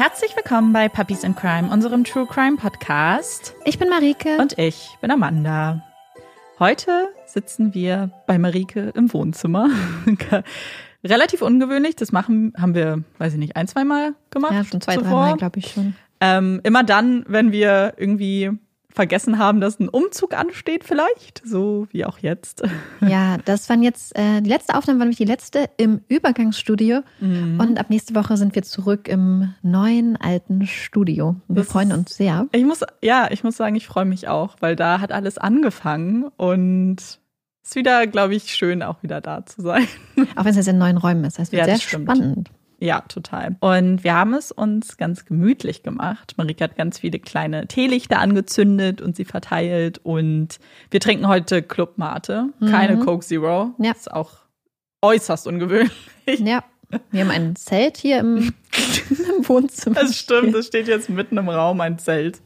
Herzlich willkommen bei Puppies in Crime, unserem True Crime Podcast. Ich bin Marike. Und ich bin Amanda. Heute sitzen wir bei Marike im Wohnzimmer. Relativ ungewöhnlich. Das machen, haben wir, weiß ich nicht, ein, zwei Mal gemacht. Ja, schon zwei, drei Mal, glaube ich schon. Ähm, immer dann, wenn wir irgendwie vergessen haben, dass ein Umzug ansteht vielleicht, so wie auch jetzt. Ja, das waren jetzt, äh, die letzte Aufnahme war nämlich die letzte im Übergangsstudio mhm. und ab nächste Woche sind wir zurück im neuen alten Studio. Wir das freuen uns sehr. Ich muss, ja, ich muss sagen, ich freue mich auch, weil da hat alles angefangen und es ist wieder, glaube ich, schön, auch wieder da zu sein. Auch wenn es jetzt in neuen Räumen ist. Das wird ja, sehr spannend. Ja, total. Und wir haben es uns ganz gemütlich gemacht. Marika hat ganz viele kleine Teelichter angezündet und sie verteilt. Und wir trinken heute Club Mate, keine mhm. Coke Zero. Ja. Das ist auch äußerst ungewöhnlich. Ja. Wir haben ein Zelt hier im, im Wohnzimmer. Das stimmt, es steht jetzt mitten im Raum ein Zelt,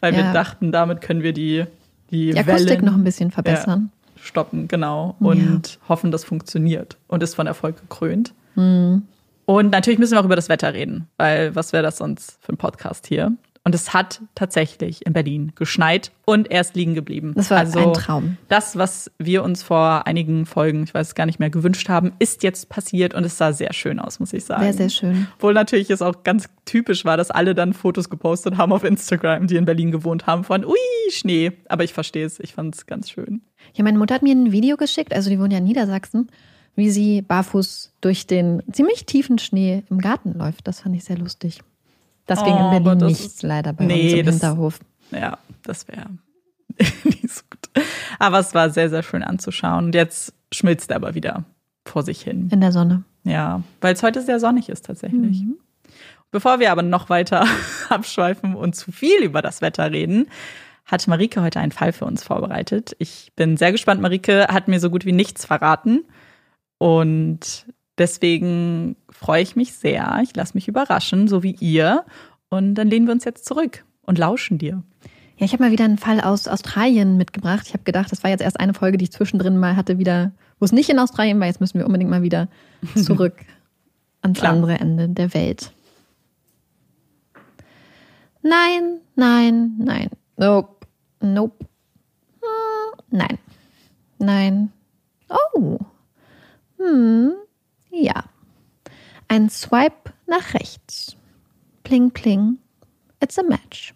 weil ja. wir dachten, damit können wir die, die, die Akustik Wellen, noch ein bisschen verbessern. Ja, stoppen, genau. Und ja. hoffen, das funktioniert und ist von Erfolg gekrönt. Mhm. Und natürlich müssen wir auch über das Wetter reden, weil was wäre das sonst für ein Podcast hier? Und es hat tatsächlich in Berlin geschneit und er ist liegen geblieben. Das war also ein Traum. Das, was wir uns vor einigen Folgen, ich weiß es gar nicht mehr, gewünscht haben, ist jetzt passiert und es sah sehr schön aus, muss ich sagen. Sehr, sehr schön. Obwohl natürlich es auch ganz typisch war, dass alle dann Fotos gepostet haben auf Instagram, die in Berlin gewohnt haben, von ui, Schnee. Aber ich verstehe es, ich fand es ganz schön. Ja, meine Mutter hat mir ein Video geschickt, also die wohnt ja in Niedersachsen wie sie barfuß durch den ziemlich tiefen Schnee im Garten läuft. Das fand ich sehr lustig. Das ging oh, in Berlin nicht, ist, leider bei nee, uns im das, Hinterhof. Ja, das wäre nicht so gut. Aber es war sehr, sehr schön anzuschauen. Und jetzt schmilzt er aber wieder vor sich hin. In der Sonne. Ja, weil es heute sehr sonnig ist tatsächlich. Mhm. Bevor wir aber noch weiter abschweifen und zu viel über das Wetter reden, hat Marike heute einen Fall für uns vorbereitet. Ich bin sehr gespannt. Marike hat mir so gut wie nichts verraten. Und deswegen freue ich mich sehr. Ich lasse mich überraschen, so wie ihr. Und dann lehnen wir uns jetzt zurück und lauschen dir. Ja, ich habe mal wieder einen Fall aus Australien mitgebracht. Ich habe gedacht, das war jetzt erst eine Folge, die ich zwischendrin mal hatte, wieder, wo es nicht in Australien war. Jetzt müssen wir unbedingt mal wieder zurück ans Klar. andere Ende der Welt. Nein, nein, nein. Nope. Nope. Hm, nein. Nein. Oh. Hm, ja. Ein Swipe nach rechts. Pling, pling. It's a match.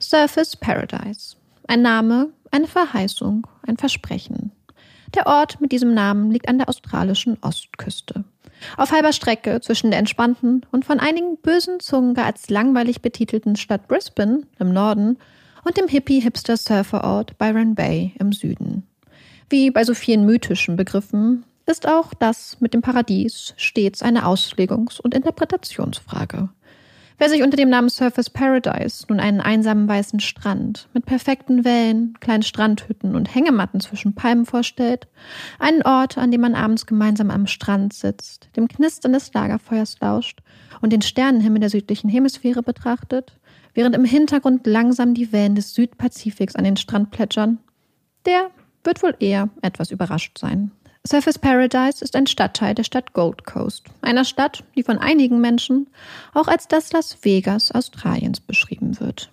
Surface Paradise. Ein Name, eine Verheißung, ein Versprechen. Der Ort mit diesem Namen liegt an der australischen Ostküste. Auf halber Strecke zwischen der entspannten und von einigen bösen Zungen gar als langweilig betitelten Stadt Brisbane im Norden und dem Hippie-Hipster-Surferort Byron Bay im Süden. Wie bei so vielen mythischen Begriffen ist auch das mit dem Paradies stets eine Auslegungs- und Interpretationsfrage. Wer sich unter dem Namen Surface Paradise nun einen einsamen weißen Strand mit perfekten Wellen, kleinen Strandhütten und Hängematten zwischen Palmen vorstellt, einen Ort, an dem man abends gemeinsam am Strand sitzt, dem Knistern des Lagerfeuers lauscht und den Sternenhimmel der südlichen Hemisphäre betrachtet, während im Hintergrund langsam die Wellen des Südpazifiks an den Strand plätschern, der wird wohl eher etwas überrascht sein. Surface Paradise ist ein Stadtteil der Stadt Gold Coast, einer Stadt, die von einigen Menschen auch als das Las Vegas Australiens beschrieben wird.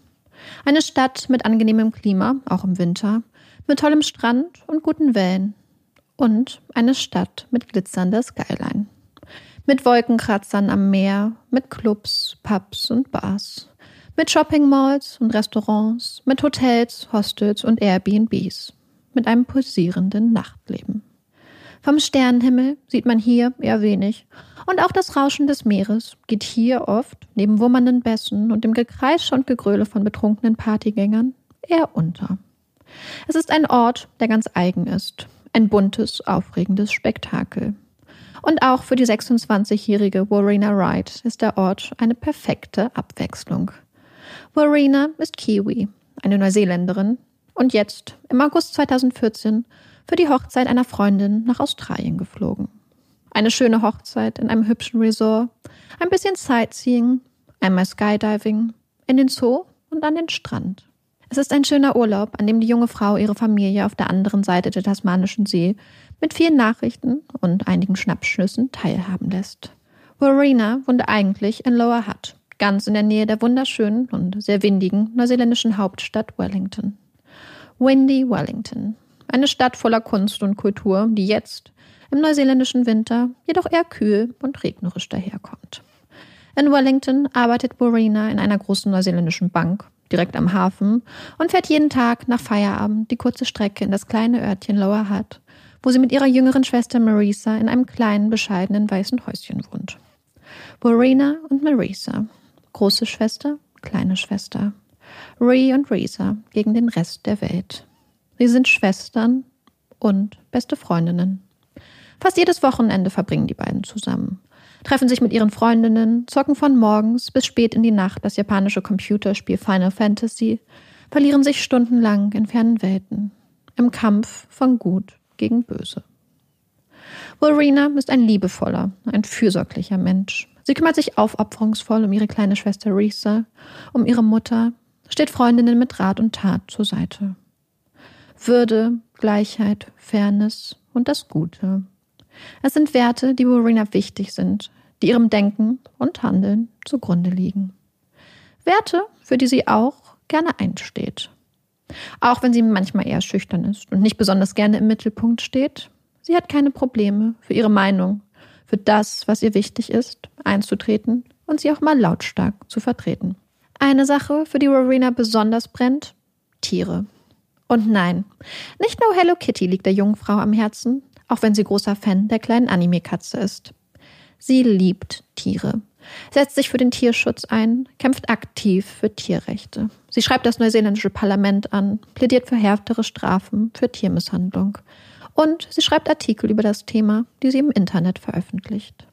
Eine Stadt mit angenehmem Klima, auch im Winter, mit tollem Strand und guten Wellen. Und eine Stadt mit glitzernder Skyline. Mit Wolkenkratzern am Meer, mit Clubs, Pubs und Bars. Mit Shopping-Malls und Restaurants, mit Hotels, Hostels und Airbnbs mit einem pulsierenden Nachtleben. Vom Sternenhimmel sieht man hier eher wenig, und auch das Rauschen des Meeres geht hier oft, neben wummernden Bässen und dem Gekreisch und Gegröle von betrunkenen Partygängern, eher unter. Es ist ein Ort, der ganz eigen ist, ein buntes, aufregendes Spektakel. Und auch für die 26-jährige Warina Wright ist der Ort eine perfekte Abwechslung. Warina ist Kiwi, eine Neuseeländerin, und jetzt, im August 2014, für die Hochzeit einer Freundin nach Australien geflogen. Eine schöne Hochzeit in einem hübschen Resort, ein bisschen Sightseeing, einmal Skydiving, in den Zoo und an den Strand. Es ist ein schöner Urlaub, an dem die junge Frau ihre Familie auf der anderen Seite der Tasmanischen See mit vielen Nachrichten und einigen Schnappschüssen teilhaben lässt. Warina wohnte eigentlich in Lower Hutt, ganz in der Nähe der wunderschönen und sehr windigen neuseeländischen Hauptstadt Wellington. Windy Wellington, eine Stadt voller Kunst und Kultur, die jetzt, im neuseeländischen Winter, jedoch eher kühl und regnerisch daherkommt. In Wellington arbeitet Borina in einer großen neuseeländischen Bank, direkt am Hafen, und fährt jeden Tag nach Feierabend die kurze Strecke in das kleine Örtchen Lower Hutt, wo sie mit ihrer jüngeren Schwester Marisa in einem kleinen, bescheidenen weißen Häuschen wohnt. Borina und Marisa, große Schwester, kleine Schwester. Ree und Risa gegen den Rest der Welt. Sie sind Schwestern und beste Freundinnen. Fast jedes Wochenende verbringen die beiden zusammen treffen sich mit ihren Freundinnen, zocken von morgens bis spät in die Nacht das japanische Computerspiel Final Fantasy, verlieren sich stundenlang in fernen Welten, im Kampf von Gut gegen Böse. Wolverina ist ein liebevoller, ein fürsorglicher Mensch. Sie kümmert sich aufopferungsvoll um ihre kleine Schwester Risa, um ihre Mutter, steht Freundinnen mit Rat und Tat zur Seite. Würde, Gleichheit, Fairness und das Gute. Es sind Werte, die Wolverina wichtig sind, die ihrem Denken und Handeln zugrunde liegen. Werte, für die sie auch gerne einsteht. Auch wenn sie manchmal eher schüchtern ist und nicht besonders gerne im Mittelpunkt steht, sie hat keine Probleme, für ihre Meinung, für das, was ihr wichtig ist, einzutreten und sie auch mal lautstark zu vertreten. Eine Sache, für die Rowena besonders brennt, Tiere. Und nein, nicht nur Hello Kitty liegt der jungen Frau am Herzen, auch wenn sie großer Fan der kleinen Anime-Katze ist. Sie liebt Tiere, setzt sich für den Tierschutz ein, kämpft aktiv für Tierrechte. Sie schreibt das neuseeländische Parlament an, plädiert für härtere Strafen für Tiermisshandlung. Und sie schreibt Artikel über das Thema, die sie im Internet veröffentlicht.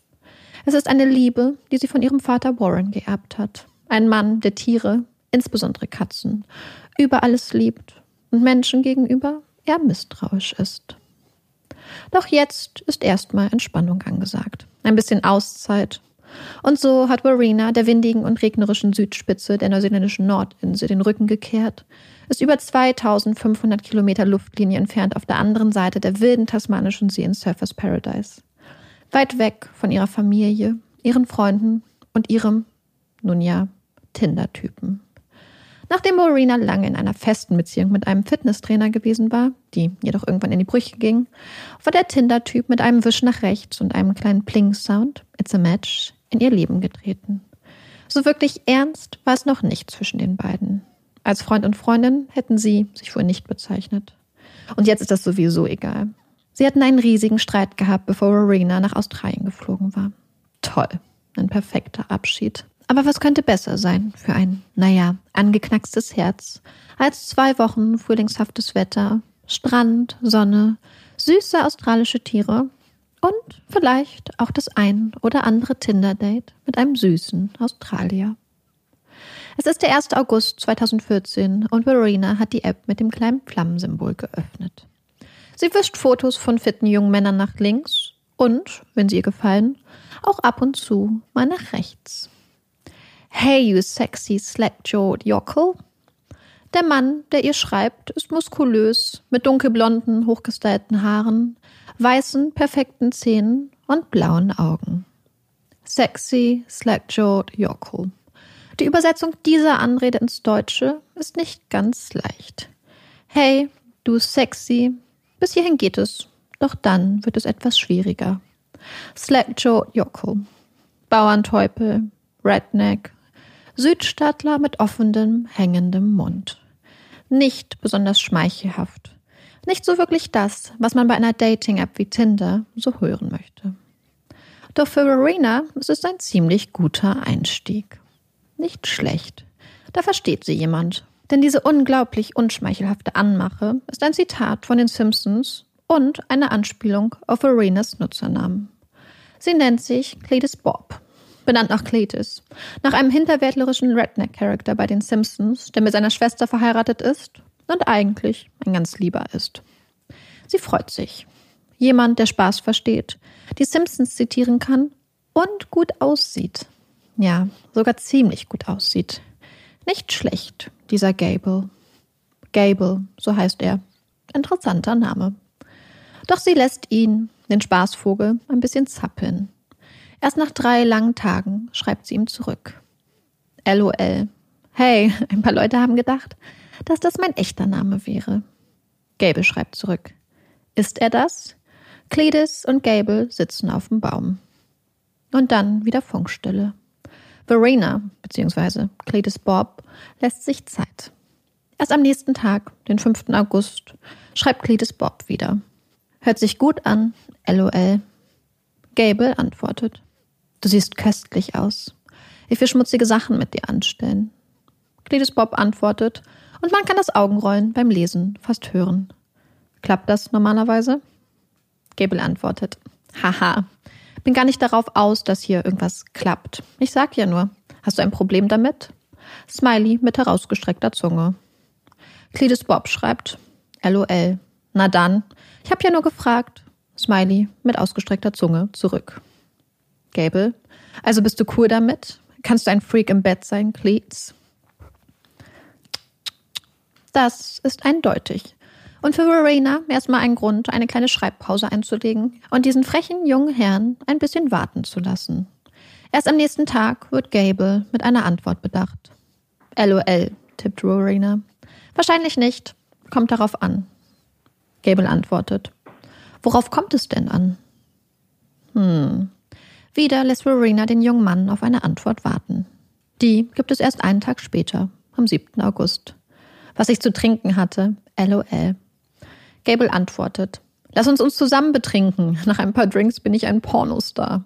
Es ist eine Liebe, die sie von ihrem Vater Warren geerbt hat. Ein Mann, der Tiere, insbesondere Katzen, über alles liebt und Menschen gegenüber eher misstrauisch ist. Doch jetzt ist erstmal Entspannung angesagt. Ein bisschen Auszeit. Und so hat Warina der windigen und regnerischen Südspitze der neuseeländischen Nordinsel den Rücken gekehrt, ist über 2500 Kilometer Luftlinie entfernt auf der anderen Seite der wilden tasmanischen See in Surfers Paradise. Weit weg von ihrer Familie, ihren Freunden und ihrem, nun ja, Tinder-Typen. Nachdem Marina lange in einer festen Beziehung mit einem Fitnesstrainer gewesen war, die jedoch irgendwann in die Brüche ging, war der Tinder-Typ mit einem Wisch nach rechts und einem kleinen Pling-Sound, It's a Match, in ihr Leben getreten. So wirklich ernst war es noch nicht zwischen den beiden. Als Freund und Freundin hätten sie sich wohl nicht bezeichnet. Und jetzt ist das sowieso egal. Sie hatten einen riesigen Streit gehabt, bevor Rowena nach Australien geflogen war. Toll. Ein perfekter Abschied. Aber was könnte besser sein für ein, naja, angeknackstes Herz, als zwei Wochen frühlingshaftes Wetter, Strand, Sonne, süße australische Tiere und vielleicht auch das ein oder andere Tinder-Date mit einem süßen Australier. Es ist der 1. August 2014 und Verena hat die App mit dem kleinen Flammensymbol geöffnet. Sie wischt Fotos von fitten jungen Männern nach links und, wenn sie ihr gefallen, auch ab und zu mal nach rechts. Hey, you sexy slack-jawed Jockel. Der Mann, der ihr schreibt, ist muskulös, mit dunkelblonden, hochgestylten Haaren, weißen, perfekten Zähnen und blauen Augen. Sexy, slack-jawed Jockel. Die Übersetzung dieser Anrede ins Deutsche ist nicht ganz leicht. Hey, du sexy. Bis hierhin geht es, doch dann wird es etwas schwieriger. Slack-jawed Jockel. Bauernteupel, Redneck, Südstaatler mit offenem, hängendem Mund. Nicht besonders schmeichelhaft. Nicht so wirklich das, was man bei einer Dating-App wie Tinder so hören möchte. Doch für Verena ist es ein ziemlich guter Einstieg. Nicht schlecht. Da versteht sie jemand. Denn diese unglaublich unschmeichelhafte Anmache ist ein Zitat von den Simpsons und eine Anspielung auf Verenas Nutzernamen. Sie nennt sich Cletus Bob benannt nach Cletus, nach einem hinterwäldlerischen Redneck-Charakter bei den Simpsons, der mit seiner Schwester verheiratet ist und eigentlich ein ganz lieber ist. Sie freut sich. Jemand, der Spaß versteht, die Simpsons zitieren kann und gut aussieht. Ja, sogar ziemlich gut aussieht. Nicht schlecht, dieser Gable. Gable, so heißt er. Interessanter Name. Doch sie lässt ihn, den Spaßvogel, ein bisschen zappeln. Erst nach drei langen Tagen schreibt sie ihm zurück. LOL. Hey, ein paar Leute haben gedacht, dass das mein echter Name wäre. Gable schreibt zurück. Ist er das? Cledis und Gable sitzen auf dem Baum. Und dann wieder Funkstille. Verena bzw. Cledis Bob lässt sich Zeit. Erst am nächsten Tag, den 5. August, schreibt Cledis Bob wieder. Hört sich gut an, lol. Gable antwortet. Du siehst köstlich aus. Ich will schmutzige Sachen mit dir anstellen. Cledis Bob antwortet und man kann das Augenrollen beim Lesen fast hören. Klappt das normalerweise? Gable antwortet. Haha. Bin gar nicht darauf aus, dass hier irgendwas klappt. Ich sag ja nur. Hast du ein Problem damit? Smiley mit herausgestreckter Zunge. Cletus Bob schreibt. LOL. Na dann. Ich hab ja nur gefragt. Smiley mit ausgestreckter Zunge zurück. Gable. Also bist du cool damit? Kannst du ein Freak im Bett sein, Cleats? Das ist eindeutig. Und für Verena erstmal ein Grund, eine kleine Schreibpause einzulegen und diesen frechen jungen Herrn ein bisschen warten zu lassen. Erst am nächsten Tag wird Gable mit einer Antwort bedacht. LOL, tippt Verena. Wahrscheinlich nicht. Kommt darauf an. Gable antwortet. Worauf kommt es denn an? Hm. Wieder lässt Verena den jungen Mann auf eine Antwort warten. Die gibt es erst einen Tag später, am 7. August was ich zu trinken hatte. LOL. Gable antwortet. Lass uns uns zusammen betrinken. Nach ein paar Drinks bin ich ein Pornostar.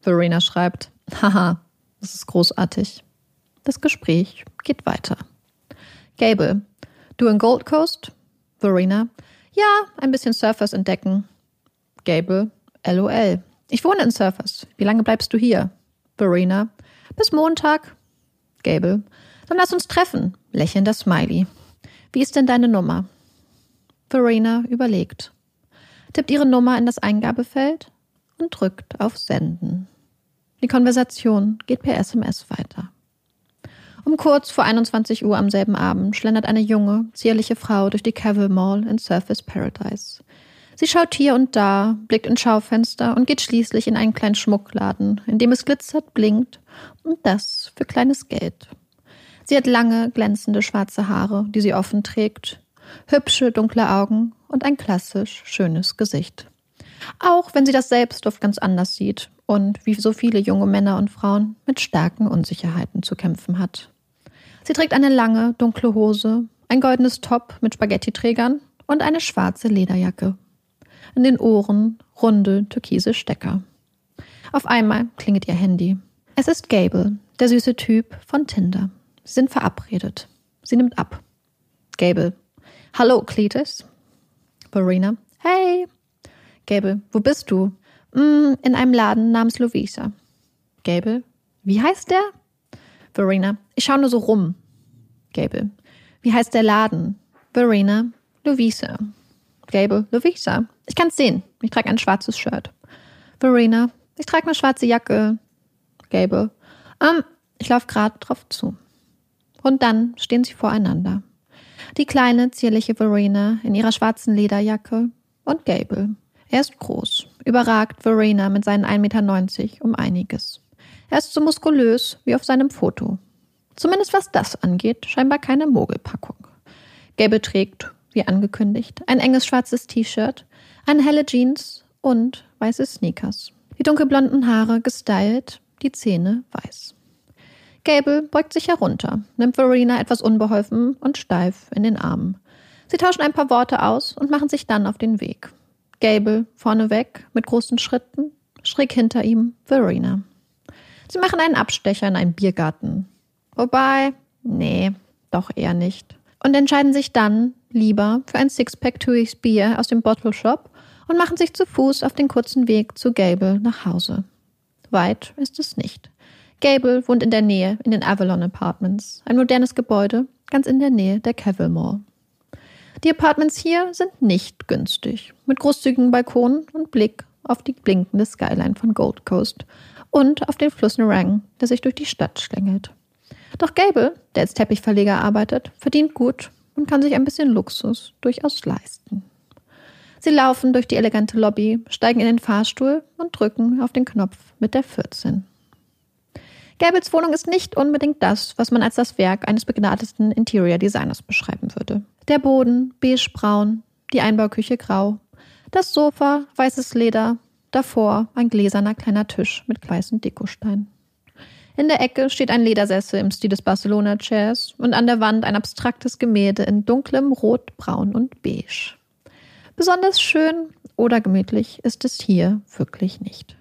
Verena schreibt. Haha, das ist großartig. Das Gespräch geht weiter. Gable. Du in Gold Coast? Verena. Ja, ein bisschen Surfers entdecken. Gable. LOL. Ich wohne in Surfers. Wie lange bleibst du hier? Verena. Bis Montag. Gable. Dann lass uns treffen. Lächelnder Smiley. Wie ist denn deine Nummer? Verena überlegt, tippt ihre Nummer in das Eingabefeld und drückt auf Senden. Die Konversation geht per SMS weiter. Um kurz vor 21 Uhr am selben Abend schlendert eine junge, zierliche Frau durch die Cavill Mall in Surface Paradise. Sie schaut hier und da, blickt ins Schaufenster und geht schließlich in einen kleinen Schmuckladen, in dem es glitzert, blinkt und das für kleines Geld. Sie hat lange, glänzende schwarze Haare, die sie offen trägt, hübsche, dunkle Augen und ein klassisch schönes Gesicht. Auch wenn sie das selbst oft ganz anders sieht und wie so viele junge Männer und Frauen mit starken Unsicherheiten zu kämpfen hat. Sie trägt eine lange, dunkle Hose, ein goldenes Top mit Spaghettiträgern und eine schwarze Lederjacke. In den Ohren runde, türkise Stecker. Auf einmal klingelt ihr Handy. Es ist Gable, der süße Typ von Tinder. Sie sind verabredet. Sie nimmt ab. Gable. Hallo, Cletus. Verena. Hey. Gable. Wo bist du? Mm, in einem Laden namens Lovisa. Gable. Wie heißt der? Verena. Ich schaue nur so rum. Gable. Wie heißt der Laden? Verena. Lovisa. Gable. Lovisa. Ich kann's sehen. Ich trage ein schwarzes Shirt. Verena. Ich trage eine schwarze Jacke. Gable. Ähm, ich laufe gerade drauf zu. Und dann stehen sie voreinander. Die kleine, zierliche Verena in ihrer schwarzen Lederjacke und Gable. Er ist groß, überragt Verena mit seinen 1,90 Meter um einiges. Er ist so muskulös wie auf seinem Foto. Zumindest was das angeht, scheinbar keine Mogelpackung. Gable trägt, wie angekündigt, ein enges schwarzes T-Shirt, eine helle Jeans und weiße Sneakers. Die dunkelblonden Haare gestylt, die Zähne weiß. Gable beugt sich herunter, nimmt Verena etwas unbeholfen und steif in den Arm. Sie tauschen ein paar Worte aus und machen sich dann auf den Weg. Gable vorneweg mit großen Schritten, schräg hinter ihm Verena. Sie machen einen Abstecher in einen Biergarten. Wobei, nee, doch eher nicht. Und entscheiden sich dann lieber für ein Sixpack Tui's Bier aus dem Bottle Shop und machen sich zu Fuß auf den kurzen Weg zu Gable nach Hause. Weit ist es nicht. Gable wohnt in der Nähe, in den Avalon Apartments, ein modernes Gebäude, ganz in der Nähe der Cavill Mall. Die Apartments hier sind nicht günstig, mit großzügigen Balkonen und Blick auf die blinkende Skyline von Gold Coast und auf den Fluss Nerang, der sich durch die Stadt schlängelt. Doch Gable, der als Teppichverleger arbeitet, verdient gut und kann sich ein bisschen Luxus durchaus leisten. Sie laufen durch die elegante Lobby, steigen in den Fahrstuhl und drücken auf den Knopf mit der 14. Gables Wohnung ist nicht unbedingt das, was man als das Werk eines begnadeten Interior Designers beschreiben würde. Der Boden beigebraun, die Einbauküche grau, das Sofa weißes Leder, davor ein gläserner kleiner Tisch mit weißen Dekosteinen. In der Ecke steht ein Ledersessel im Stil des Barcelona Chairs und an der Wand ein abstraktes Gemälde in dunklem Rot, Braun und Beige. Besonders schön oder gemütlich ist es hier wirklich nicht.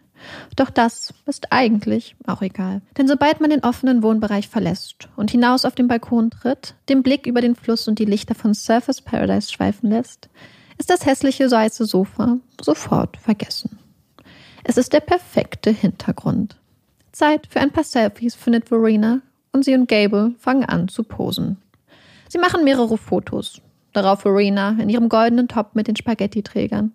Doch das ist eigentlich auch egal. Denn sobald man den offenen Wohnbereich verlässt und hinaus auf den Balkon tritt, den Blick über den Fluss und die Lichter von Surface Paradise schweifen lässt, ist das hässliche weiße Sofa sofort vergessen. Es ist der perfekte Hintergrund. Zeit für ein paar Selfies findet Verena und sie und Gable fangen an zu posen. Sie machen mehrere Fotos. Darauf Verena in ihrem goldenen Top mit den Spaghetti-Trägern.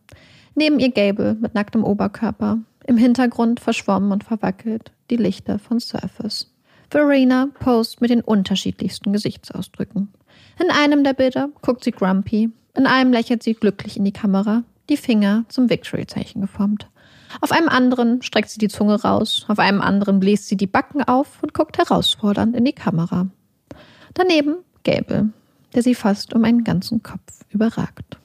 Neben ihr Gable mit nacktem Oberkörper. Im Hintergrund verschwommen und verwackelt die Lichter von Surface. Verena post mit den unterschiedlichsten Gesichtsausdrücken. In einem der Bilder guckt sie grumpy, in einem lächelt sie glücklich in die Kamera, die Finger zum Victory-Zeichen geformt. Auf einem anderen streckt sie die Zunge raus, auf einem anderen bläst sie die Backen auf und guckt herausfordernd in die Kamera. Daneben Gable, der sie fast um einen ganzen Kopf überragt.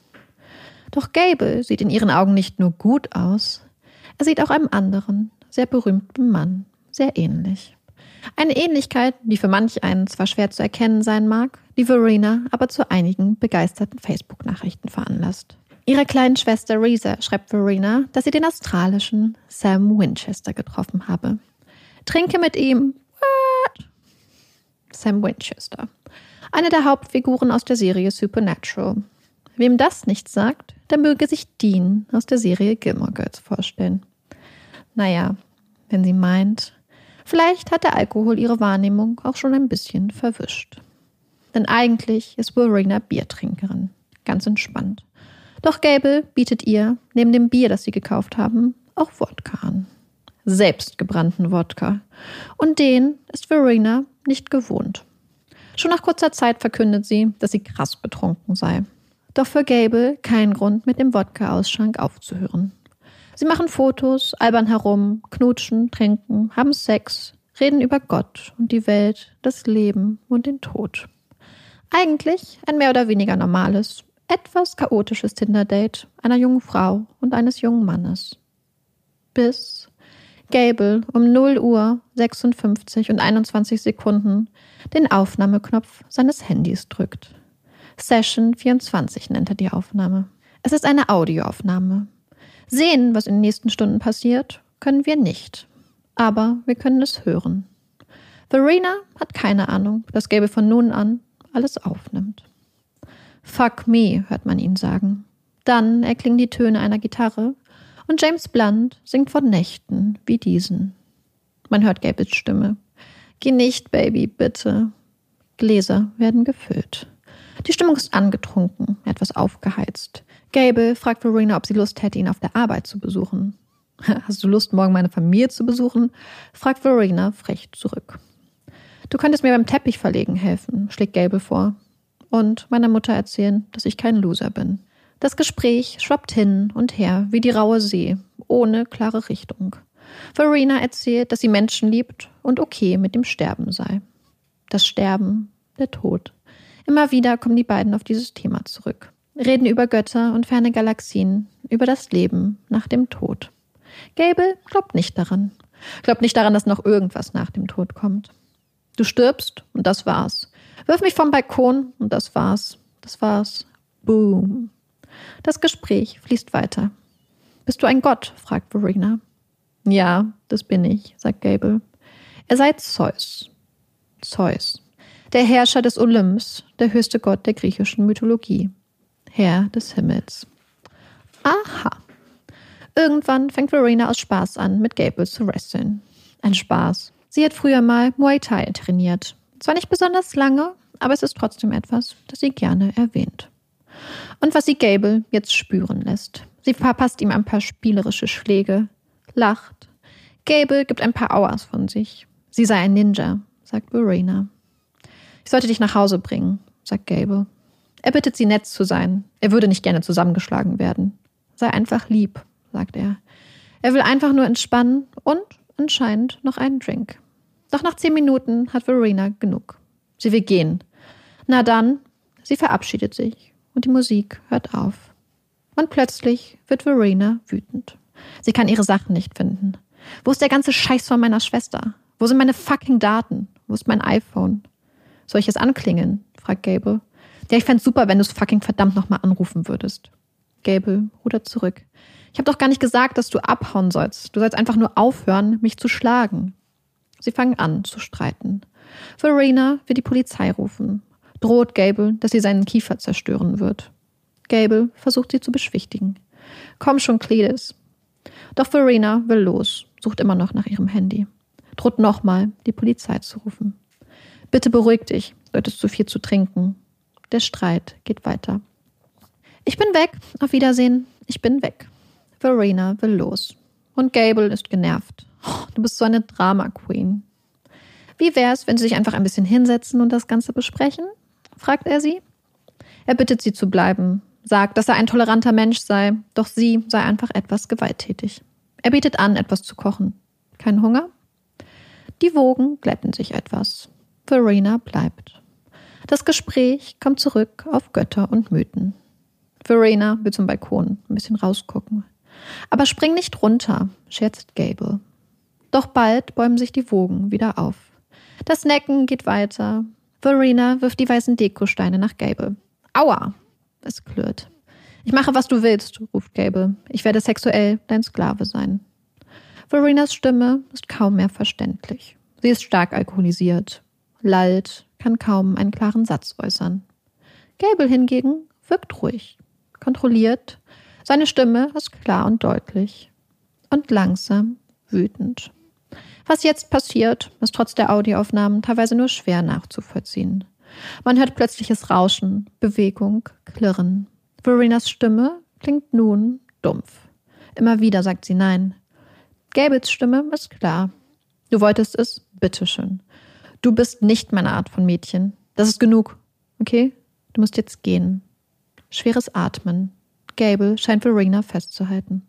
Doch Gable sieht in ihren Augen nicht nur gut aus, er sieht auch einem anderen, sehr berühmten Mann sehr ähnlich. Eine Ähnlichkeit, die für manch einen zwar schwer zu erkennen sein mag, die Verena aber zu einigen begeisterten Facebook-Nachrichten veranlasst. Ihrer kleinen Schwester Reza schreibt Verena, dass sie den australischen Sam Winchester getroffen habe. Trinke mit ihm. What? Sam Winchester. Eine der Hauptfiguren aus der Serie Supernatural. Wem das nicht sagt, der möge sich Dean aus der Serie Gilmore Girls vorstellen. Naja, wenn sie meint, vielleicht hat der Alkohol ihre Wahrnehmung auch schon ein bisschen verwischt. Denn eigentlich ist Verena Biertrinkerin. Ganz entspannt. Doch Gable bietet ihr, neben dem Bier, das sie gekauft haben, auch Wodka an. Selbstgebrannten Wodka. Und den ist Verena nicht gewohnt. Schon nach kurzer Zeit verkündet sie, dass sie krass betrunken sei. Doch für Gable kein Grund, mit dem Wodka-Ausschank aufzuhören. Sie machen Fotos, albern herum, knutschen, trinken, haben Sex, reden über Gott und die Welt, das Leben und den Tod. Eigentlich ein mehr oder weniger normales, etwas chaotisches Tinder-Date einer jungen Frau und eines jungen Mannes. Bis Gable um 0 Uhr 56 und 21 Sekunden den Aufnahmeknopf seines Handys drückt. Session 24 nennt er die Aufnahme. Es ist eine Audioaufnahme. Sehen, was in den nächsten Stunden passiert, können wir nicht. Aber wir können es hören. Verena hat keine Ahnung, dass Gable von nun an alles aufnimmt. Fuck me, hört man ihn sagen. Dann erklingen die Töne einer Gitarre und James Blunt singt von Nächten wie diesen. Man hört Gables Stimme. Geh nicht, Baby, bitte. Gläser werden gefüllt. Die Stimmung ist angetrunken, etwas aufgeheizt. Gable fragt Verena, ob sie Lust hätte, ihn auf der Arbeit zu besuchen. Hast du Lust, morgen meine Familie zu besuchen? fragt Verena frech zurück. Du könntest mir beim Teppich verlegen helfen, schlägt Gable vor und meiner Mutter erzählen, dass ich kein Loser bin. Das Gespräch schwappt hin und her wie die raue See, ohne klare Richtung. Verena erzählt, dass sie Menschen liebt und okay mit dem Sterben sei. Das Sterben, der Tod. Immer wieder kommen die beiden auf dieses Thema zurück. Reden über Götter und ferne Galaxien, über das Leben nach dem Tod. Gable glaubt nicht daran. Glaubt nicht daran, dass noch irgendwas nach dem Tod kommt. Du stirbst und das war's. Wirf mich vom Balkon und das war's. Das war's. Boom. Das Gespräch fließt weiter. Bist du ein Gott? fragt Verena. Ja, das bin ich, sagt Gable. Er sei Zeus. Zeus. Der Herrscher des Olymps, der höchste Gott der griechischen Mythologie. Herr des Himmels. Aha. Irgendwann fängt Verena aus Spaß an, mit Gable zu wresteln. Ein Spaß. Sie hat früher mal Muay Thai trainiert zwar nicht besonders lange, aber es ist trotzdem etwas, das sie gerne erwähnt. Und was sie Gable jetzt spüren lässt. Sie verpasst ihm ein paar spielerische Schläge, lacht. Gable gibt ein paar Auers von sich. Sie sei ein Ninja, sagt Verena. Ich sollte dich nach Hause bringen, sagt Gable. Er bittet sie nett zu sein. Er würde nicht gerne zusammengeschlagen werden. sei einfach lieb, sagt er. Er will einfach nur entspannen und anscheinend noch einen Drink. Doch nach zehn Minuten hat Verena genug. Sie will gehen. Na dann, sie verabschiedet sich und die Musik hört auf. Und plötzlich wird Verena wütend. Sie kann ihre Sachen nicht finden. Wo ist der ganze Scheiß von meiner Schwester? Wo sind meine fucking Daten? Wo ist mein iPhone? Soll ich es anklingeln? fragt Gable. Ja, ich fände super, wenn du es fucking verdammt nochmal anrufen würdest. Gable rudert zurück. Ich habe doch gar nicht gesagt, dass du abhauen sollst. Du sollst einfach nur aufhören, mich zu schlagen. Sie fangen an zu streiten. Verena will die Polizei rufen, droht Gable, dass sie seinen Kiefer zerstören wird. Gable versucht sie zu beschwichtigen. Komm schon, Cletus. Doch Verena will los, sucht immer noch nach ihrem Handy. Droht nochmal, die Polizei zu rufen. Bitte beruhig dich, solltest zu viel zu trinken. Der Streit geht weiter. Ich bin weg. Auf Wiedersehen. Ich bin weg. Verena will los. Und Gable ist genervt. Du bist so eine Drama Queen. Wie wär's, wenn Sie sich einfach ein bisschen hinsetzen und das Ganze besprechen? fragt er sie. Er bittet sie zu bleiben, sagt, dass er ein toleranter Mensch sei, doch sie sei einfach etwas gewalttätig. Er bietet an, etwas zu kochen. Kein Hunger? Die Wogen glätten sich etwas. Verena bleibt. Das Gespräch kommt zurück auf Götter und Mythen. Verena will zum Balkon ein bisschen rausgucken. Aber spring nicht runter, scherzt Gable. Doch bald bäumen sich die Wogen wieder auf. Das Necken geht weiter. Verena wirft die weißen Dekosteine nach Gable. Aua! Es klirrt. Ich mache, was du willst, ruft Gable. Ich werde sexuell dein Sklave sein. Verenas Stimme ist kaum mehr verständlich. Sie ist stark alkoholisiert, lallt, kann kaum einen klaren Satz äußern. Gable hingegen wirkt ruhig, kontrolliert. Seine Stimme ist klar und deutlich und langsam wütend. Was jetzt passiert, ist trotz der Audioaufnahmen teilweise nur schwer nachzuvollziehen. Man hört plötzliches Rauschen, Bewegung, Klirren. Verenas Stimme klingt nun dumpf. Immer wieder sagt sie Nein. Gables Stimme ist klar. Du wolltest es, bitteschön. Du bist nicht meine Art von Mädchen. Das ist genug. Okay? Du musst jetzt gehen. Schweres Atmen. Gable scheint Verena festzuhalten.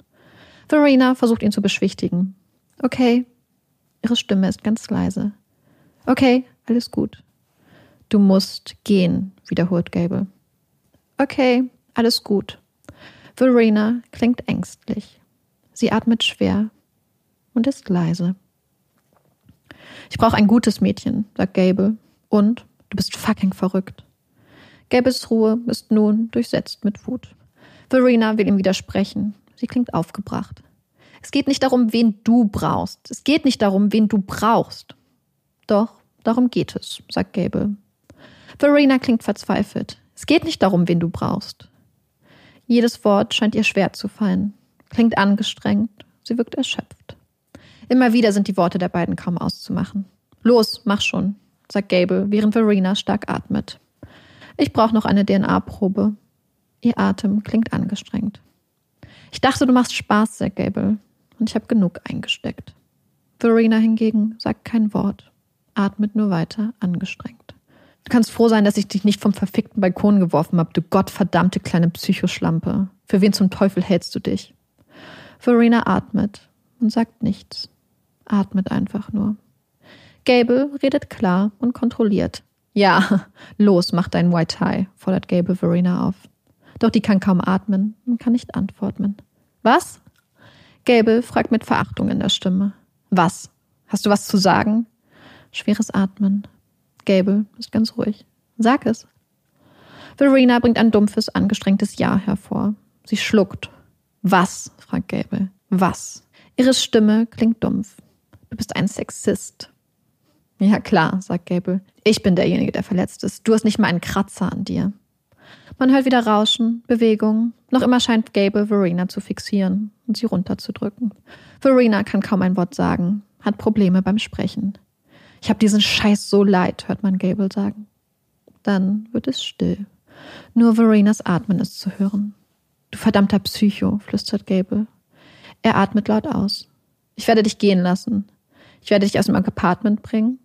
Verena versucht ihn zu beschwichtigen. Okay. Ihre Stimme ist ganz leise. Okay, alles gut. Du musst gehen, wiederholt Gable. Okay, alles gut. Verena klingt ängstlich. Sie atmet schwer und ist leise. Ich brauche ein gutes Mädchen, sagt Gable. Und du bist fucking verrückt. Gables Ruhe ist nun durchsetzt mit Wut. Verena will ihm widersprechen. Sie klingt aufgebracht. Es geht nicht darum, wen du brauchst. Es geht nicht darum, wen du brauchst. Doch, darum geht es, sagt Gable. Verena klingt verzweifelt. Es geht nicht darum, wen du brauchst. Jedes Wort scheint ihr schwer zu fallen. Klingt angestrengt. Sie wirkt erschöpft. Immer wieder sind die Worte der beiden kaum auszumachen. Los, mach schon, sagt Gable, während Verena stark atmet. Ich brauche noch eine DNA-Probe. Ihr Atem klingt angestrengt. Ich dachte, du machst Spaß, sagt Gable. Und ich habe genug eingesteckt. Verena hingegen sagt kein Wort, atmet nur weiter angestrengt. Du kannst froh sein, dass ich dich nicht vom verfickten Balkon geworfen habe, du gottverdammte kleine Psychoschlampe. Für wen zum Teufel hältst du dich? Verena atmet und sagt nichts. Atmet einfach nur. Gable redet klar und kontrolliert. Ja, los, mach deinen White Tie, fordert Gable Verena auf. Doch die kann kaum atmen und kann nicht antworten. Was? Gable fragt mit Verachtung in der Stimme. Was? Hast du was zu sagen? Schweres Atmen. Gable ist ganz ruhig. Sag es. Verena bringt ein dumpfes, angestrengtes Ja hervor. Sie schluckt. Was? fragt Gable. Was? Ihre Stimme klingt dumpf. Du bist ein Sexist. Ja klar, sagt Gable. Ich bin derjenige, der verletzt ist. Du hast nicht mal einen Kratzer an dir. Man hört wieder Rauschen, Bewegung. Noch immer scheint Gable Verena zu fixieren und sie runterzudrücken. Verena kann kaum ein Wort sagen, hat Probleme beim Sprechen. Ich habe diesen Scheiß so leid, hört man Gable sagen. Dann wird es still. Nur Verenas Atmen ist zu hören. Du verdammter Psycho, flüstert Gable. Er atmet laut aus. Ich werde dich gehen lassen. Ich werde dich aus dem Apartment bringen.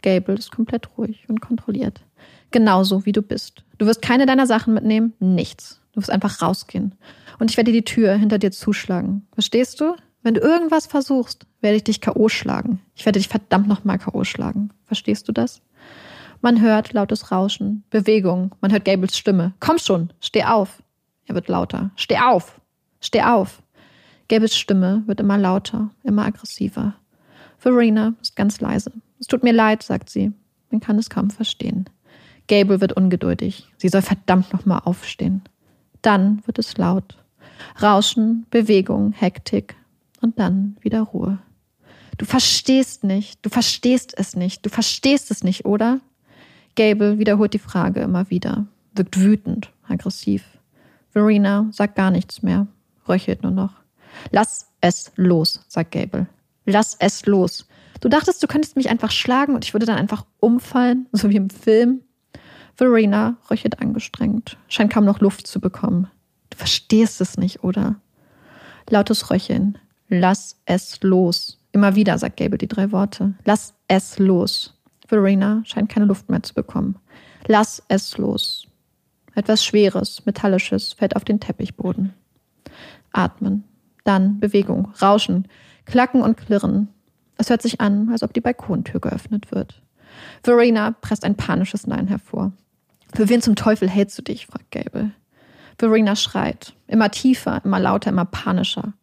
Gable ist komplett ruhig und kontrolliert. Genauso wie du bist. Du wirst keine deiner Sachen mitnehmen, nichts. Du wirst einfach rausgehen. Und ich werde die Tür hinter dir zuschlagen. Verstehst du? Wenn du irgendwas versuchst, werde ich dich K.O. schlagen. Ich werde dich verdammt nochmal K.O. schlagen. Verstehst du das? Man hört lautes Rauschen, Bewegung. Man hört Gables Stimme. Komm schon, steh auf. Er wird lauter. Steh auf! Steh auf! Gables Stimme wird immer lauter, immer aggressiver. Verena ist ganz leise. Es tut mir leid, sagt sie. Man kann es kaum verstehen. Gable wird ungeduldig. Sie soll verdammt nochmal aufstehen. Dann wird es laut. Rauschen, Bewegung, Hektik und dann wieder Ruhe. Du verstehst nicht, du verstehst es nicht, du verstehst es nicht, oder? Gable wiederholt die Frage immer wieder, wirkt wütend, aggressiv. Verena sagt gar nichts mehr, röchelt nur noch. Lass es los, sagt Gable. Lass es los. Du dachtest, du könntest mich einfach schlagen und ich würde dann einfach umfallen, so wie im Film. Verena röchelt angestrengt, scheint kaum noch Luft zu bekommen. Du verstehst es nicht, oder? Lautes Röcheln. Lass es los. Immer wieder sagt Gable die drei Worte. Lass es los. Verena scheint keine Luft mehr zu bekommen. Lass es los. Etwas Schweres, Metallisches fällt auf den Teppichboden. Atmen. Dann Bewegung, Rauschen, Klacken und Klirren. Es hört sich an, als ob die Balkontür geöffnet wird. Verena presst ein panisches Nein hervor. Für wen zum Teufel hältst du dich? fragt Gable. Verena schreit. Immer tiefer, immer lauter, immer panischer.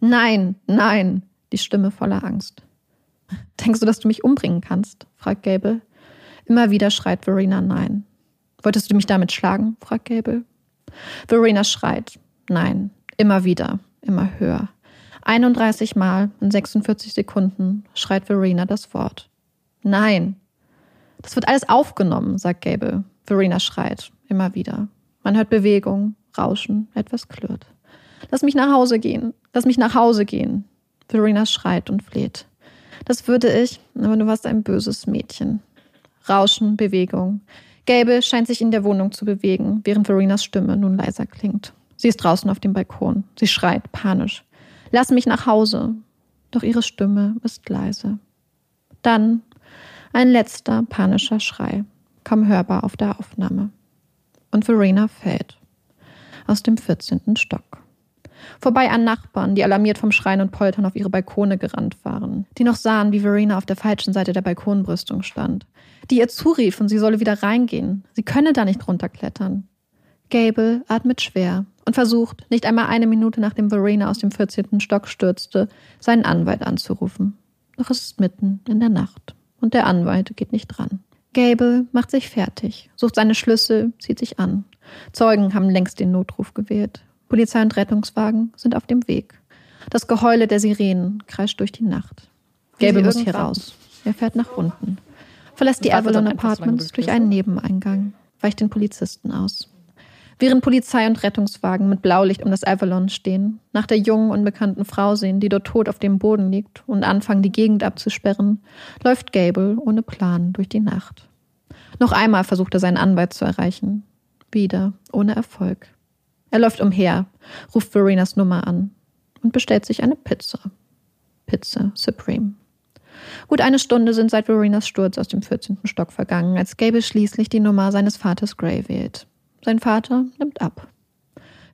Nein, nein, die Stimme voller Angst. Denkst du, dass du mich umbringen kannst? fragt Gable. Immer wieder schreit Verena nein. Wolltest du mich damit schlagen? fragt Gable. Verena schreit. Nein. Immer wieder. Immer höher. 31 Mal in 46 Sekunden schreit Verena das Wort. Nein. Das wird alles aufgenommen, sagt Gable. Verena schreit. Immer wieder. Man hört Bewegung, Rauschen, etwas klirrt. Lass mich nach Hause gehen. Lass mich nach Hause gehen. Verena schreit und fleht. Das würde ich, aber du warst ein böses Mädchen. Rauschen, Bewegung. Gable scheint sich in der Wohnung zu bewegen, während Verenas Stimme nun leiser klingt. Sie ist draußen auf dem Balkon. Sie schreit panisch. Lass mich nach Hause. Doch ihre Stimme ist leise. Dann ein letzter panischer Schrei, kaum hörbar auf der Aufnahme. Und Verena fällt aus dem 14. Stock. Vorbei an Nachbarn, die alarmiert vom Schreien und Poltern auf ihre Balkone gerannt waren, die noch sahen, wie Verena auf der falschen Seite der Balkonbrüstung stand, die ihr zuriefen, sie solle wieder reingehen, sie könne da nicht runterklettern. Gable atmet schwer und versucht, nicht einmal eine Minute nachdem Verena aus dem 14. Stock stürzte, seinen Anwalt anzurufen. Doch es ist mitten in der Nacht und der Anwalt geht nicht dran. Gable macht sich fertig, sucht seine Schlüssel, zieht sich an. Zeugen haben längst den Notruf gewählt. Polizei und Rettungswagen sind auf dem Weg. Das Geheule der Sirenen kreischt durch die Nacht. Gable muss hier raus. Er fährt nach unten. Verlässt die Avalon Apartments durch einen Nebeneingang, weicht den Polizisten aus. Während Polizei und Rettungswagen mit Blaulicht um das Avalon stehen, nach der jungen, unbekannten Frau sehen, die dort tot auf dem Boden liegt und anfangen, die Gegend abzusperren, läuft Gable ohne Plan durch die Nacht. Noch einmal versucht er seinen Anwalt zu erreichen. Wieder ohne Erfolg. Er läuft umher, ruft Verenas Nummer an und bestellt sich eine Pizza. Pizza Supreme. Gut eine Stunde sind seit Verenas Sturz aus dem 14. Stock vergangen, als Gable schließlich die Nummer seines Vaters Gray wählt. Sein Vater nimmt ab.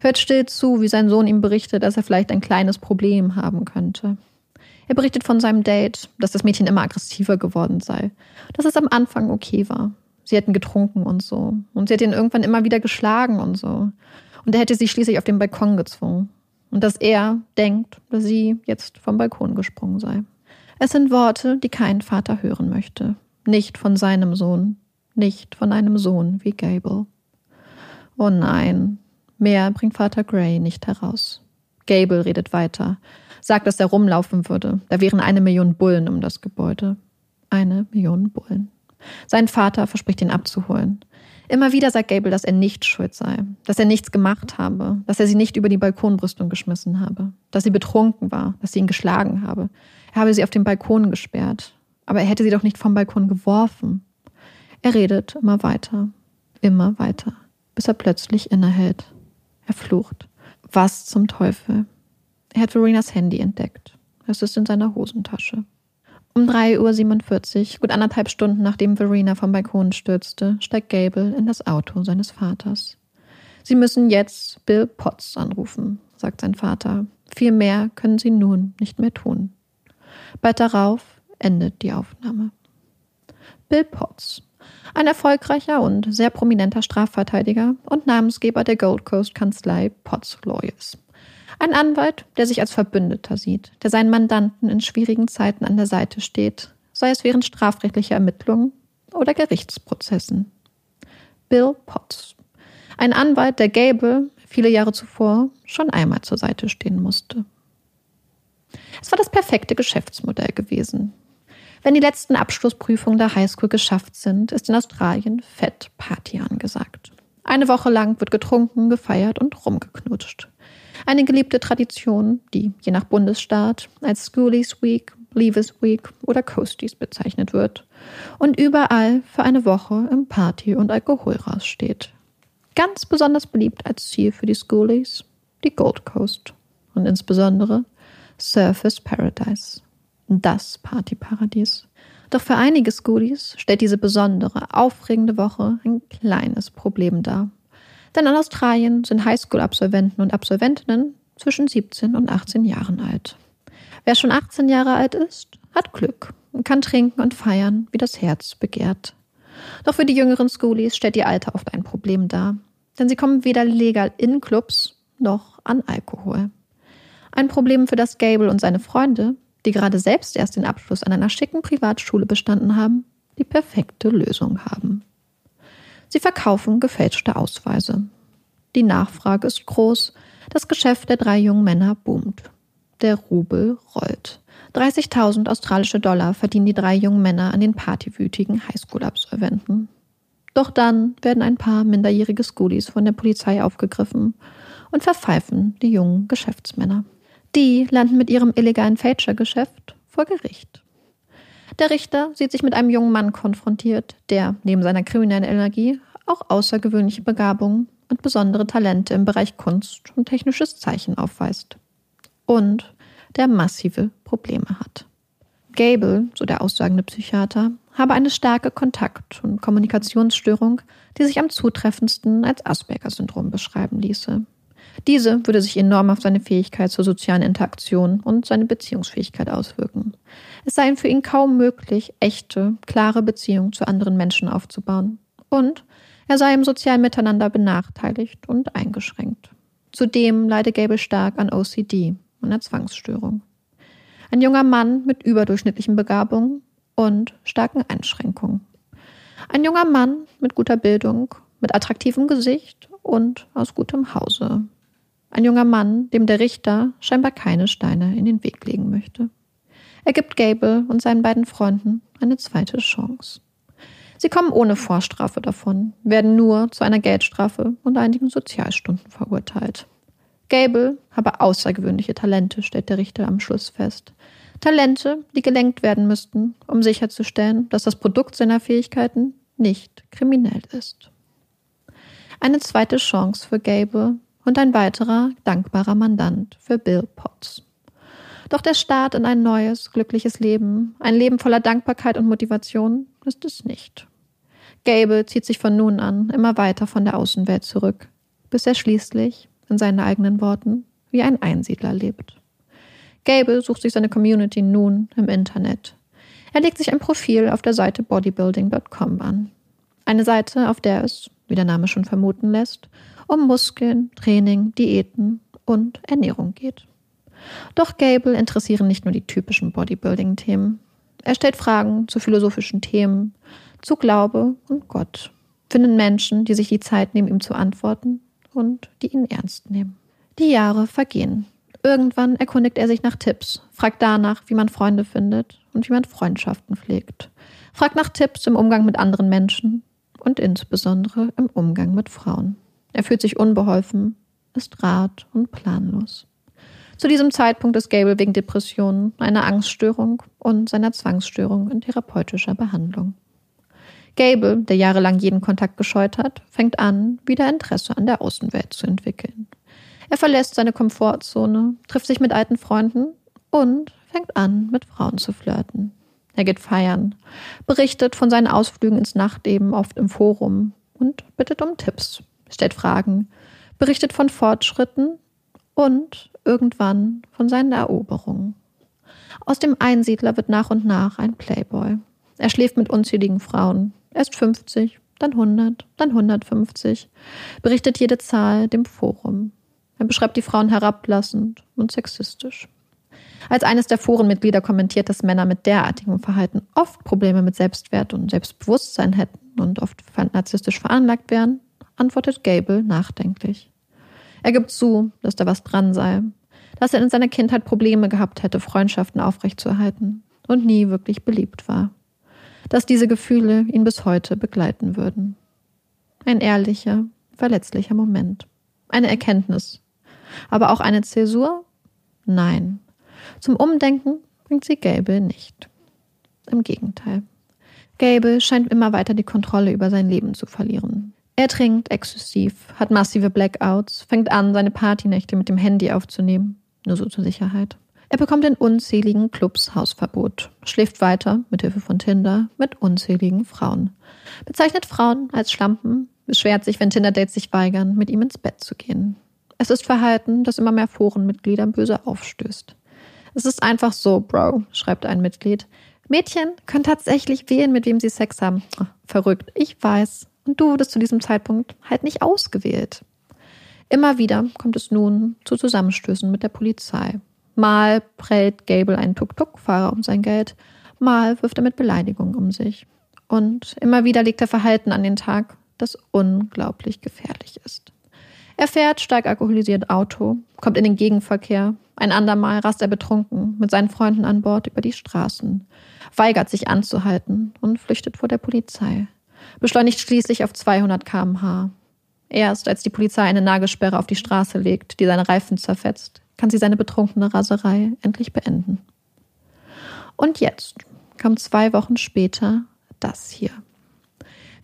Hört still zu, wie sein Sohn ihm berichtet, dass er vielleicht ein kleines Problem haben könnte. Er berichtet von seinem Date, dass das Mädchen immer aggressiver geworden sei, dass es am Anfang okay war. Sie hätten getrunken und so. Und sie hat ihn irgendwann immer wieder geschlagen und so. Und er hätte sie schließlich auf den Balkon gezwungen. Und dass er denkt, dass sie jetzt vom Balkon gesprungen sei. Es sind Worte, die kein Vater hören möchte. Nicht von seinem Sohn. Nicht von einem Sohn wie Gable. Oh nein, mehr bringt Vater Gray nicht heraus. Gable redet weiter, sagt, dass er rumlaufen würde. Da wären eine Million Bullen um das Gebäude. Eine Million Bullen. Sein Vater verspricht ihn abzuholen. Immer wieder sagt Gable, dass er nicht schuld sei, dass er nichts gemacht habe, dass er sie nicht über die Balkonbrüstung geschmissen habe, dass sie betrunken war, dass sie ihn geschlagen habe. Er habe sie auf den Balkon gesperrt, aber er hätte sie doch nicht vom Balkon geworfen. Er redet immer weiter, immer weiter, bis er plötzlich innehält. Er flucht. Was zum Teufel? Er hat Verenas Handy entdeckt. Es ist in seiner Hosentasche. Um 3.47 Uhr, gut anderthalb Stunden nachdem Verena vom Balkon stürzte, steigt Gable in das Auto seines Vaters. Sie müssen jetzt Bill Potts anrufen, sagt sein Vater. Viel mehr können sie nun nicht mehr tun. Bald darauf endet die Aufnahme. Bill Potts, ein erfolgreicher und sehr prominenter Strafverteidiger und Namensgeber der Gold Coast Kanzlei Potts Lawyers. Ein Anwalt, der sich als Verbündeter sieht, der seinen Mandanten in schwierigen Zeiten an der Seite steht, sei es während strafrechtlicher Ermittlungen oder Gerichtsprozessen. Bill Potts. Ein Anwalt, der Gable viele Jahre zuvor schon einmal zur Seite stehen musste. Es war das perfekte Geschäftsmodell gewesen. Wenn die letzten Abschlussprüfungen der Highschool geschafft sind, ist in Australien Fett Party angesagt. Eine Woche lang wird getrunken, gefeiert und rumgeknutscht. Eine geliebte Tradition, die je nach Bundesstaat als Schoolies Week, Leavers Week oder Coasties bezeichnet wird und überall für eine Woche im Party- und Alkoholras steht. Ganz besonders beliebt als Ziel für die Schoolies die Gold Coast und insbesondere Surface Paradise das Partyparadies. Doch für einige Schoolies stellt diese besondere, aufregende Woche ein kleines Problem dar. Denn in Australien sind Highschool-Absolventen und Absolventinnen zwischen 17 und 18 Jahren alt. Wer schon 18 Jahre alt ist, hat Glück und kann trinken und feiern, wie das Herz begehrt. Doch für die jüngeren Schoolies stellt ihr Alter oft ein Problem dar, denn sie kommen weder legal in Clubs noch an Alkohol. Ein Problem für das Gable und seine Freunde, die gerade selbst erst den Abschluss an einer schicken Privatschule bestanden haben, die perfekte Lösung haben. Sie verkaufen gefälschte Ausweise. Die Nachfrage ist groß, das Geschäft der drei jungen Männer boomt. Der Rubel rollt. 30.000 australische Dollar verdienen die drei jungen Männer an den partywütigen Highschool-Absolventen. Doch dann werden ein paar minderjährige Schoolies von der Polizei aufgegriffen und verpfeifen die jungen Geschäftsmänner. Die landen mit ihrem illegalen Fälschergeschäft vor Gericht. Der Richter sieht sich mit einem jungen Mann konfrontiert, der neben seiner kriminellen Energie auch außergewöhnliche Begabungen und besondere Talente im Bereich Kunst und technisches Zeichen aufweist. Und der massive Probleme hat. Gable, so der aussagende Psychiater, habe eine starke Kontakt- und Kommunikationsstörung, die sich am zutreffendsten als Asperger-Syndrom beschreiben ließe. Diese würde sich enorm auf seine Fähigkeit zur sozialen Interaktion und seine Beziehungsfähigkeit auswirken. Es sei für ihn kaum möglich, echte, klare Beziehungen zu anderen Menschen aufzubauen. Und er sei im sozialen Miteinander benachteiligt und eingeschränkt. Zudem leide Gable stark an OCD, einer Zwangsstörung. Ein junger Mann mit überdurchschnittlichen Begabungen und starken Einschränkungen. Ein junger Mann mit guter Bildung, mit attraktivem Gesicht und aus gutem Hause. Ein junger Mann, dem der Richter scheinbar keine Steine in den Weg legen möchte. Er gibt Gable und seinen beiden Freunden eine zweite Chance. Sie kommen ohne Vorstrafe davon, werden nur zu einer Geldstrafe und einigen Sozialstunden verurteilt. Gable habe außergewöhnliche Talente, stellt der Richter am Schluss fest. Talente, die gelenkt werden müssten, um sicherzustellen, dass das Produkt seiner Fähigkeiten nicht kriminell ist. Eine zweite Chance für Gable, und ein weiterer dankbarer Mandant für Bill Potts. Doch der Start in ein neues, glückliches Leben, ein Leben voller Dankbarkeit und Motivation, ist es nicht. Gable zieht sich von nun an immer weiter von der Außenwelt zurück, bis er schließlich, in seinen eigenen Worten, wie ein Einsiedler lebt. Gable sucht sich seine Community nun im Internet. Er legt sich ein Profil auf der Seite bodybuilding.com an. Eine Seite, auf der es, wie der Name schon vermuten lässt, um Muskeln, Training, Diäten und Ernährung geht. Doch Gable interessieren nicht nur die typischen Bodybuilding-Themen. Er stellt Fragen zu philosophischen Themen, zu Glaube und Gott, findet Menschen, die sich die Zeit nehmen, ihm zu antworten und die ihn ernst nehmen. Die Jahre vergehen. Irgendwann erkundigt er sich nach Tipps, fragt danach, wie man Freunde findet und wie man Freundschaften pflegt, fragt nach Tipps im Umgang mit anderen Menschen und insbesondere im Umgang mit Frauen. Er fühlt sich unbeholfen, ist rat und planlos. Zu diesem Zeitpunkt ist Gable wegen Depressionen, einer Angststörung und seiner Zwangsstörung in therapeutischer Behandlung. Gable, der jahrelang jeden Kontakt gescheut hat, fängt an, wieder Interesse an der Außenwelt zu entwickeln. Er verlässt seine Komfortzone, trifft sich mit alten Freunden und fängt an, mit Frauen zu flirten. Er geht feiern, berichtet von seinen Ausflügen ins Nachtleben oft im Forum und bittet um Tipps, stellt Fragen, berichtet von Fortschritten und irgendwann von seinen Eroberungen. Aus dem Einsiedler wird nach und nach ein Playboy. Er schläft mit unzähligen Frauen. Erst 50, dann 100, dann 150. Berichtet jede Zahl dem Forum. Er beschreibt die Frauen herablassend und sexistisch. Als eines der Forenmitglieder kommentiert, dass Männer mit derartigem Verhalten oft Probleme mit Selbstwert und Selbstbewusstsein hätten und oft narzisstisch veranlagt wären, antwortet Gable nachdenklich. Er gibt zu, dass da was dran sei, dass er in seiner Kindheit Probleme gehabt hätte, Freundschaften aufrechtzuerhalten und nie wirklich beliebt war. Dass diese Gefühle ihn bis heute begleiten würden. Ein ehrlicher, verletzlicher Moment. Eine Erkenntnis. Aber auch eine Zäsur? Nein. Zum Umdenken bringt sie Gable nicht. Im Gegenteil. Gable scheint immer weiter die Kontrolle über sein Leben zu verlieren. Er trinkt exzessiv, hat massive Blackouts, fängt an, seine Partynächte mit dem Handy aufzunehmen, nur so zur Sicherheit. Er bekommt in unzähligen Clubs Hausverbot, schläft weiter, mit Hilfe von Tinder, mit unzähligen Frauen, bezeichnet Frauen als Schlampen, beschwert sich, wenn Tinder-Dates sich weigern, mit ihm ins Bett zu gehen. Es ist Verhalten, das immer mehr Forenmitgliedern böse aufstößt. Es ist einfach so, Bro, schreibt ein Mitglied. Mädchen können tatsächlich wählen, mit wem sie Sex haben. Verrückt, ich weiß. Und du wurdest zu diesem Zeitpunkt halt nicht ausgewählt. Immer wieder kommt es nun zu Zusammenstößen mit der Polizei. Mal prellt Gable einen Tuk-Tuk-Fahrer um sein Geld, mal wirft er mit Beleidigungen um sich. Und immer wieder legt er Verhalten an den Tag, das unglaublich gefährlich ist. Er fährt stark alkoholisiert Auto, kommt in den Gegenverkehr. Ein andermal rast er betrunken mit seinen Freunden an Bord über die Straßen, weigert sich anzuhalten und flüchtet vor der Polizei beschleunigt schließlich auf 200 km/h. Erst als die Polizei eine Nagelsperre auf die Straße legt, die seine Reifen zerfetzt, kann sie seine betrunkene Raserei endlich beenden. Und jetzt kam zwei Wochen später das hier.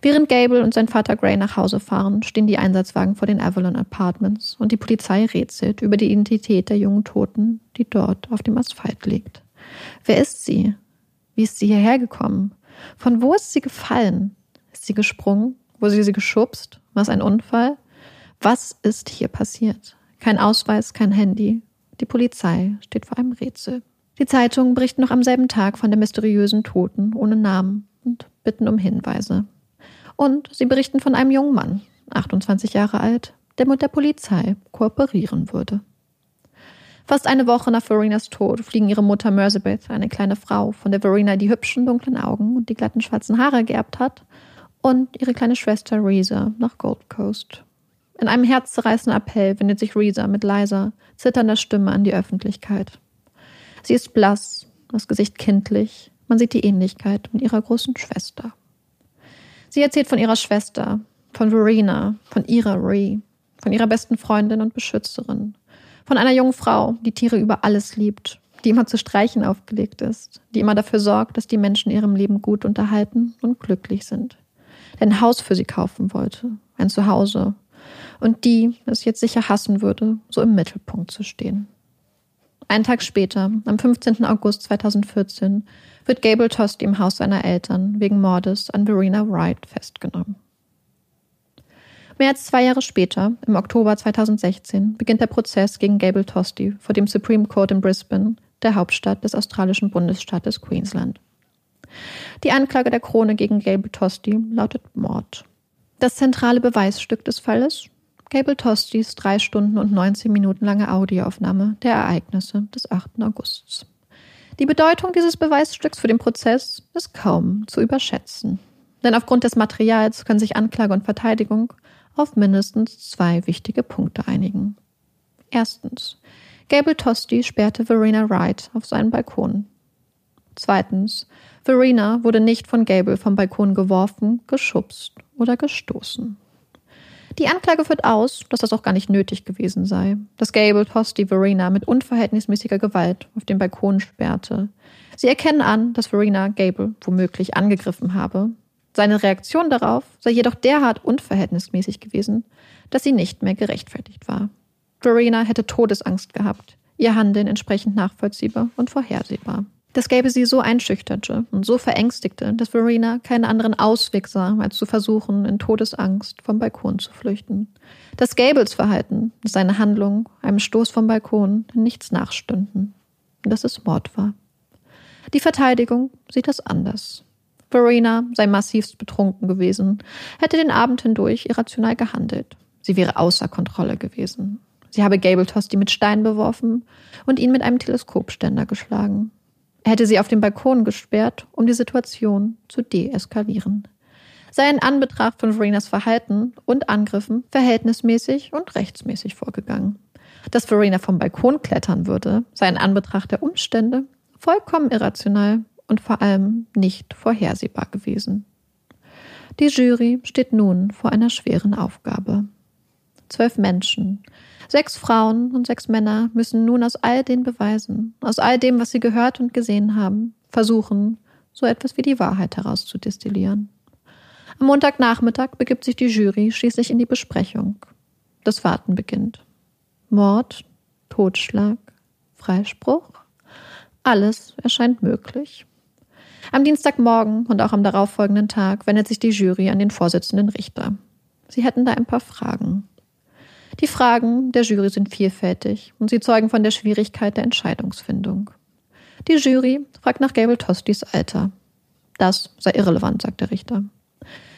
Während Gable und sein Vater Gray nach Hause fahren, stehen die Einsatzwagen vor den Avalon Apartments und die Polizei rätselt über die Identität der jungen Toten, die dort auf dem Asphalt liegt. Wer ist sie? Wie ist sie hierher gekommen? Von wo ist sie gefallen? Sie gesprungen? Wurde sie geschubst? War es ein Unfall? Was ist hier passiert? Kein Ausweis, kein Handy. Die Polizei steht vor einem Rätsel. Die Zeitungen berichten noch am selben Tag von der mysteriösen Toten ohne Namen und bitten um Hinweise. Und sie berichten von einem jungen Mann, 28 Jahre alt, der mit der Polizei kooperieren würde. Fast eine Woche nach Verenas Tod fliegen ihre Mutter Mersebeth, eine kleine Frau, von der Verena die hübschen dunklen Augen und die glatten schwarzen Haare geerbt hat, und ihre kleine Schwester Reza nach Gold Coast. In einem herzzerreißenden Appell wendet sich Reza mit leiser, zitternder Stimme an die Öffentlichkeit. Sie ist blass, das Gesicht kindlich, man sieht die Ähnlichkeit mit ihrer großen Schwester. Sie erzählt von ihrer Schwester, von Verena, von ihrer Ree, von ihrer besten Freundin und Beschützerin, von einer jungen Frau, die Tiere über alles liebt, die immer zu Streichen aufgelegt ist, die immer dafür sorgt, dass die Menschen ihrem Leben gut unterhalten und glücklich sind ein Haus für sie kaufen wollte, ein Zuhause, und die es jetzt sicher hassen würde, so im Mittelpunkt zu stehen. Einen Tag später, am 15. August 2014, wird Gable Tosti im Haus seiner Eltern wegen Mordes an Verena Wright festgenommen. Mehr als zwei Jahre später, im Oktober 2016, beginnt der Prozess gegen Gable Tosti vor dem Supreme Court in Brisbane, der Hauptstadt des australischen Bundesstaates Queensland. Die Anklage der Krone gegen Gable Tosti lautet Mord. Das zentrale Beweisstück des Falles? Gable Tostis drei Stunden und 19 Minuten lange Audioaufnahme der Ereignisse des 8. Augusts. Die Bedeutung dieses Beweisstücks für den Prozess ist kaum zu überschätzen. Denn aufgrund des Materials können sich Anklage und Verteidigung auf mindestens zwei wichtige Punkte einigen. Erstens. Gable Tosti sperrte Verena Wright auf seinen Balkon. Zweitens. Verena wurde nicht von Gable vom Balkon geworfen, geschubst oder gestoßen. Die Anklage führt aus, dass das auch gar nicht nötig gewesen sei, dass Gable Tosti Verena mit unverhältnismäßiger Gewalt auf den Balkon sperrte. Sie erkennen an, dass Verena Gable womöglich angegriffen habe. Seine Reaktion darauf sei jedoch derart unverhältnismäßig gewesen, dass sie nicht mehr gerechtfertigt war. Verena hätte Todesangst gehabt, ihr Handeln entsprechend nachvollziehbar und vorhersehbar. Das Gelbe sie so einschüchterte und so verängstigte, dass Verena keinen anderen Ausweg sah, als zu versuchen, in Todesangst vom Balkon zu flüchten. Das Gables Verhalten, seine Handlung, einem Stoß vom Balkon, nichts nachstünden. Dass es Mord war. Die Verteidigung sieht das anders. Verena sei massivst betrunken gewesen, hätte den Abend hindurch irrational gehandelt. Sie wäre außer Kontrolle gewesen. Sie habe Gable Tosti mit Steinen beworfen und ihn mit einem Teleskopständer geschlagen. Hätte sie auf den Balkon gesperrt, um die Situation zu deeskalieren. Sei in Anbetracht von Verenas Verhalten und Angriffen verhältnismäßig und rechtsmäßig vorgegangen. Dass Verena vom Balkon klettern würde, sei in Anbetracht der Umstände vollkommen irrational und vor allem nicht vorhersehbar gewesen. Die Jury steht nun vor einer schweren Aufgabe. Zwölf Menschen, Sechs Frauen und sechs Männer müssen nun aus all den Beweisen, aus all dem, was sie gehört und gesehen haben, versuchen, so etwas wie die Wahrheit herauszudestillieren. Am Montagnachmittag begibt sich die Jury schließlich in die Besprechung. Das Warten beginnt. Mord, Totschlag, Freispruch. Alles erscheint möglich. Am Dienstagmorgen und auch am darauffolgenden Tag wendet sich die Jury an den Vorsitzenden Richter. Sie hätten da ein paar Fragen. Die Fragen der Jury sind vielfältig und sie zeugen von der Schwierigkeit der Entscheidungsfindung. Die Jury fragt nach Gable Tostis Alter. Das sei irrelevant, sagt der Richter.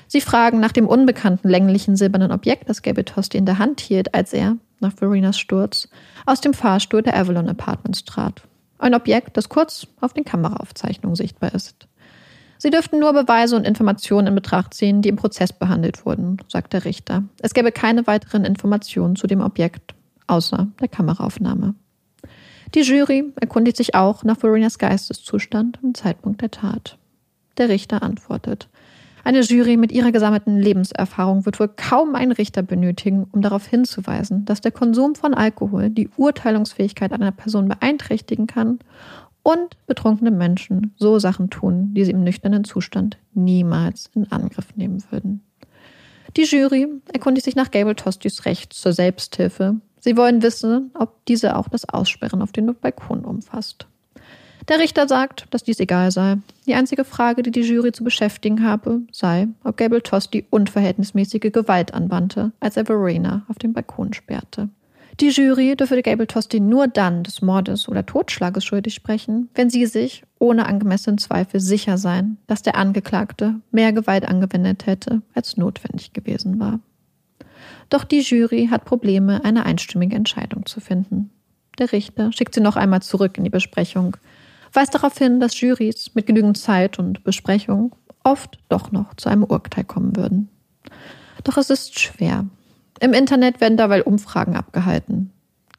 Sie fragen nach dem unbekannten länglichen silbernen Objekt, das Gable Tosti in der Hand hielt, als er, nach Verenas Sturz, aus dem Fahrstuhl der Avalon Apartments trat. Ein Objekt, das kurz auf den Kameraaufzeichnungen sichtbar ist. Sie dürften nur Beweise und Informationen in Betracht ziehen, die im Prozess behandelt wurden, sagt der Richter. Es gäbe keine weiteren Informationen zu dem Objekt, außer der Kameraaufnahme. Die Jury erkundigt sich auch nach Verenas Geisteszustand im Zeitpunkt der Tat. Der Richter antwortet. Eine Jury mit ihrer gesammelten Lebenserfahrung wird wohl kaum einen Richter benötigen, um darauf hinzuweisen, dass der Konsum von Alkohol die Urteilungsfähigkeit einer Person beeinträchtigen kann und betrunkene Menschen so Sachen tun, die sie im nüchternen Zustand niemals in Angriff nehmen würden. Die Jury erkundigt sich nach Gable Tostis Recht zur Selbsthilfe. Sie wollen wissen, ob diese auch das Aussperren auf den Balkon umfasst. Der Richter sagt, dass dies egal sei. Die einzige Frage, die die Jury zu beschäftigen habe, sei, ob Gable Tosti unverhältnismäßige Gewalt anwandte, als er Verena auf den Balkon sperrte. Die Jury dürfe Gable Tosti nur dann des Mordes oder Totschlages schuldig sprechen, wenn sie sich ohne angemessenen Zweifel sicher sein, dass der Angeklagte mehr Gewalt angewendet hätte, als notwendig gewesen war. Doch die Jury hat Probleme, eine einstimmige Entscheidung zu finden. Der Richter schickt sie noch einmal zurück in die Besprechung, weist darauf hin, dass Jurys mit genügend Zeit und Besprechung oft doch noch zu einem Urteil kommen würden. Doch es ist schwer, im Internet werden dabei Umfragen abgehalten.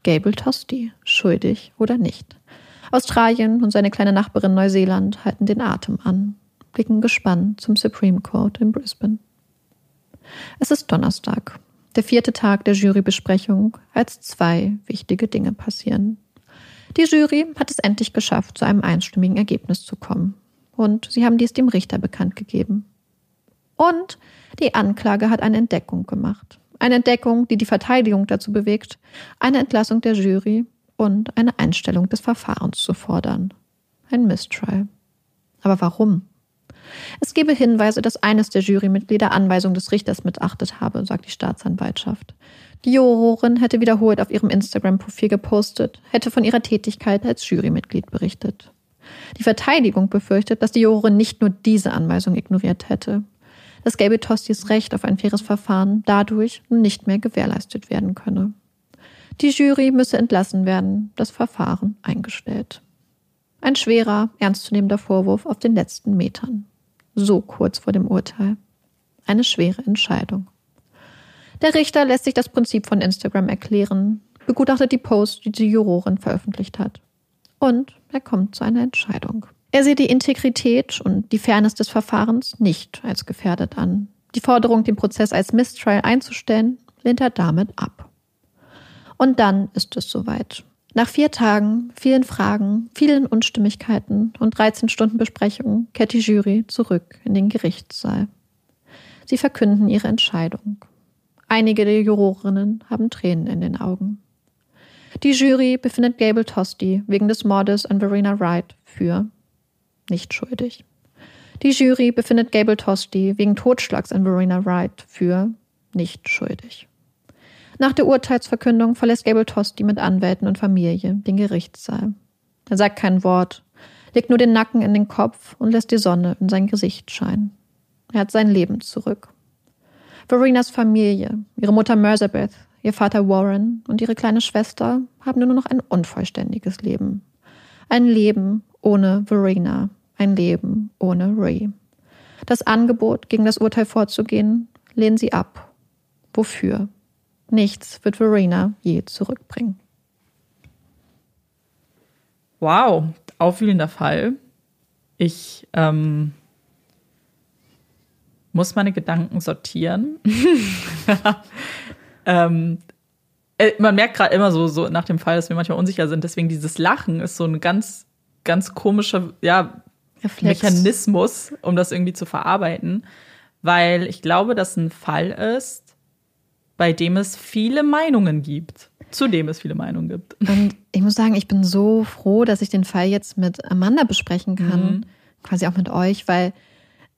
Gable Tosti, schuldig oder nicht. Australien und seine kleine Nachbarin Neuseeland halten den Atem an, blicken gespannt zum Supreme Court in Brisbane. Es ist Donnerstag, der vierte Tag der Jurybesprechung, als zwei wichtige Dinge passieren. Die Jury hat es endlich geschafft, zu einem einstimmigen Ergebnis zu kommen. Und sie haben dies dem Richter bekannt gegeben. Und die Anklage hat eine Entdeckung gemacht. Eine Entdeckung, die die Verteidigung dazu bewegt, eine Entlassung der Jury und eine Einstellung des Verfahrens zu fordern. Ein Mistrial. Aber warum? Es gebe Hinweise, dass eines der Jurymitglieder Anweisung des Richters missachtet habe, sagt die Staatsanwaltschaft. Die Jurorin hätte wiederholt auf ihrem Instagram-Profil gepostet, hätte von ihrer Tätigkeit als Jurymitglied berichtet. Die Verteidigung befürchtet, dass die Jurorin nicht nur diese Anweisung ignoriert hätte dass Gaby Tostis Recht auf ein faires Verfahren dadurch nicht mehr gewährleistet werden könne. Die Jury müsse entlassen werden, das Verfahren eingestellt. Ein schwerer, ernstzunehmender Vorwurf auf den letzten Metern. So kurz vor dem Urteil. Eine schwere Entscheidung. Der Richter lässt sich das Prinzip von Instagram erklären, begutachtet die Post, die die Jurorin veröffentlicht hat. Und er kommt zu einer Entscheidung. Er sieht die Integrität und die Fairness des Verfahrens nicht als gefährdet an. Die Forderung, den Prozess als Mistrial einzustellen, lehnt er damit ab. Und dann ist es soweit. Nach vier Tagen, vielen Fragen, vielen Unstimmigkeiten und 13 Stunden Besprechung kehrt die Jury zurück in den Gerichtssaal. Sie verkünden ihre Entscheidung. Einige der Jurorinnen haben Tränen in den Augen. Die Jury befindet Gable Tosti wegen des Mordes an Verena Wright für nicht schuldig. Die Jury befindet Gable Tosti wegen Totschlags an Verena Wright für nicht schuldig. Nach der Urteilsverkündung verlässt Gable Tosti mit Anwälten und Familie den Gerichtssaal. Er sagt kein Wort, legt nur den Nacken in den Kopf und lässt die Sonne in sein Gesicht scheinen. Er hat sein Leben zurück. Verenas Familie, ihre Mutter Merzabeth, ihr Vater Warren und ihre kleine Schwester haben nur noch ein unvollständiges Leben. Ein Leben ohne Verena, ein Leben ohne Ray. Das Angebot, gegen das Urteil vorzugehen, lehnen sie ab. Wofür? Nichts wird Verena je zurückbringen. Wow, aufwühlender Fall. Ich ähm, muss meine Gedanken sortieren. ähm, äh, man merkt gerade immer so, so nach dem Fall, dass wir manchmal unsicher sind. Deswegen dieses Lachen ist so ein ganz, ganz komischer ja, Mechanismus, um das irgendwie zu verarbeiten. Weil ich glaube, dass ein Fall ist, bei dem es viele Meinungen gibt. Zu dem es viele Meinungen gibt. Und ich muss sagen, ich bin so froh, dass ich den Fall jetzt mit Amanda besprechen kann. Mhm. Quasi auch mit euch, weil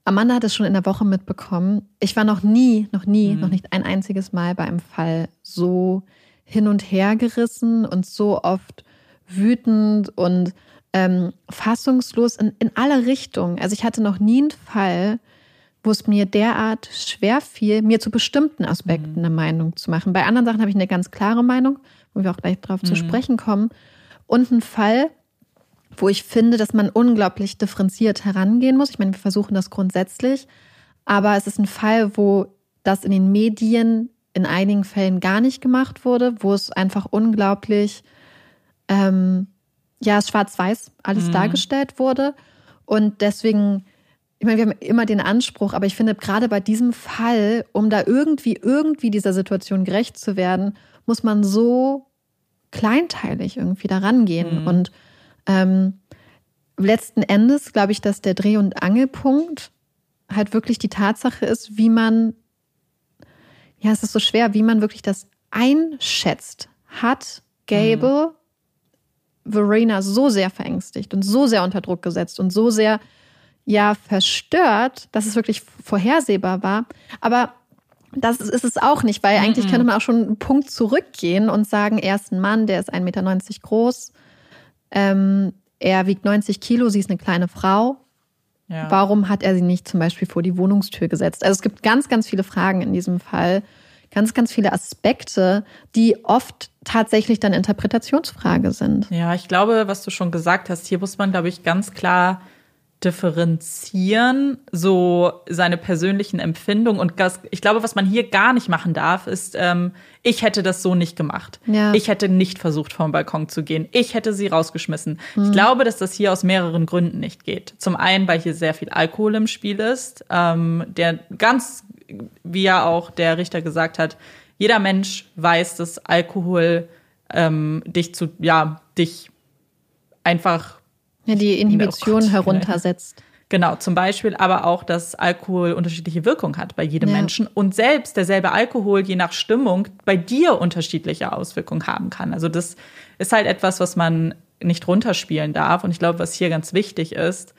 Amanda hat es schon in der Woche mitbekommen. Ich war noch nie, noch nie, mhm. noch nicht ein einziges Mal bei einem Fall so hin und her gerissen und so oft wütend und ähm, fassungslos in, in alle Richtungen. Also ich hatte noch nie einen Fall, wo es mir derart schwer fiel, mir zu bestimmten Aspekten mhm. eine Meinung zu machen. Bei anderen Sachen habe ich eine ganz klare Meinung, wo wir auch gleich drauf mhm. zu sprechen kommen. Und einen Fall, wo ich finde, dass man unglaublich differenziert herangehen muss. Ich meine, wir versuchen das grundsätzlich, aber es ist ein Fall, wo das in den Medien in einigen Fällen gar nicht gemacht wurde, wo es einfach unglaublich, ähm, ja, schwarz-weiß alles mhm. dargestellt wurde. Und deswegen, ich meine, wir haben immer den Anspruch, aber ich finde, gerade bei diesem Fall, um da irgendwie, irgendwie dieser Situation gerecht zu werden, muss man so kleinteilig irgendwie da rangehen. Mhm. Und ähm, letzten Endes glaube ich, dass der Dreh- und Angelpunkt halt wirklich die Tatsache ist, wie man ja, es ist so schwer, wie man wirklich das einschätzt. Hat Gable mhm. Verena so sehr verängstigt und so sehr unter Druck gesetzt und so sehr ja verstört, dass es wirklich vorhersehbar war. Aber das ist es auch nicht, weil eigentlich mhm. könnte man auch schon einen Punkt zurückgehen und sagen, er ist ein Mann, der ist 1,90 Meter groß, ähm, er wiegt 90 Kilo, sie ist eine kleine Frau. Ja. Warum hat er sie nicht zum Beispiel vor die Wohnungstür gesetzt? Also es gibt ganz, ganz viele Fragen in diesem Fall, ganz, ganz viele Aspekte, die oft tatsächlich dann Interpretationsfrage sind. Ja, ich glaube, was du schon gesagt hast, hier muss man, glaube ich, ganz klar differenzieren, so seine persönlichen Empfindungen. Und das, ich glaube, was man hier gar nicht machen darf, ist, ähm, ich hätte das so nicht gemacht. Ja. Ich hätte nicht versucht, vom Balkon zu gehen. Ich hätte sie rausgeschmissen. Mhm. Ich glaube, dass das hier aus mehreren Gründen nicht geht. Zum einen, weil hier sehr viel Alkohol im Spiel ist, ähm, der ganz, wie ja auch der Richter gesagt hat, jeder Mensch weiß, dass Alkohol ähm, dich zu, ja, dich einfach ja, die Inhibition oh heruntersetzt. Genau, zum Beispiel aber auch, dass Alkohol unterschiedliche Wirkung hat bei jedem ja. Menschen und selbst derselbe Alkohol je nach Stimmung bei dir unterschiedliche Auswirkungen haben kann. Also das ist halt etwas, was man nicht runterspielen darf und ich glaube, was hier ganz wichtig ist,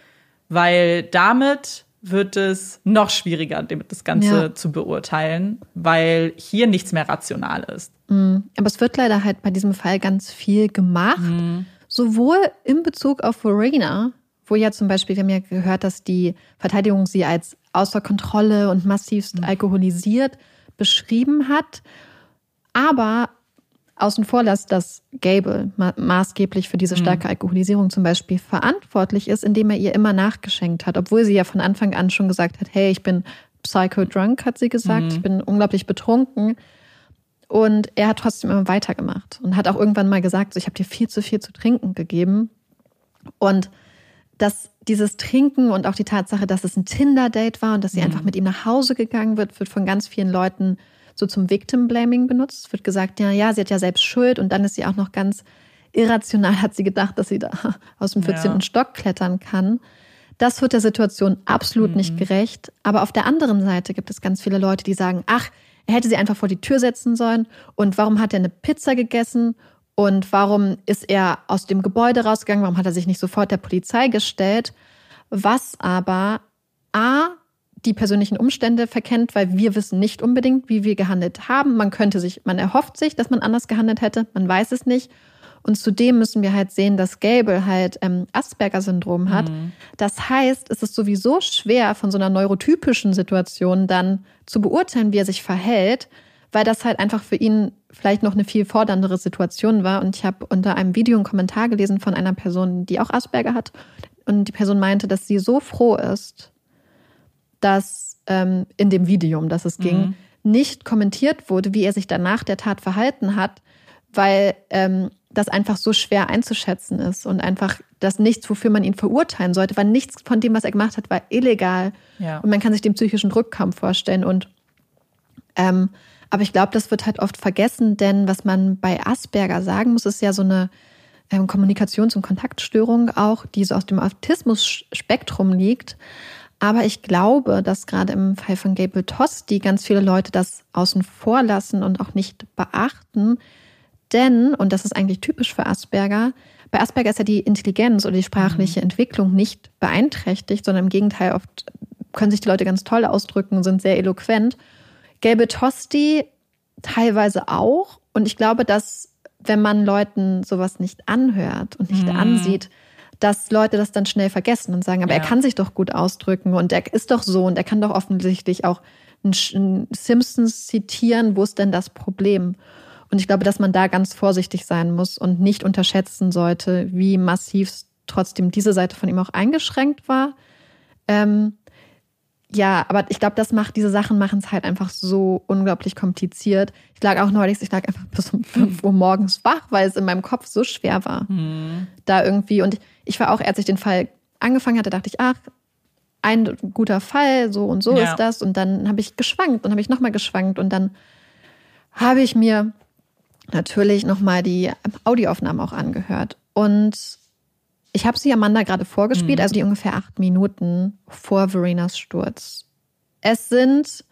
weil damit wird es noch schwieriger, das Ganze ja. zu beurteilen, weil hier nichts mehr rational ist. Mhm. Aber es wird leider halt bei diesem Fall ganz viel gemacht. Mhm sowohl in Bezug auf Verena, wo ja zum Beispiel, wir haben ja gehört, dass die Verteidigung sie als außer Kontrolle und massivst mhm. alkoholisiert beschrieben hat, aber außen vor lässt, dass Gable ma maßgeblich für diese mhm. starke Alkoholisierung zum Beispiel verantwortlich ist, indem er ihr immer nachgeschenkt hat, obwohl sie ja von Anfang an schon gesagt hat, hey, ich bin psycho-drunk, hat sie gesagt, mhm. ich bin unglaublich betrunken. Und er hat trotzdem immer weitergemacht und hat auch irgendwann mal gesagt, so, ich habe dir viel zu viel zu trinken gegeben. Und dass dieses Trinken und auch die Tatsache, dass es ein Tinder-Date war und dass sie mhm. einfach mit ihm nach Hause gegangen wird, wird von ganz vielen Leuten so zum Victim-Blaming benutzt. Es wird gesagt, ja, ja, sie hat ja selbst Schuld und dann ist sie auch noch ganz irrational, hat sie gedacht, dass sie da aus dem 14. Ja. Stock klettern kann. Das wird der Situation absolut mhm. nicht gerecht. Aber auf der anderen Seite gibt es ganz viele Leute, die sagen, ach, er hätte sie einfach vor die Tür setzen sollen. Und warum hat er eine Pizza gegessen? Und warum ist er aus dem Gebäude rausgegangen? Warum hat er sich nicht sofort der Polizei gestellt? was aber A, die persönlichen Umstände verkennt, weil wir wissen nicht unbedingt, wie wir gehandelt haben. Man könnte sich, man erhofft sich, dass man anders gehandelt hätte, man weiß es nicht. Und zudem müssen wir halt sehen, dass Gable halt ähm, Asperger-Syndrom hat. Mhm. Das heißt, es ist sowieso schwer, von so einer neurotypischen Situation dann zu beurteilen, wie er sich verhält, weil das halt einfach für ihn vielleicht noch eine viel forderndere Situation war. Und ich habe unter einem Video einen Kommentar gelesen von einer Person, die auch Asperger hat. Und die Person meinte, dass sie so froh ist, dass ähm, in dem Video, um das es ging, mhm. nicht kommentiert wurde, wie er sich danach der Tat verhalten hat, weil ähm, das einfach so schwer einzuschätzen ist und einfach das nichts, wofür man ihn verurteilen sollte, weil nichts von dem, was er gemacht hat, war illegal. Ja. Und man kann sich den psychischen Rückkampf vorstellen. Und ähm, aber ich glaube, das wird halt oft vergessen, denn was man bei Asperger sagen muss, ist ja so eine ähm, Kommunikations- und Kontaktstörung auch, die so aus dem Autismus-Spektrum liegt. Aber ich glaube, dass gerade im Fall von Gable Tosti ganz viele Leute das außen vor lassen und auch nicht beachten. Denn, und das ist eigentlich typisch für Asperger, bei Asperger ist ja die Intelligenz oder die sprachliche mhm. Entwicklung nicht beeinträchtigt, sondern im Gegenteil, oft können sich die Leute ganz toll ausdrücken und sind sehr eloquent. Gelbe Tosti teilweise auch. Und ich glaube, dass wenn man Leuten sowas nicht anhört und nicht mhm. ansieht, dass Leute das dann schnell vergessen und sagen, aber ja. er kann sich doch gut ausdrücken und er ist doch so und er kann doch offensichtlich auch einen Simpsons zitieren. Wo ist denn das Problem? Und ich glaube, dass man da ganz vorsichtig sein muss und nicht unterschätzen sollte, wie massiv trotzdem diese Seite von ihm auch eingeschränkt war. Ähm, ja, aber ich glaube, das macht, diese Sachen machen es halt einfach so unglaublich kompliziert. Ich lag auch neulich, ich lag einfach bis um 5 Uhr morgens wach, weil es in meinem Kopf so schwer war. Mhm. Da irgendwie. Und ich war auch, als ich den Fall angefangen hatte, dachte ich, ach, ein guter Fall, so und so ja. ist das. Und dann habe ich geschwankt und habe ich nochmal geschwankt. Und dann habe ich mir natürlich nochmal die Audioaufnahmen auch angehört. Und ich habe sie Amanda gerade vorgespielt, mhm. also die ungefähr acht Minuten vor Verenas Sturz. Es sind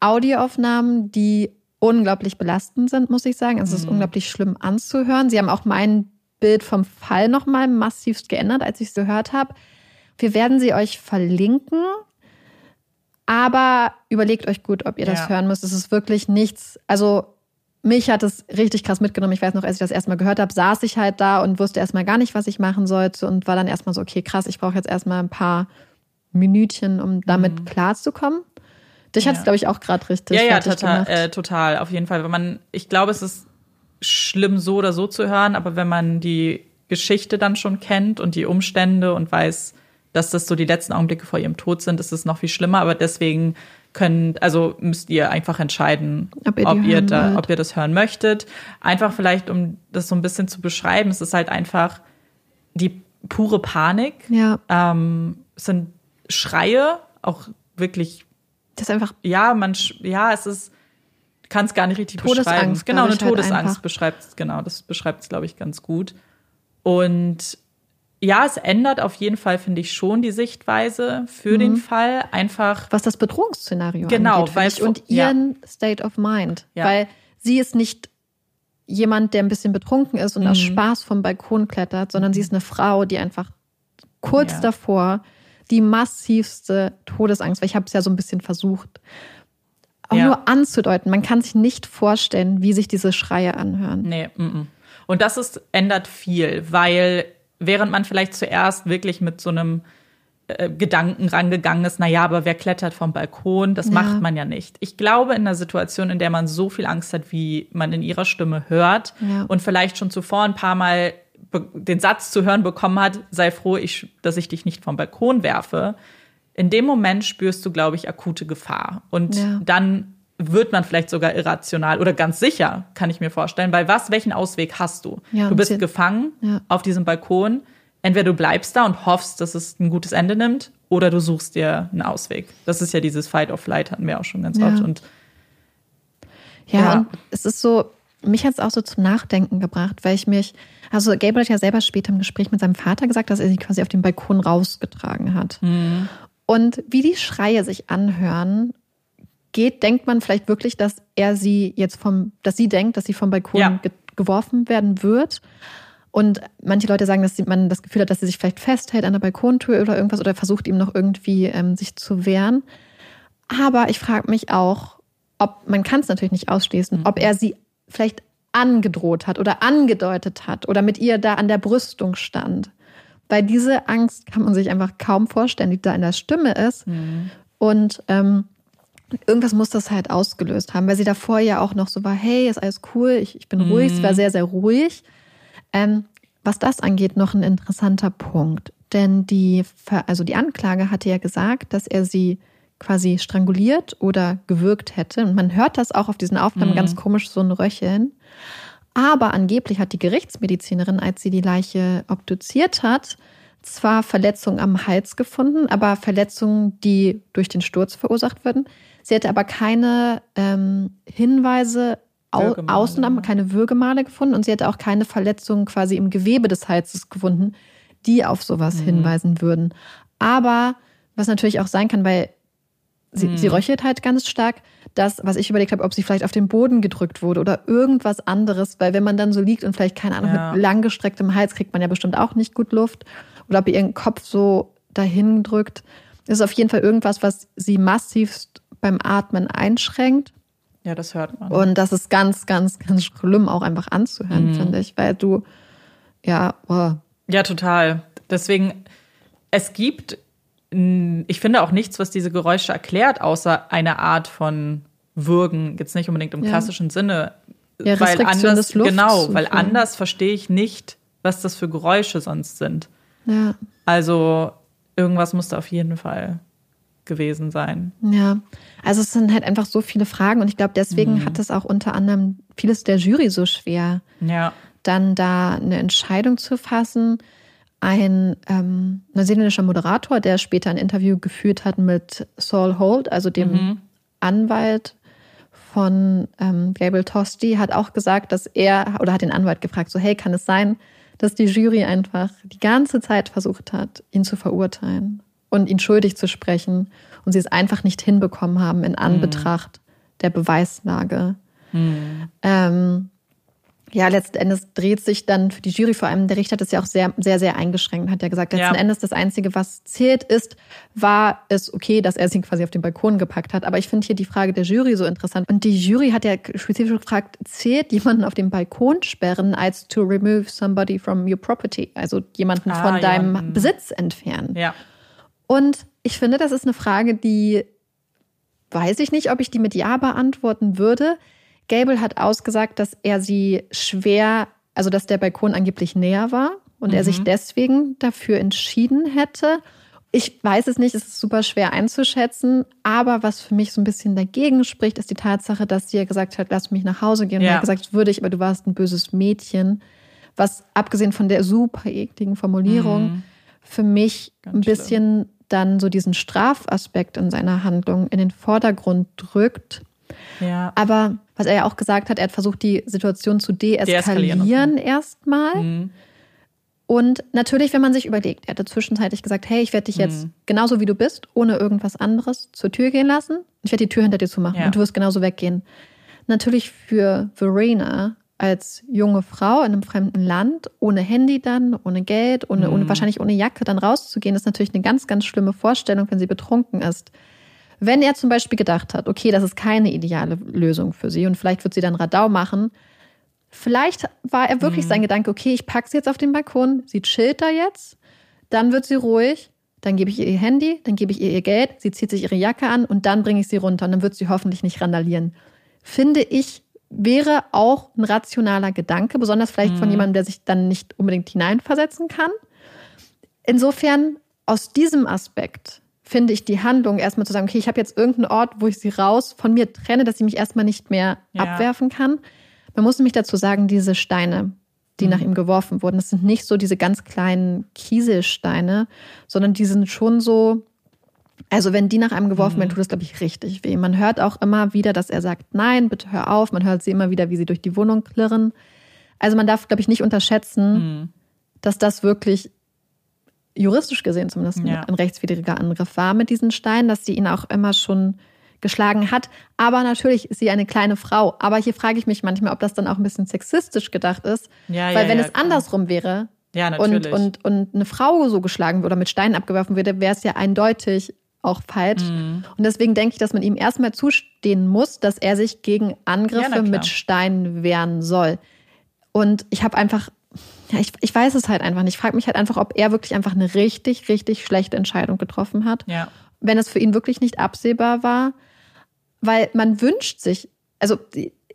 Audioaufnahmen, die unglaublich belastend sind, muss ich sagen. Es ist mhm. unglaublich schlimm anzuhören. Sie haben auch mein Bild vom Fall nochmal massivst geändert, als ich es gehört habe. Wir werden sie euch verlinken. Aber überlegt euch gut, ob ihr das ja. hören müsst. Es ist wirklich nichts. Also mich hat es richtig krass mitgenommen. Ich weiß noch, als ich das erstmal gehört habe, saß ich halt da und wusste erstmal gar nicht, was ich machen sollte und war dann erstmal so, okay, krass, ich brauche jetzt erstmal ein paar Minütchen, um damit mhm. klarzukommen. Dich ja. hat es, glaube ich, auch gerade richtig. Ja, ja, total, äh, total, auf jeden Fall. Wenn man, ich glaube, es ist schlimm, so oder so zu hören, aber wenn man die Geschichte dann schon kennt und die Umstände und weiß, dass das so die letzten Augenblicke vor ihrem Tod sind, ist es noch viel schlimmer. Aber deswegen können, also müsst ihr einfach entscheiden, ob ihr, ob ihr, da, ob ihr das hören möchtet. Einfach vielleicht, um das so ein bisschen zu beschreiben, es ist halt einfach die pure Panik. Ja. Ähm, es sind Schreie, auch wirklich. Das einfach. Ja, man, ja, es ist, kann es gar nicht richtig Todesangst, beschreiben. Genau, eine halt Todesangst beschreibt es, genau, das beschreibt es, glaube ich, ganz gut. Und ja, es ändert auf jeden Fall, finde ich, schon die Sichtweise für mhm. den Fall. Einfach. Was das Bedrohungsszenario genau, angeht. Weil, und ihren ja. State of Mind. Ja. Weil sie ist nicht jemand, der ein bisschen betrunken ist und mhm. aus Spaß vom Balkon klettert, sondern sie ist eine Frau, die einfach kurz ja. davor die massivste Todesangst, weil ich habe es ja so ein bisschen versucht, auch nur anzudeuten. Man kann sich nicht vorstellen, wie sich diese Schreie anhören. Nee, m -m. und das ist, ändert viel, weil während man vielleicht zuerst wirklich mit so einem äh, Gedanken rangegangen ist, naja, aber wer klettert vom Balkon? Das ja. macht man ja nicht. Ich glaube, in einer Situation, in der man so viel Angst hat, wie man in ihrer Stimme hört ja. und vielleicht schon zuvor ein paar Mal den Satz zu hören bekommen hat, sei froh, ich, dass ich dich nicht vom Balkon werfe. In dem Moment spürst du, glaube ich, akute Gefahr. Und ja. dann wird man vielleicht sogar irrational oder ganz sicher, kann ich mir vorstellen. Weil was, welchen Ausweg hast du? Ja, du bist gefangen ja. auf diesem Balkon. Entweder du bleibst da und hoffst, dass es ein gutes Ende nimmt, oder du suchst dir einen Ausweg. Das ist ja dieses Fight of Flight, hatten wir auch schon ganz ja. oft. Und ja, ja, und es ist so, mich hat es auch so zum Nachdenken gebracht, weil ich mich, also Gabriel hat ja selber später im Gespräch mit seinem Vater gesagt, dass er sie quasi auf den Balkon rausgetragen hat. Mhm. Und wie die Schreie sich anhören geht, denkt man vielleicht wirklich, dass er sie jetzt vom, dass sie denkt, dass sie vom Balkon ja. ge geworfen werden wird. Und manche Leute sagen, dass man das Gefühl hat, dass sie sich vielleicht festhält an der Balkontür oder irgendwas oder versucht ihm noch irgendwie ähm, sich zu wehren. Aber ich frage mich auch, ob, man kann es natürlich nicht ausschließen, mhm. ob er sie vielleicht angedroht hat oder angedeutet hat oder mit ihr da an der Brüstung stand. Weil diese Angst kann man sich einfach kaum vorstellen, die da in der Stimme ist. Mhm. Und ähm, irgendwas muss das halt ausgelöst haben, weil sie davor ja auch noch so war, hey, ist alles cool, ich, ich bin mhm. ruhig, sie war sehr, sehr ruhig. Ähm, was das angeht, noch ein interessanter Punkt. Denn die, also die Anklage hatte ja gesagt, dass er sie quasi stranguliert oder gewürgt hätte. Und man hört das auch auf diesen Aufnahmen mhm. ganz komisch, so ein Röcheln. Aber angeblich hat die Gerichtsmedizinerin, als sie die Leiche obduziert hat, zwar Verletzungen am Hals gefunden, aber Verletzungen, die durch den Sturz verursacht würden. Sie hätte aber keine ähm, Hinweise au außen, keine Würgemale gefunden und sie hätte auch keine Verletzungen quasi im Gewebe des Halses gefunden, die auf sowas mhm. hinweisen würden. Aber was natürlich auch sein kann, weil sie, mhm. sie röchelt halt ganz stark, dass, was ich überlegt habe, ob sie vielleicht auf den Boden gedrückt wurde oder irgendwas anderes, weil wenn man dann so liegt und vielleicht, keine Ahnung, ja. mit langgestrecktem Hals kriegt man ja bestimmt auch nicht gut Luft oder ob ihr ihren Kopf so dahin drückt, ist auf jeden Fall irgendwas, was sie massivst beim Atmen einschränkt. Ja, das hört man. Und das ist ganz, ganz, ganz schlimm auch einfach anzuhören, mhm. finde ich, weil du, ja, oh. Ja, total. Deswegen, es gibt ich finde auch nichts, was diese Geräusche erklärt, außer eine Art von Würgen. Jetzt nicht unbedingt im ja. klassischen Sinne. Ja, weil anders, genau, weil anders verstehe ich nicht, was das für Geräusche sonst sind. Ja. Also irgendwas muss da auf jeden Fall gewesen sein. Ja, also es sind halt einfach so viele Fragen und ich glaube, deswegen mhm. hat es auch unter anderem vieles der Jury so schwer, ja. dann da eine Entscheidung zu fassen ein ähm, neuseeländischer Moderator, der später ein Interview geführt hat mit Saul Holt, also dem mhm. Anwalt von ähm, Gabriel Tosti, hat auch gesagt, dass er, oder hat den Anwalt gefragt, so hey, kann es sein, dass die Jury einfach die ganze Zeit versucht hat, ihn zu verurteilen und ihn schuldig zu sprechen und sie es einfach nicht hinbekommen haben in Anbetracht mhm. der Beweislage. Mhm. Ähm, ja, letzten Endes dreht sich dann für die Jury, vor allem der Richter hat es ja auch sehr, sehr, sehr eingeschränkt, hat ja gesagt, letzten ja. Endes das Einzige, was zählt ist, war es okay, dass er sie quasi auf den Balkon gepackt hat. Aber ich finde hier die Frage der Jury so interessant. Und die Jury hat ja spezifisch gefragt, zählt jemanden auf den Balkon sperren als to remove somebody from your property? Also jemanden ah, von deinem ja. Hm. Besitz entfernen. Ja. Und ich finde, das ist eine Frage, die weiß ich nicht, ob ich die mit Ja beantworten würde. Gable hat ausgesagt, dass er sie schwer, also dass der Balkon angeblich näher war und mhm. er sich mhm. deswegen dafür entschieden hätte. Ich weiß es nicht, es ist super schwer einzuschätzen, aber was für mich so ein bisschen dagegen spricht, ist die Tatsache, dass sie ja gesagt hat, lass mich nach Hause gehen. Ja. Und er hat gesagt, würde ich, aber du warst ein böses Mädchen. Was abgesehen von der super ekligen Formulierung mhm. für mich Ganz ein bisschen schlimm. Dann so diesen Strafaspekt in seiner Handlung in den Vordergrund drückt. Ja. Aber was er ja auch gesagt hat, er hat versucht, die Situation zu deeskalieren erstmal. Mhm. Und natürlich, wenn man sich überlegt, er hatte zwischenzeitlich gesagt, hey, ich werde dich jetzt mhm. genauso wie du bist, ohne irgendwas anderes zur Tür gehen lassen. Ich werde die Tür hinter dir zumachen ja. und du wirst genauso weggehen. Natürlich für Verena als junge Frau in einem fremden Land, ohne Handy dann, ohne Geld, ohne, mhm. ohne wahrscheinlich ohne Jacke dann rauszugehen, ist natürlich eine ganz, ganz schlimme Vorstellung, wenn sie betrunken ist. Wenn er zum Beispiel gedacht hat, okay, das ist keine ideale Lösung für sie und vielleicht wird sie dann Radau machen, vielleicht war er wirklich mhm. sein Gedanke, okay, ich packe sie jetzt auf den Balkon, sie chillt da jetzt, dann wird sie ruhig, dann gebe ich ihr ihr Handy, dann gebe ich ihr ihr Geld, sie zieht sich ihre Jacke an und dann bringe ich sie runter und dann wird sie hoffentlich nicht randalieren. Finde ich, wäre auch ein rationaler Gedanke, besonders vielleicht mhm. von jemandem, der sich dann nicht unbedingt hineinversetzen kann. Insofern, aus diesem Aspekt finde ich die Handlung, erstmal zu sagen, okay, ich habe jetzt irgendeinen Ort, wo ich sie raus von mir trenne, dass sie mich erstmal nicht mehr ja. abwerfen kann. Man muss nämlich dazu sagen, diese Steine, die mhm. nach ihm geworfen wurden, das sind nicht so diese ganz kleinen Kieselsteine, sondern die sind schon so, also wenn die nach einem geworfen mhm. werden, tut das, glaube ich, richtig weh. Man hört auch immer wieder, dass er sagt, nein, bitte hör auf. Man hört sie immer wieder, wie sie durch die Wohnung klirren. Also man darf, glaube ich, nicht unterschätzen, mhm. dass das wirklich juristisch gesehen zumindest ja. ein rechtswidriger Angriff war mit diesen Steinen, dass sie ihn auch immer schon geschlagen hat. Aber natürlich ist sie eine kleine Frau. Aber hier frage ich mich manchmal, ob das dann auch ein bisschen sexistisch gedacht ist. Ja, Weil ja, wenn es klar. andersrum wäre Ja, und, natürlich. und, und eine Frau so geschlagen würde oder mit Steinen abgeworfen würde, wäre es ja eindeutig auch falsch. Mhm. Und deswegen denke ich, dass man ihm erstmal zustehen muss, dass er sich gegen Ja, Angriffe klar. mit Steinen wehren soll. Und ich habe einfach, ja, ich, ich weiß es halt einfach nicht. Ich frage mich halt einfach, ob er wirklich einfach eine richtig, richtig schlechte Entscheidung getroffen hat. ja. Wenn es für ihn wirklich nicht absehbar war. Weil man wünscht sich, also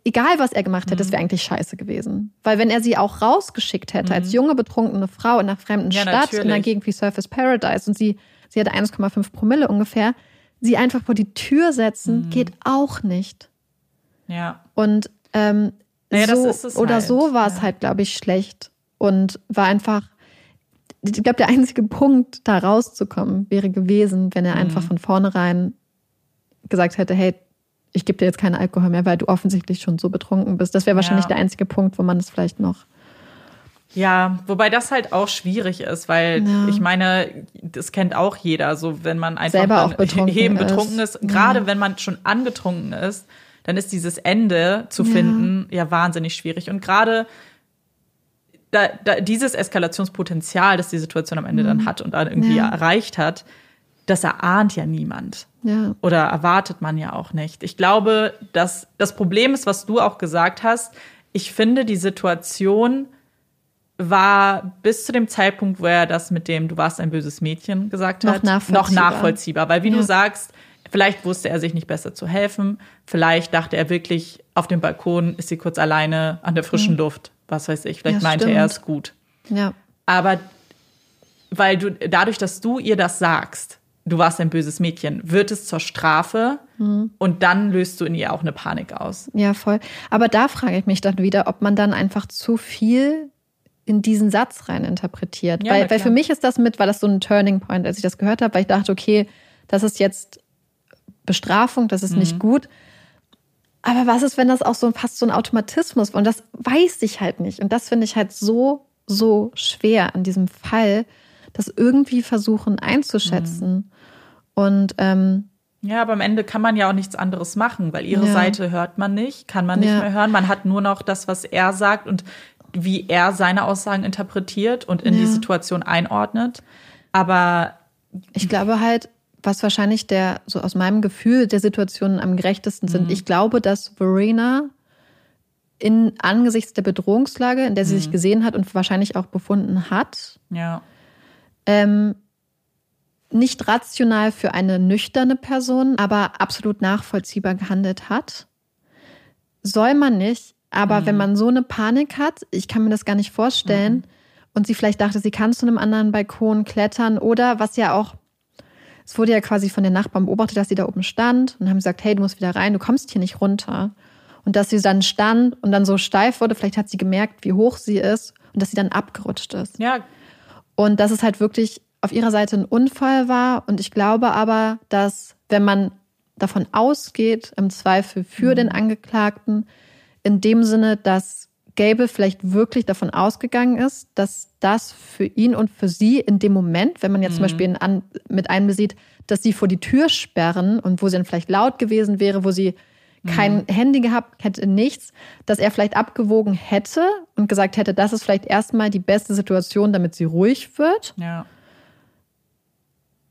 egal was er gemacht hätte, das Mhm. wäre eigentlich scheiße gewesen. Weil wenn er sie auch rausgeschickt hätte als junge, betrunkene Frau in einer fremden Mhm. Ja, Stadt, in einer natürlich. Gegend wie Surface Paradise und sie, sie hatte 1,5 Promille ungefähr, sie einfach vor die Tür setzen, Mhm. geht auch nicht. Ja. Und ähm, Naja, so oder halt, so war es ja. halt, glaube ich, schlecht und war einfach. Ich glaube, der einzige Punkt, da rauszukommen, wäre gewesen, wenn er Mhm. einfach von vornherein gesagt hätte, hey, ich gebe dir jetzt keinen Alkohol mehr, weil du offensichtlich schon so betrunken bist. Das wäre wahrscheinlich Ja. der einzige Punkt, wo man es vielleicht noch. Ja, wobei das halt auch schwierig ist, weil Ja. ich meine, das kennt auch jeder, so wenn man einfach Selber auch betrunken eben ist. betrunken ist, gerade wenn man schon angetrunken ist, dann ist dieses Ende zu Ja. finden ja wahnsinnig schwierig und gerade da, da, dieses Eskalationspotenzial, das die Situation am Ende dann hat und dann irgendwie Mhm. Ja. erreicht hat, das erahnt ja niemand Ja. oder erwartet man ja auch nicht. Ich glaube, dass das Problem ist, was du auch gesagt hast. Ich finde, die Situation war bis zu dem Zeitpunkt, wo er das mit dem Du warst ein böses Mädchen gesagt Noch hat, nachvollziehbar. noch nachvollziehbar. Weil, wie Ja. du sagst, vielleicht wusste er sich nicht besser zu helfen. Vielleicht dachte er wirklich, auf dem Balkon ist sie kurz alleine an der frischen Luft. Was weiß ich. Vielleicht Mhm. Ja, meinte stimmt. er es gut. Ja. Aber weil du, dadurch, dass du ihr das sagst, du warst ein böses Mädchen, wird es zur Strafe Mhm. und dann löst du in ihr auch eine Panik aus. Ja, voll. Aber da frage ich mich dann wieder, ob man dann einfach zu viel in diesen Satz rein interpretiert. Ja, weil, weil für mich ist das mit, war das so ein Turning Point, als ich das gehört habe, weil ich dachte, okay, das ist jetzt Bestrafung, das ist Mhm. nicht gut. Aber was ist, wenn das auch so fast so ein Automatismus war? Und das weiß ich halt nicht. Und das finde ich halt so, so schwer an diesem Fall, das irgendwie versuchen einzuschätzen. Mhm. Und ähm, Ja, aber am Ende kann man ja auch nichts anderes machen, weil ihre Ja. Seite hört man nicht, kann man nicht Ja. mehr hören. Man hat nur noch das, was er sagt und wie er seine Aussagen interpretiert und in die Ja. Situation einordnet. Aber Ich glaube halt, was wahrscheinlich der, so aus meinem Gefühl der Situationen am gerechtesten sind, ich glaube, dass Verena in angesichts der Bedrohungslage, in der sie sich gesehen hat und wahrscheinlich auch befunden hat, ja, ähm, nicht rational für eine nüchterne Person, aber absolut nachvollziehbar gehandelt hat. Soll man nicht, aber wenn man so eine Panik hat, ich kann mir das gar nicht vorstellen, und sie vielleicht dachte, sie kann zu einem anderen Balkon klettern oder was ja auch, es wurde ja quasi von den Nachbarn beobachtet, dass sie da oben stand und haben gesagt, hey, du musst wieder rein, du kommst hier nicht runter. Und dass sie dann stand und dann so steif wurde, vielleicht hat sie gemerkt, wie hoch sie ist und dass sie dann abgerutscht ist. ja, Und dass es halt wirklich auf ihrer Seite ein Unfall war. Und ich glaube aber, dass wenn man davon ausgeht, im Zweifel für den Angeklagten, in dem Sinne, dass Gable vielleicht wirklich davon ausgegangen ist, dass das für ihn und für sie in dem Moment, wenn man jetzt zum Beispiel an, mit einbesieht, dass sie vor die Tür sperren und wo sie dann vielleicht laut gewesen wäre, wo sie kein Handy gehabt hätte, nichts, dass er vielleicht abgewogen hätte und gesagt hätte, das ist vielleicht erstmal die beste Situation, damit sie ruhig wird. ja.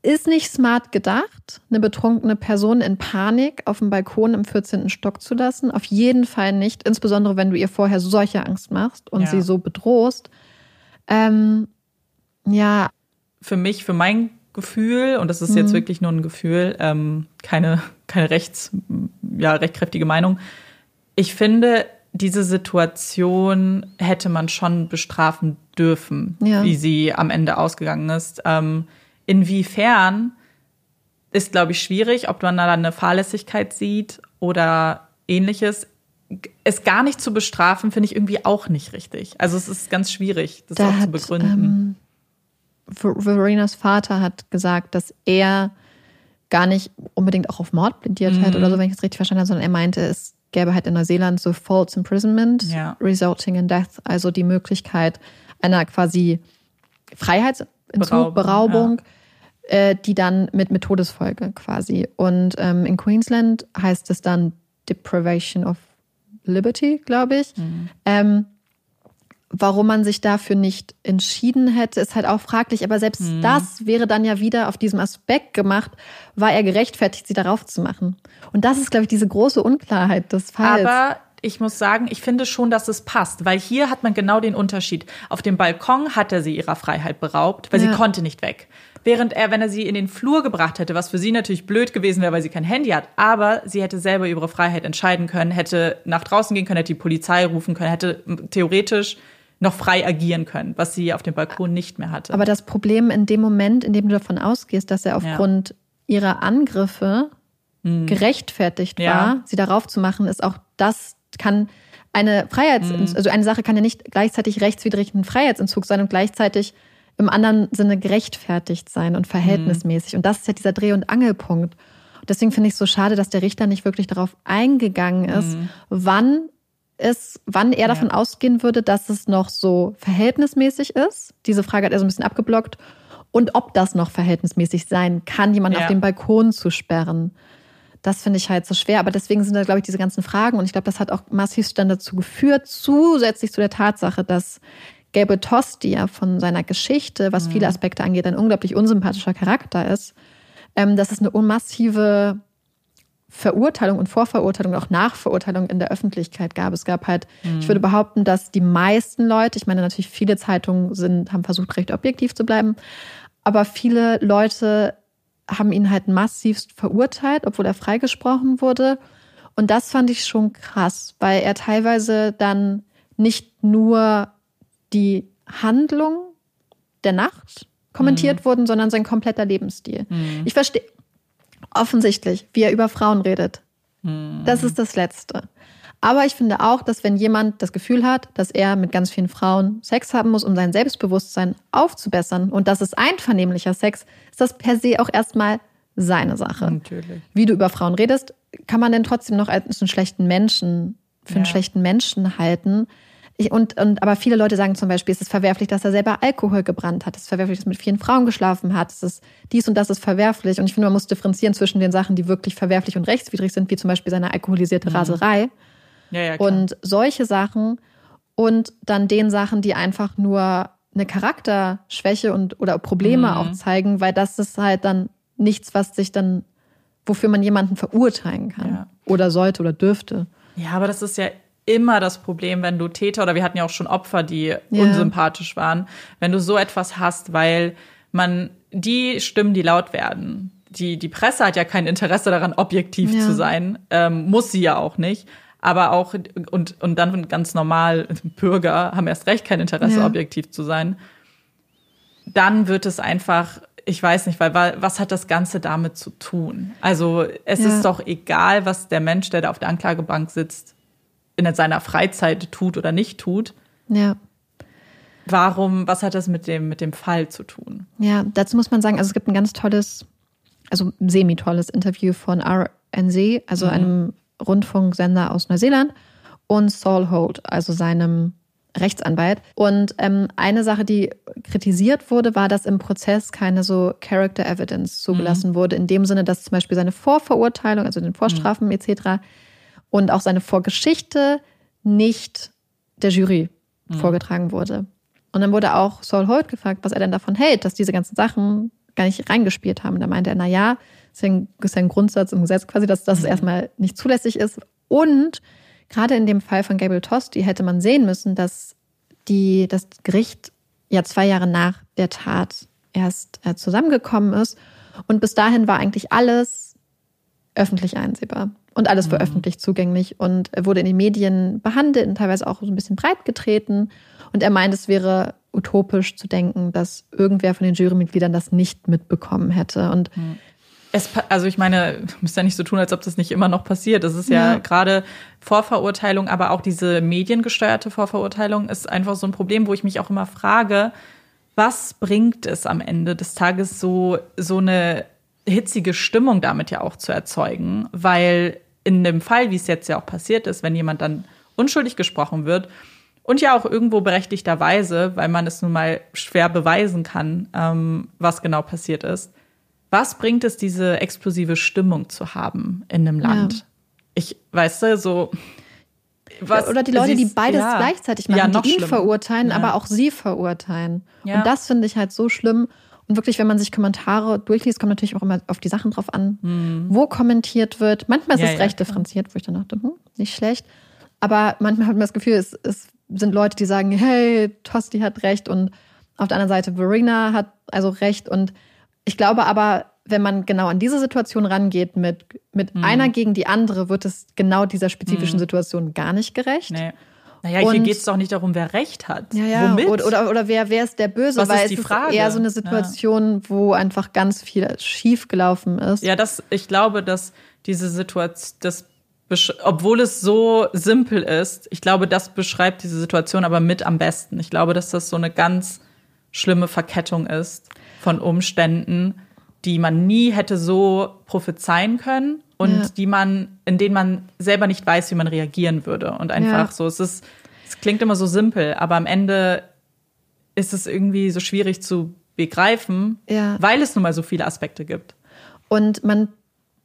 Ist nicht smart gedacht, eine betrunkene Person in Panik auf dem Balkon im 14. Stock zu lassen. Auf jeden Fall nicht, insbesondere wenn du ihr vorher solche Angst machst und Ja. sie so bedrohst. Ähm, ja, für mich, für mein Gefühl, und das ist jetzt wirklich nur ein Gefühl, ähm, keine, keine rechts, ja, rechtkräftige Meinung. Ich finde, diese Situation hätte man schon bestrafen dürfen, Ja. wie sie am Ende ausgegangen ist. Ähm, inwiefern ist, glaube ich, schwierig, ob man da dann eine Fahrlässigkeit sieht oder ähnliches. Es gar nicht zu bestrafen, finde ich irgendwie auch nicht richtig. Also es ist ganz schwierig, das da auch zu hat begründen. ähm, Ver- Verenas Vater hat gesagt, dass er gar nicht unbedingt auch auf Mord plädiert Mhm. hat oder so, wenn ich es richtig verstanden habe, sondern er meinte, es gäbe halt in Neuseeland so false imprisonment Ja. resulting in death, also die Möglichkeit einer quasi Freiheitsentzug, Beraubung, Beraubung, äh, die dann mit, mit Todesfolge quasi. Und ähm, in Queensland heißt es dann Deprivation of Liberty, glaube ich. Mhm. Ähm, warum man sich dafür nicht entschieden hätte, ist halt auch fraglich. Aber selbst mhm. das wäre dann ja wieder auf diesem Aspekt gemacht, war er gerechtfertigt, sie darauf zu machen. Und das ist, glaube ich, diese große Unklarheit des Falls. Aber ich muss sagen, ich finde schon, dass es passt, weil hier hat man genau den Unterschied. Auf dem Balkon hat er sie ihrer Freiheit beraubt, weil ja. sie konnte nicht weg. Während er, wenn er sie in den Flur gebracht hätte, was für sie natürlich blöd gewesen wäre, weil sie kein Handy hat, aber sie hätte selber über ihre Freiheit entscheiden können, hätte nach draußen gehen können, hätte die Polizei rufen können, hätte theoretisch noch frei agieren können, was sie auf dem Balkon nicht mehr hatte. Aber das Problem in dem Moment, in dem du davon ausgehst, dass er aufgrund ja. ihrer Angriffe hm. gerechtfertigt ja. war, sie darauf zu machen, ist auch das kann eine Freiheits, hm. also eine Sache kann ja nicht gleichzeitig rechtswidrigen Freiheitsentzug sein und gleichzeitig im anderen Sinne gerechtfertigt sein und verhältnismäßig. Mhm. Und das ist ja dieser Dreh- und Angelpunkt. Und deswegen finde ich es so schade, dass der Richter nicht wirklich darauf eingegangen ist, mhm. wann es, wann er davon ja. ausgehen würde, dass es noch so verhältnismäßig ist. Diese Frage hat er so ein bisschen abgeblockt. Und ob das noch verhältnismäßig sein kann, jemanden ja. auf den Balkon zu sperren. Das finde ich halt so schwer. Aber deswegen sind da, glaube ich, diese ganzen Fragen. Und ich glaube, das hat auch massiv dann dazu geführt, zusätzlich zu der Tatsache, dass Gabriel Tosti ja von seiner Geschichte, was viele mhm. Aspekte angeht, ein unglaublich unsympathischer Charakter ist, ähm, dass es eine massive Verurteilung und Vorverurteilung, auch Nachverurteilung in der Öffentlichkeit gab. Es gab halt, mhm. ich würde behaupten, dass die meisten Leute, ich meine natürlich viele Zeitungen sind, haben versucht, recht objektiv zu bleiben, aber viele Leute haben ihn halt massivst verurteilt, obwohl er freigesprochen wurde. Und das fand ich schon krass, weil er teilweise dann nicht nur die Handlung der Nacht kommentiert mhm. wurden, sondern sein kompletter Lebensstil. Mhm. Ich verstehe, offensichtlich, wie er über Frauen redet. Mhm. Das ist das Letzte. Aber ich finde auch, dass wenn jemand das Gefühl hat, dass er mit ganz vielen Frauen Sex haben muss, um sein Selbstbewusstsein aufzubessern und das ist einvernehmlicher Sex, ist das per se auch erstmal seine Sache. Natürlich. Wie du über Frauen redest, kann man denn trotzdem noch als einen schlechten Menschen, für einen schlechten Menschen halten. Ich, und, und, aber viele Leute sagen zum Beispiel, es ist verwerflich, dass er selber Alkohol gebrannt hat. Es ist verwerflich, dass er mit vielen Frauen geschlafen hat. Es ist dies und das ist verwerflich. Und ich finde, man muss differenzieren zwischen den Sachen, die wirklich verwerflich und rechtswidrig sind, wie zum Beispiel seine alkoholisierte mhm. Raserei. Ja, ja. Und solche Sachen und dann den Sachen, die einfach nur eine Charakterschwäche und oder Probleme mhm. auch zeigen, weil das ist halt dann nichts, was sich dann, wofür man jemanden verurteilen kann ja. oder sollte oder dürfte. Ja, aber das ist ja immer das Problem, wenn du Täter oder wir hatten ja auch schon Opfer, die ja. unsympathisch waren, wenn du so etwas hast, weil man die Stimmen, die laut werden, die, die Presse hat ja kein Interesse daran, objektiv ja. zu sein, ähm, muss sie ja auch nicht. Aber auch, und, und dann ganz normal, Bürger haben erst recht kein Interesse, ja. objektiv zu sein. Dann wird es einfach, ich weiß nicht, weil was hat das Ganze damit zu tun? Also es ist doch egal, was der Mensch, der da auf der Anklagebank sitzt, in seiner Freizeit tut oder nicht tut. Ja. Warum, was hat das mit dem, mit dem Fall zu tun? Ja, dazu muss man sagen, also es gibt ein ganz tolles, also semi-tolles Interview von RNZ, also mhm. einem Rundfunksender aus Neuseeland, und Saul Holt, also seinem Rechtsanwalt. Und ähm, eine Sache, die kritisiert wurde, war, dass im Prozess keine so Character Evidence zugelassen mhm. wurde, in dem Sinne, dass zum Beispiel seine Vorverurteilung, also den Vorstrafen mhm. etc., und auch seine Vorgeschichte nicht der Jury mhm. vorgetragen wurde. Und dann wurde auch Saul Holt gefragt, was er denn davon hält, dass diese ganzen Sachen gar nicht reingespielt haben. Da meinte er, na ja, ist ja ein, ist ja ein Grundsatz im Gesetz quasi, dass das mhm. erstmal nicht zulässig ist. Und gerade in dem Fall von Gabriel Tosti hätte man sehen müssen, dass die, das Gericht ja zwei Jahre nach der Tat erst äh, zusammengekommen ist. Und bis dahin war eigentlich alles öffentlich einsehbar und alles mhm. war öffentlich zugänglich und er wurde in den Medien behandelt und teilweise auch so ein bisschen breit getreten. Und er meint, es wäre utopisch zu denken, dass irgendwer von den Jurymitgliedern das nicht mitbekommen hätte. Und mhm. Es, also ich meine, du musst ja nicht so tun, als ob das nicht immer noch passiert. Das ist ja, ja. gerade Vorverurteilung, aber auch diese mediengesteuerte Vorverurteilung ist einfach so ein Problem, wo ich mich auch immer frage, was bringt es am Ende des Tages so, so eine hitzige Stimmung damit ja auch zu erzeugen, weil in dem Fall, wie es jetzt ja auch passiert ist, wenn jemand dann unschuldig gesprochen wird und ja auch irgendwo berechtigterweise, weil man es nun mal schwer beweisen kann, ähm, was genau passiert ist, was bringt es, diese explosive Stimmung zu haben in einem Land? Ja. Ich, weißt du, so. Was, Oder die Leute, die beides ja, gleichzeitig machen, ja, die ihn verurteilen, aber auch sie verurteilen. Und das finde ich halt so schlimm. Und wirklich, wenn man sich Kommentare durchliest, kommt natürlich auch immer auf die Sachen drauf an, mhm. wo kommentiert wird. Manchmal ist es recht differenziert, wo ich dann dachte, hm, nicht schlecht. Aber manchmal hat man das Gefühl, es, es sind Leute, die sagen, hey, Tosti hat recht und auf der anderen Seite Verena hat also recht. Und ich glaube aber, wenn man genau an diese Situation rangeht mit, mit mhm. einer gegen die andere, wird es genau dieser spezifischen mhm. Situation gar nicht gerecht. Nee. Naja, und, hier geht es doch nicht darum, wer Recht hat. Ja, ja. Womit? Oder, oder, oder wer, wer ist der Böse? Was Weil ist die es Frage? ist eher so eine Situation, ja. wo einfach ganz viel schief gelaufen ist. Ja, das, ich glaube, dass diese Situation, das obwohl es so simpel ist, ich glaube, das beschreibt diese Situation aber mit am besten. Ich glaube, dass das so eine ganz schlimme Verkettung ist von Umständen, die man nie hätte so prophezeien können und ja. die man, in denen man selber nicht weiß, wie man reagieren würde. Und einfach ja. so, es ist, es klingt immer so simpel, aber am Ende ist es irgendwie so schwierig zu begreifen, ja. weil es nun mal so viele Aspekte gibt. Und man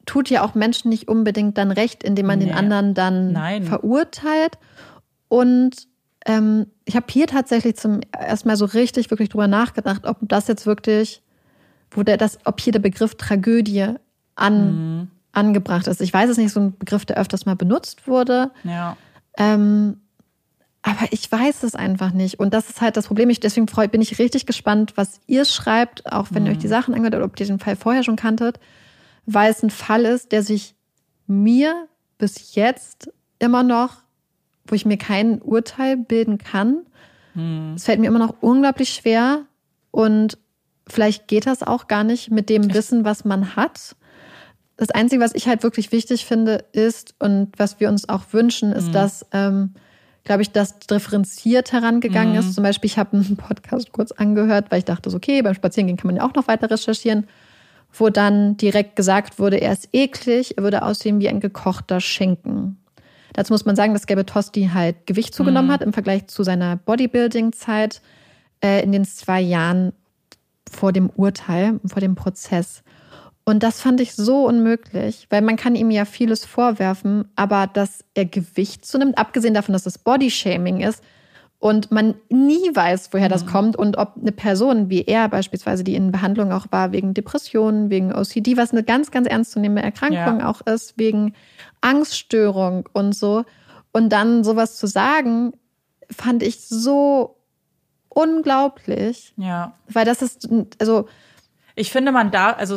tut ja auch Menschen nicht unbedingt dann recht, indem man nee. den anderen dann Nein. verurteilt. Und ähm, ich habe hier tatsächlich zum ersten Mal so richtig wirklich drüber nachgedacht, ob das jetzt wirklich wo der das, ob hier der Begriff Tragödie an, mhm. angebracht ist. Ich weiß es nicht, so ein Begriff, der öfters mal benutzt wurde. Ja. Ähm, aber ich weiß es einfach nicht. Und das ist halt das Problem. Ich, deswegen bin ich richtig gespannt, was ihr schreibt, auch wenn mhm. ihr euch die Sachen angehört oder ob ihr den Fall vorher schon kanntet, weil es ein Fall ist, der sich mir bis jetzt immer noch, wo ich mir kein Urteil bilden kann. Mhm. Es fällt mir immer noch unglaublich schwer. Und vielleicht geht das auch gar nicht mit dem Wissen, was man hat. Das Einzige, was ich halt wirklich wichtig finde, ist und was wir uns auch wünschen, ist, mhm. dass, ähm, glaube ich, das differenziert herangegangen mhm. ist. Zum Beispiel, ich habe einen Podcast kurz angehört, weil ich dachte, so, okay, beim Spazierengehen kann man ja auch noch weiter recherchieren, wo dann direkt gesagt wurde, er ist eklig, er würde aussehen wie ein gekochter Schinken. Dazu muss man sagen, dass Gelbe Tosti halt Gewicht zugenommen mhm. hat im Vergleich zu seiner Bodybuilding-Zeit äh, in den zwei Jahren vor dem Urteil, vor dem Prozess. Und das fand ich so unmöglich, weil man kann ihm ja vieles vorwerfen, aber dass er Gewicht zunimmt, abgesehen davon, dass das Bodyshaming ist und man nie weiß, woher das mhm. kommt und ob eine Person wie er beispielsweise, die in Behandlung auch war wegen Depressionen, wegen OCD, was eine ganz, ganz ernstzunehmende Erkrankung ja. auch ist, wegen Angststörung und so. Und dann sowas zu sagen, fand ich so unglaublich. Ja. Weil das ist, also. Ich finde, man da, also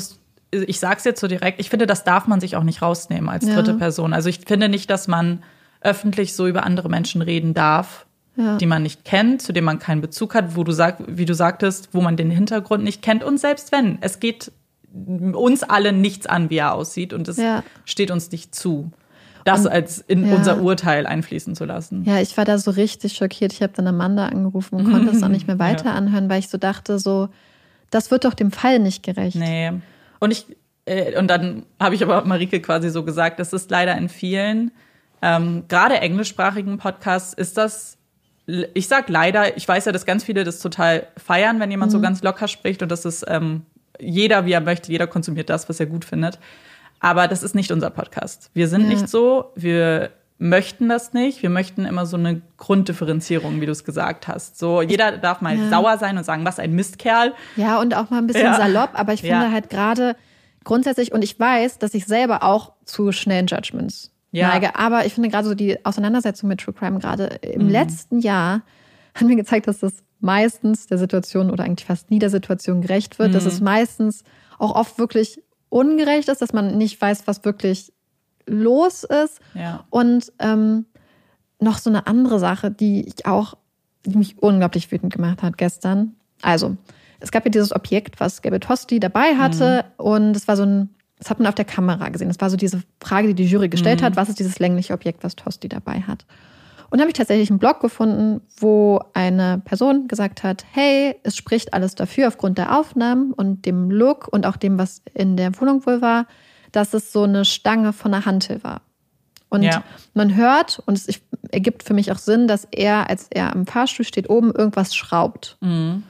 ich sag's jetzt so direkt, ich finde, das darf man sich auch nicht rausnehmen als dritte ja. Person. Also ich finde nicht, dass man öffentlich so über andere Menschen reden darf, ja. die man nicht kennt, zu denen man keinen Bezug hat, wo du sag, wie du sagtest, wo man den Hintergrund nicht kennt. Und selbst wenn, es geht uns alle nichts an, wie er aussieht und es ja. steht uns nicht zu das und, als in ja. unser Urteil einfließen zu lassen. Ja, ich war da so richtig schockiert. Ich habe dann Amanda angerufen und konnte es auch nicht mehr weiter ja. anhören, weil ich so dachte, so, das wird doch dem Fall nicht gerecht. Nee. Und ich, äh, und dann habe ich aber Marike quasi so gesagt, das ist leider in vielen, ähm, gerade englischsprachigen Podcasts, ist das ich sag leider, ich weiß ja, dass ganz viele das total feiern, wenn jemand mhm. so ganz locker spricht und das ist ähm, jeder, wie er möchte, jeder konsumiert das, was er gut findet. Aber das ist nicht unser Podcast. Wir sind ja. nicht so. Wir möchten das nicht. Wir möchten immer so eine Grunddifferenzierung, wie du es gesagt hast. So, jeder darf mal ja. sauer sein und sagen, was ein Mistkerl. Ja, und auch mal ein bisschen ja. salopp. Aber ich finde halt gerade grundsätzlich, und ich weiß, dass ich selber auch zu schnellen Judgments neige. Aber ich finde gerade so die Auseinandersetzung mit True Crime gerade im mhm. letzten Jahr hat mir gezeigt, dass das meistens der Situation oder eigentlich fast nie der Situation gerecht wird. Mhm. Dass es meistens auch oft wirklich ungerecht ist, dass man nicht weiß, was wirklich los ist. Ja. Und ähm, noch so eine andere Sache, die ich auch, die mich unglaublich wütend gemacht hat gestern. Also, es gab ja dieses Objekt, was Gabe Tosti dabei hatte, mhm. und es war so ein, das hat man auf der Kamera gesehen. Das war so diese Frage, die die Jury gestellt mhm. hat, was ist dieses längliche Objekt, was Tosti dabei hat. Und habe ich tatsächlich einen Blog gefunden, wo eine Person gesagt hat, hey, es spricht alles dafür aufgrund der Aufnahmen und dem Look und auch dem, was in der Wohnung wohl war, dass es so eine Stange von einer Hantel war. Und ja. man hört, und es ergibt für mich auch Sinn, dass er, als er am Fahrstuhl steht, oben irgendwas schraubt. Mhm.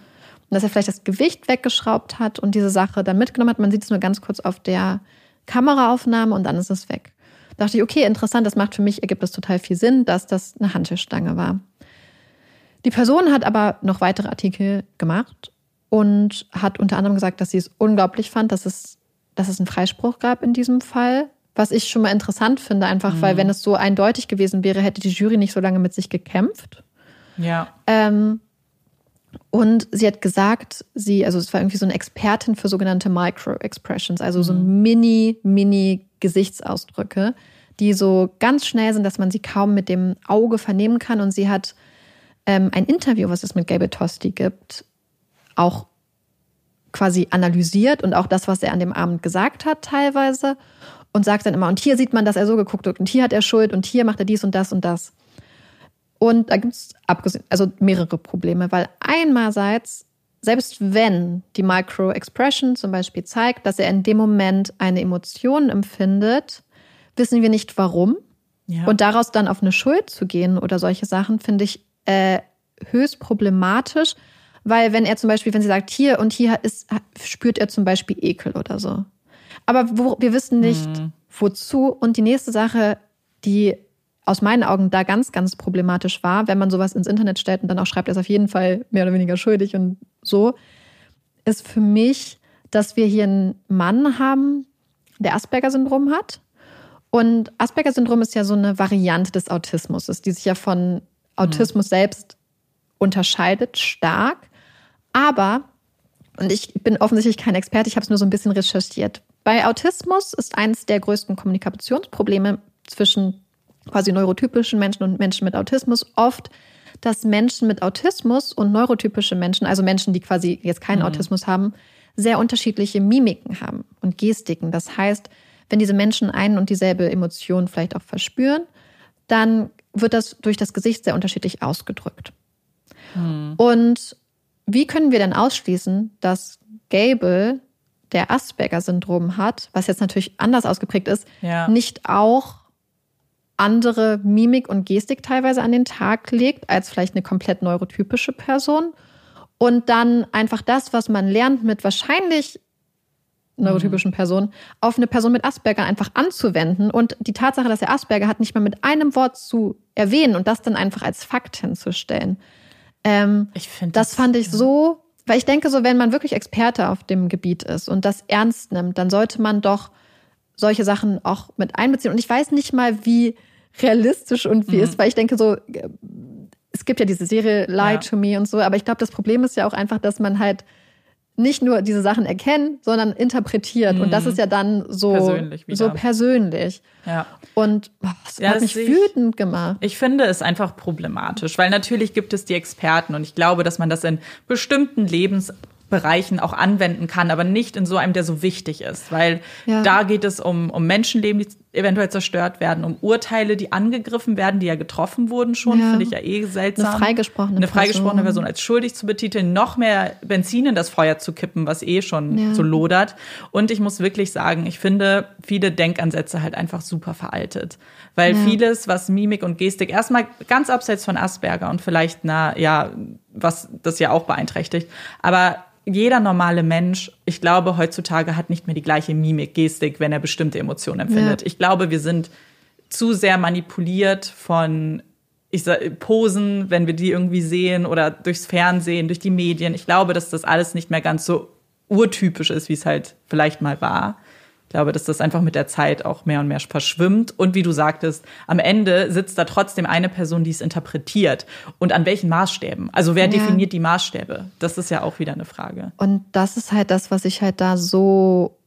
und dass er vielleicht das Gewicht weggeschraubt hat und diese Sache dann mitgenommen hat. Man sieht es nur ganz kurz auf der Kameraaufnahme und dann ist es weg. Da dachte ich, okay, interessant, das macht für mich, ergibt das total viel Sinn, dass das eine Hantelstange war. Die Person hat aber noch weitere Artikel gemacht und hat unter anderem gesagt, dass sie es unglaublich fand, dass es, dass es einen Freispruch gab in diesem Fall. Was ich schon mal interessant finde, einfach mhm. weil wenn es so eindeutig gewesen wäre, hätte die Jury nicht so lange mit sich gekämpft. Ja. Ähm, und sie hat gesagt, sie, also es war irgendwie so eine Expertin für sogenannte Micro-Expressions, also so mhm. mini, mini Gesichtsausdrücke, die so ganz schnell sind, dass man sie kaum mit dem Auge vernehmen kann. Und sie hat ähm, ein Interview, was es mit Gabe Tosti gibt, auch quasi analysiert und auch das, was er an dem Abend gesagt hat, teilweise. Und sagt dann immer, und hier sieht man, dass er so geguckt hat und hier hat er Schuld und hier macht er dies und das und das. Und da gibt es abgesehen, also mehrere Probleme, weil einmalseits, selbst wenn die Micro-Expression zum Beispiel zeigt, dass er in dem Moment eine Emotion empfindet, wissen wir nicht warum. Ja. Und daraus dann auf eine Schuld zu gehen oder solche Sachen, finde ich äh, höchst problematisch. Weil wenn er zum Beispiel, wenn sie sagt, hier und hier ist, spürt er zum Beispiel Ekel oder so. Aber wo, wir wissen nicht, mhm. wozu. Und die nächste Sache, die aus meinen Augen da ganz, ganz problematisch war, wenn man sowas ins Internet stellt und dann auch schreibt, er ist auf jeden Fall mehr oder weniger schuldig und so, ist für mich, dass wir hier einen Mann haben, der Asperger-Syndrom hat. Und Asperger-Syndrom ist ja so eine Variante des Autismus, die sich ja von Autismus mhm. selbst unterscheidet stark. Aber, und ich bin offensichtlich kein Experte, ich habe es nur so ein bisschen recherchiert. Bei Autismus ist eines der größten Kommunikationsprobleme zwischen quasi neurotypischen Menschen und Menschen mit Autismus oft, dass Menschen mit Autismus und neurotypische Menschen, also Menschen, die quasi jetzt keinen mhm. Autismus haben, sehr unterschiedliche Mimiken haben und Gestiken. Das heißt, wenn diese Menschen einen und dieselbe Emotion vielleicht auch verspüren, dann wird das durch das Gesicht sehr unterschiedlich ausgedrückt. Mhm. Und wie können wir denn ausschließen, dass Gable, der Asperger-Syndrom hat, was jetzt natürlich anders ausgeprägt ist, ja. nicht auch andere Mimik und Gestik teilweise an den Tag legt, als vielleicht eine komplett neurotypische Person. Und dann einfach das, was man lernt mit wahrscheinlich neurotypischen mhm. Personen, auf eine Person mit Asperger einfach anzuwenden und die Tatsache, dass er Asperger hat, nicht mal mit einem Wort zu erwähnen und das dann einfach als Fakt hinzustellen. Ähm, ich finde das, das fand ich ja. so, weil ich denke, so wenn man wirklich Experte auf dem Gebiet ist und das ernst nimmt, dann sollte man doch solche Sachen auch mit einbeziehen. Und ich weiß nicht mal, wie realistisch und wie mhm. ist, weil ich denke so, es gibt ja diese Serie Lie ja. to Me und so, aber ich glaube, das Problem ist ja auch einfach, dass man halt nicht nur diese Sachen erkennt, sondern interpretiert. Mhm. Und das mhm. ist ja dann so persönlich. So persönlich. Ja. Und boah, das ja, hat mich ich, wütend gemacht. Ich finde es einfach problematisch, weil natürlich gibt es die Experten und ich glaube, dass man das in bestimmten Lebens Bereichen auch anwenden kann, aber nicht in so einem, der so wichtig ist, weil ja. da geht es um, um Menschenleben, die eventuell zerstört werden, um Urteile, die angegriffen werden, die ja getroffen wurden schon, ja. finde ich ja eh seltsam. Eine freigesprochene, Eine freigesprochene Person. Person als schuldig zu betiteln, noch mehr Benzin in das Feuer zu kippen, was eh schon ja. so lodert. Und ich muss wirklich sagen, ich finde viele Denkansätze halt einfach super veraltet, weil vieles, was Mimik und Gestik erstmal ganz abseits von Asperger und vielleicht na ja, was das ja auch beeinträchtigt, aber jeder normale Mensch, ich glaube, heutzutage hat nicht mehr die gleiche Mimik, Gestik, wenn er bestimmte Emotionen empfindet. Ja. Ich glaube, wir sind zu sehr manipuliert von ich sag, Posen, wenn wir die irgendwie sehen oder durchs Fernsehen, durch die Medien. Ich glaube, dass das alles nicht mehr ganz so urtypisch ist, wie es halt vielleicht mal war. Ich glaube, dass das einfach mit der Zeit auch mehr und mehr verschwimmt. Und wie du sagtest, am Ende sitzt da trotzdem eine Person, die es interpretiert. Und an welchen Maßstäben? Also wer ja. definiert die Maßstäbe? Das ist ja auch wieder eine Frage. Und das ist halt das, was ich halt da so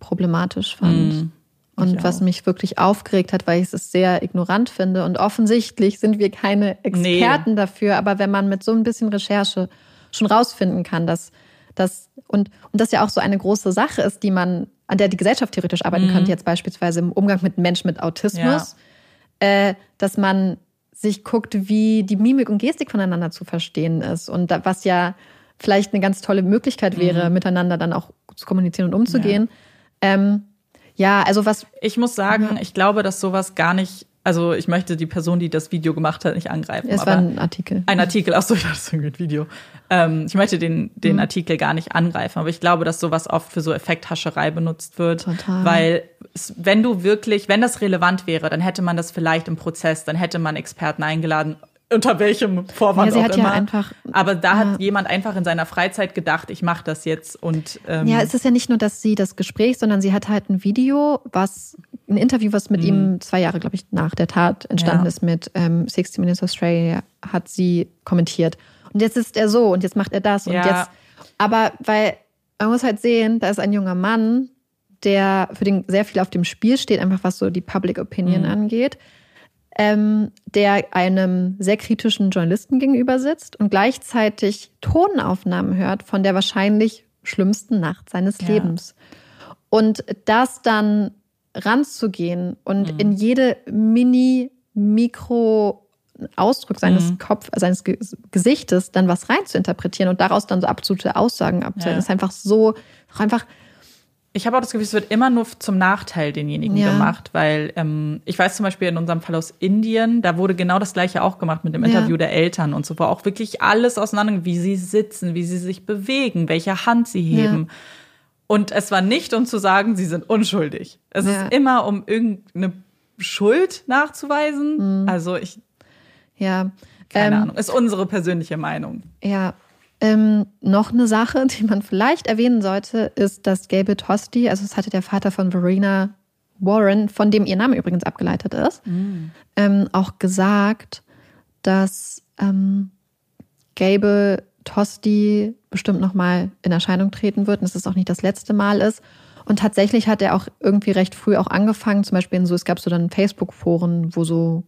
problematisch fand. Mm, und was mich wirklich aufgeregt hat, weil ich es sehr ignorant finde. Und offensichtlich sind wir keine Experten nee. dafür. Aber wenn man mit so ein bisschen Recherche schon rausfinden kann, dass das und, und das ja auch so eine große Sache ist, die man an der die Gesellschaft theoretisch arbeiten mhm. könnte, jetzt beispielsweise im Umgang mit Menschen mit Autismus, ja. äh, dass man sich guckt, wie die Mimik und Gestik voneinander zu verstehen ist und da, was ja vielleicht eine ganz tolle Möglichkeit wäre, mhm. miteinander dann auch zu kommunizieren und umzugehen. Ja, ähm, ja also was. Ich muss sagen, ja. ich glaube, dass sowas gar nicht also ich möchte die Person, die das Video gemacht hat, nicht angreifen. Es war ein Artikel. Ein Artikel, achso, ich dachte, das ist ein Video. Ähm, ich möchte den, den mhm. Artikel gar nicht angreifen, aber ich glaube, dass sowas oft für so Effekthascherei benutzt wird. Total. Weil wenn du wirklich, wenn das relevant wäre, dann hätte man das vielleicht im Prozess, dann hätte man Experten eingeladen, unter welchem Vorwand ja, sie auch hat immer. Ja einfach, Aber da hat jemand einfach in seiner Freizeit gedacht, ich mache das jetzt und ähm ja, es ist ja nicht nur, dass sie das Gespräch, sondern sie hat halt ein Video, was ein Interview, was mit mhm. ihm zwei Jahre, glaube ich, nach der Tat entstanden ja. ist mit ähm, 60 Minutes Australia, hat sie kommentiert. Und jetzt ist er so und jetzt macht er das und ja. jetzt. Aber weil man muss halt sehen, da ist ein junger Mann, der für den sehr viel auf dem Spiel steht, einfach was so die Public Opinion mhm. angeht ähm, der einem sehr kritischen Journalisten gegenüber sitzt und gleichzeitig Tonaufnahmen hört von der wahrscheinlich schlimmsten Nacht seines ja. Lebens. Und das dann ranzugehen und mhm. in jede Mini-Mikro- Ausdruck seines mhm. Kopf, seines Gesichtes dann was rein zu interpretieren und daraus dann so absolute Aussagen abzuleiten, ja. ist einfach so, einfach ich habe auch das Gefühl, es wird immer nur zum Nachteil denjenigen ja. gemacht, weil ähm, ich weiß zum Beispiel in unserem Fall aus Indien, da wurde genau das gleiche auch gemacht mit dem Interview ja. der Eltern und so, wo auch wirklich alles auseinander, wie sie sitzen, wie sie sich bewegen, welche Hand sie heben. Ja. Und es war nicht, um zu sagen, sie sind unschuldig. Es ist immer, um irgendeine Schuld nachzuweisen. Mhm. Also ich. Ja. Keine ähm, Ahnung. Ist unsere persönliche Meinung. Ja, ähm, noch eine Sache, die man vielleicht erwähnen sollte, ist, dass Gabe Tosti, also das hatte der Vater von Verena Warren, von dem ihr Name übrigens abgeleitet ist, mm. ähm, auch gesagt, dass ähm, Gabe Tosti bestimmt nochmal in Erscheinung treten wird und dass es auch nicht das letzte Mal ist. Und tatsächlich hat er auch irgendwie recht früh auch angefangen, zum Beispiel in so, es gab so dann Facebook-Foren, wo so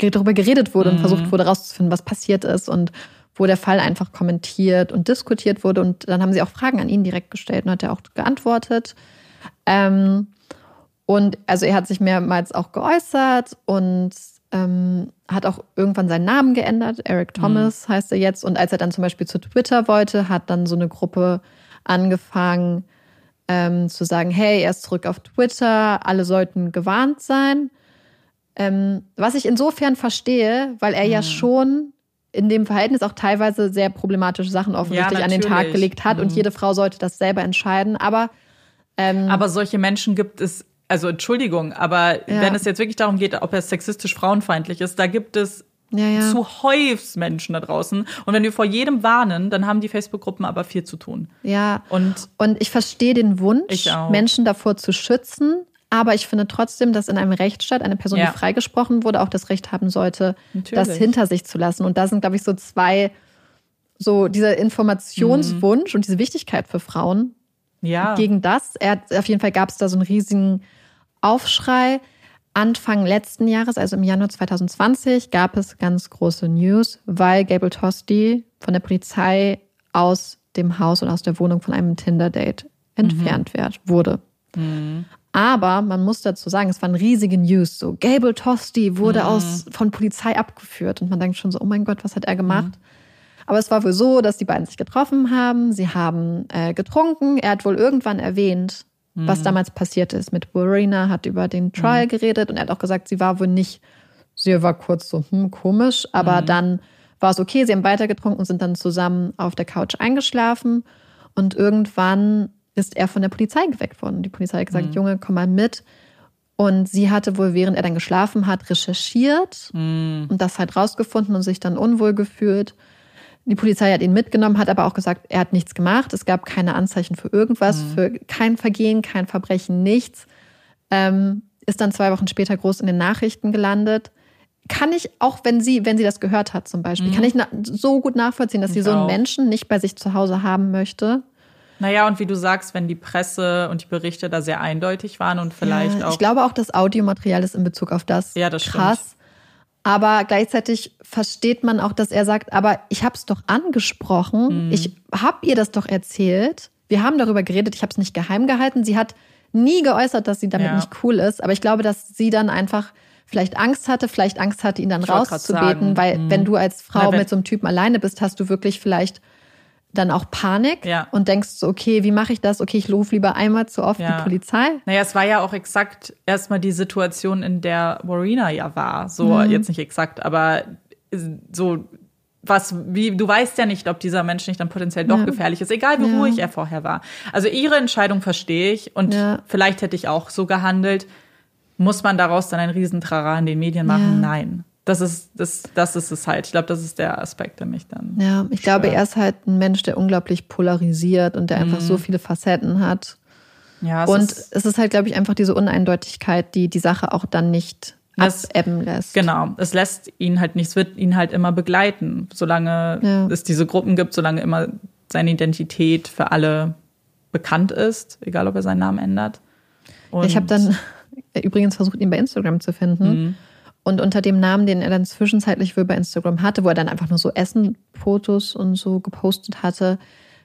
äh, darüber geredet wurde mm. und mhm. versucht wurde, rauszufinden, was passiert ist und wo der Fall einfach kommentiert und diskutiert wurde. Und dann haben sie auch Fragen an ihn direkt gestellt und hat er auch geantwortet. Ähm, und also er hat sich mehrmals auch geäußert und ähm, hat auch irgendwann seinen Namen geändert. Eric mhm. Thomas mhm. heißt er jetzt. Und als er dann zum Beispiel zu Twitter wollte, hat dann so eine Gruppe angefangen ähm, zu sagen, hey, er ist zurück auf Twitter, alle sollten gewarnt sein. Ähm, was ich insofern verstehe, weil er mhm. ja schon in dem Verhältnis auch teilweise sehr problematische Sachen offensichtlich ja, an den Tag gelegt hat mhm. und jede Frau sollte das selber entscheiden. Aber ähm, aber solche Menschen gibt es, also Entschuldigung, aber ja. wenn es jetzt wirklich darum geht, ob er sexistisch frauenfeindlich ist, da gibt es ja, ja. zu häufig Menschen da draußen. Und wenn wir vor jedem warnen, dann haben die Facebook-Gruppen aber viel zu tun. Ja. Und, und ich verstehe den Wunsch, Menschen davor zu schützen. Aber ich finde trotzdem, dass in einem Rechtsstaat eine Person, ja. die freigesprochen wurde, auch das Recht haben sollte, Natürlich. das hinter sich zu lassen. Und da sind, glaube ich, so zwei, so dieser Informationswunsch mhm. und diese Wichtigkeit für Frauen ja. gegen das. Er, auf jeden Fall gab es da so einen riesigen Aufschrei. Anfang letzten Jahres, also im Januar 2020, gab es ganz große News, weil Gable Tosti von der Polizei aus dem Haus und aus der Wohnung von einem Tinder-Date entfernt mhm. wird, wurde. Mhm. Aber man muss dazu sagen, es waren riesige News. So, Gable Tosti wurde mhm. aus, von Polizei abgeführt. Und man denkt schon so, oh mein Gott, was hat er gemacht? Mhm. Aber es war wohl so, dass die beiden sich getroffen haben. Sie haben äh, getrunken. Er hat wohl irgendwann erwähnt, mhm. was damals passiert ist. Mit Verena hat über den Trial mhm. geredet und er hat auch gesagt, sie war wohl nicht, sie war kurz so, hm, komisch. Aber mhm. dann war es okay. Sie haben weitergetrunken und sind dann zusammen auf der Couch eingeschlafen. Und irgendwann ist er von der Polizei geweckt worden. Die Polizei hat gesagt, mhm. Junge, komm mal mit. Und sie hatte wohl, während er dann geschlafen hat, recherchiert mhm. und das halt rausgefunden und sich dann unwohl gefühlt. Die Polizei hat ihn mitgenommen, hat aber auch gesagt, er hat nichts gemacht. Es gab keine Anzeichen für irgendwas, mhm. für kein Vergehen, kein Verbrechen, nichts. Ähm, ist dann zwei Wochen später groß in den Nachrichten gelandet. Kann ich, auch wenn sie, wenn sie das gehört hat zum Beispiel, mhm. kann ich so gut nachvollziehen, dass sie so einen Menschen nicht bei sich zu Hause haben möchte. Naja, und wie du sagst, wenn die Presse und die Berichte da sehr eindeutig waren und vielleicht ja, auch. Ich glaube auch, das Audiomaterial ist in Bezug auf das, ja, das krass. Stimmt. Aber gleichzeitig versteht man auch, dass er sagt, aber ich habe es doch angesprochen, mhm. ich habe ihr das doch erzählt, wir haben darüber geredet, ich habe es nicht geheim gehalten. Sie hat nie geäußert, dass sie damit ja. nicht cool ist, aber ich glaube, dass sie dann einfach vielleicht Angst hatte, vielleicht Angst hatte, ihn dann rauszubeten, weil mhm. wenn du als Frau Na, mit so einem Typen alleine bist, hast du wirklich vielleicht dann auch Panik Ja. und denkst so, okay, wie mache ich das? Okay, ich rufe lieber einmal zu oft Ja. die Polizei. Naja, es war ja auch exakt erstmal die Situation, in der Warina ja war. So, Mhm. jetzt nicht exakt, aber so, was, wie, du weißt ja nicht, ob dieser Mensch nicht dann potenziell doch Ja. gefährlich ist, egal wie ruhig er vorher war. Also ihre Entscheidung verstehe ich und vielleicht hätte ich auch so gehandelt. Muss man daraus dann ein Riesentrara in den Medien machen? Nein. Das ist, das, das ist es halt. Ich glaube, das ist der Aspekt, der mich dann. Ja, ich glaube, stört. er ist halt ein Mensch, der unglaublich polarisiert und der einfach so viele Facetten hat. Ja, es Und ist, es ist halt, glaube ich, einfach diese Uneindeutigkeit, die die Sache auch dann nicht abebben lässt. Genau, es lässt ihn halt nicht, es wird ihn halt immer begleiten, solange Ja. es diese Gruppen gibt, solange immer seine Identität für alle bekannt ist, egal ob er seinen Namen ändert. Und Ich habe dann übrigens versucht, ihn bei Instagram zu finden. Mhm. Und unter dem Namen, den er dann zwischenzeitlich wohl bei Instagram hatte, wo er dann einfach nur so Essen-Fotos und so gepostet hatte,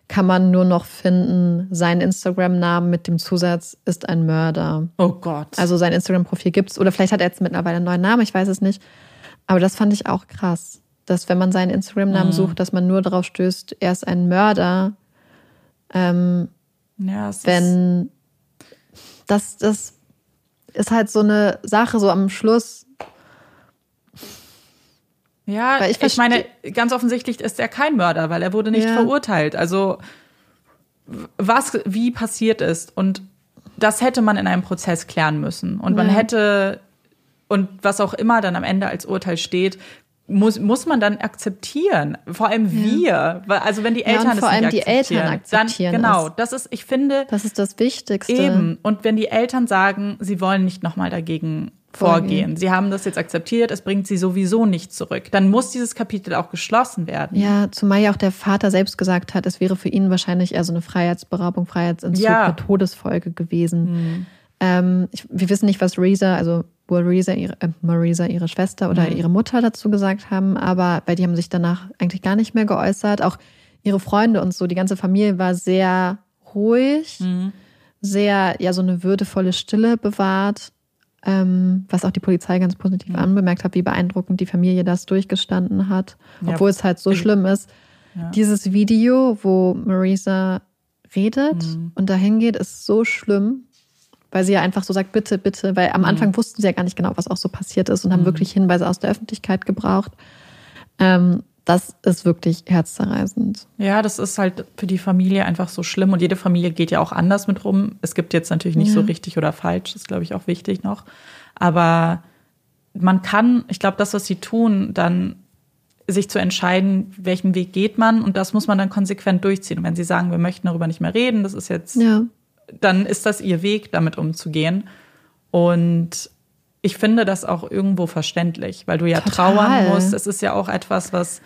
kann man nur noch finden, sein Instagram-Namen mit dem Zusatz ist ein Mörder. oh Gott. Also sein Instagram-Profil gibt's. Oder vielleicht hat er jetzt mittlerweile einen neuen Namen, ich weiß es nicht. Aber das fand ich auch krass. Dass wenn man seinen Instagram-Namen Mhm. sucht, dass man nur darauf stößt, er ist ein Mörder. Ähm, ja, es ist, wenn das, das ist halt so eine Sache, so am Schluss. Ja, weil ich, ich meine, ganz offensichtlich ist er kein Mörder, weil er wurde nicht Ja. verurteilt. Also was wie passiert ist und das hätte man in einem Prozess klären müssen und man Ja. hätte und was auch immer dann am Ende als Urteil steht, muss, muss man dann akzeptieren. Vor allem wir. Weil- Also wenn die Ja, Eltern und vor es allem nicht die Eltern akzeptieren, Dann, genau, das ist, ich finde, Das ist das Wichtigste. Eben. Und wenn die Eltern sagen, sie wollen nicht nochmal dagegen vorgehen. Sie haben das jetzt akzeptiert, es bringt sie sowieso nicht zurück, dann muss dieses Kapitel auch geschlossen werden. Ja, zumal ja auch der Vater selbst gesagt hat, es wäre für ihn wahrscheinlich eher so eine Freiheitsberaubung, Freiheitsentzug Ja. mit Todesfolge gewesen. Ähm, ich, wir wissen nicht, was Reza, also wohl Reza, ihre, äh, Marisa, ihre Schwester oder ihre Mutter dazu gesagt haben, aber bei die haben sich danach eigentlich gar nicht mehr geäußert. Auch ihre Freunde und so, die ganze Familie war sehr ruhig, sehr, ja, so eine würdevolle Stille bewahrt. Ähm, was auch die Polizei ganz positiv anbemerkt hat, wie beeindruckend die Familie das durchgestanden hat, Ja. obwohl es halt so Also- schlimm ist. Ja. Dieses Video, wo Marisa redet Mhm. und dahin geht, ist so schlimm, weil sie ja einfach so sagt, bitte, bitte, weil am Mhm. Anfang wussten sie ja gar nicht genau, was auch so passiert ist und haben wirklich Hinweise aus der Öffentlichkeit gebraucht. Ähm, das ist wirklich herzzerreißend. Ja, das ist halt für die Familie einfach so schlimm und jede Familie geht ja auch anders mit rum. Es gibt jetzt natürlich nicht so Ja. richtig oder falsch, das ist, glaube ich, auch wichtig noch. Aber man kann, ich glaube, das, was sie tun, dann sich zu entscheiden, welchen Weg geht man und das muss man dann konsequent durchziehen. Und wenn sie sagen, wir möchten darüber nicht mehr reden, das ist jetzt Ja. dann ist das ihr Weg, damit umzugehen. Und ich finde das auch irgendwo verständlich, weil du ja Total. trauern musst. Es ist ja auch etwas, was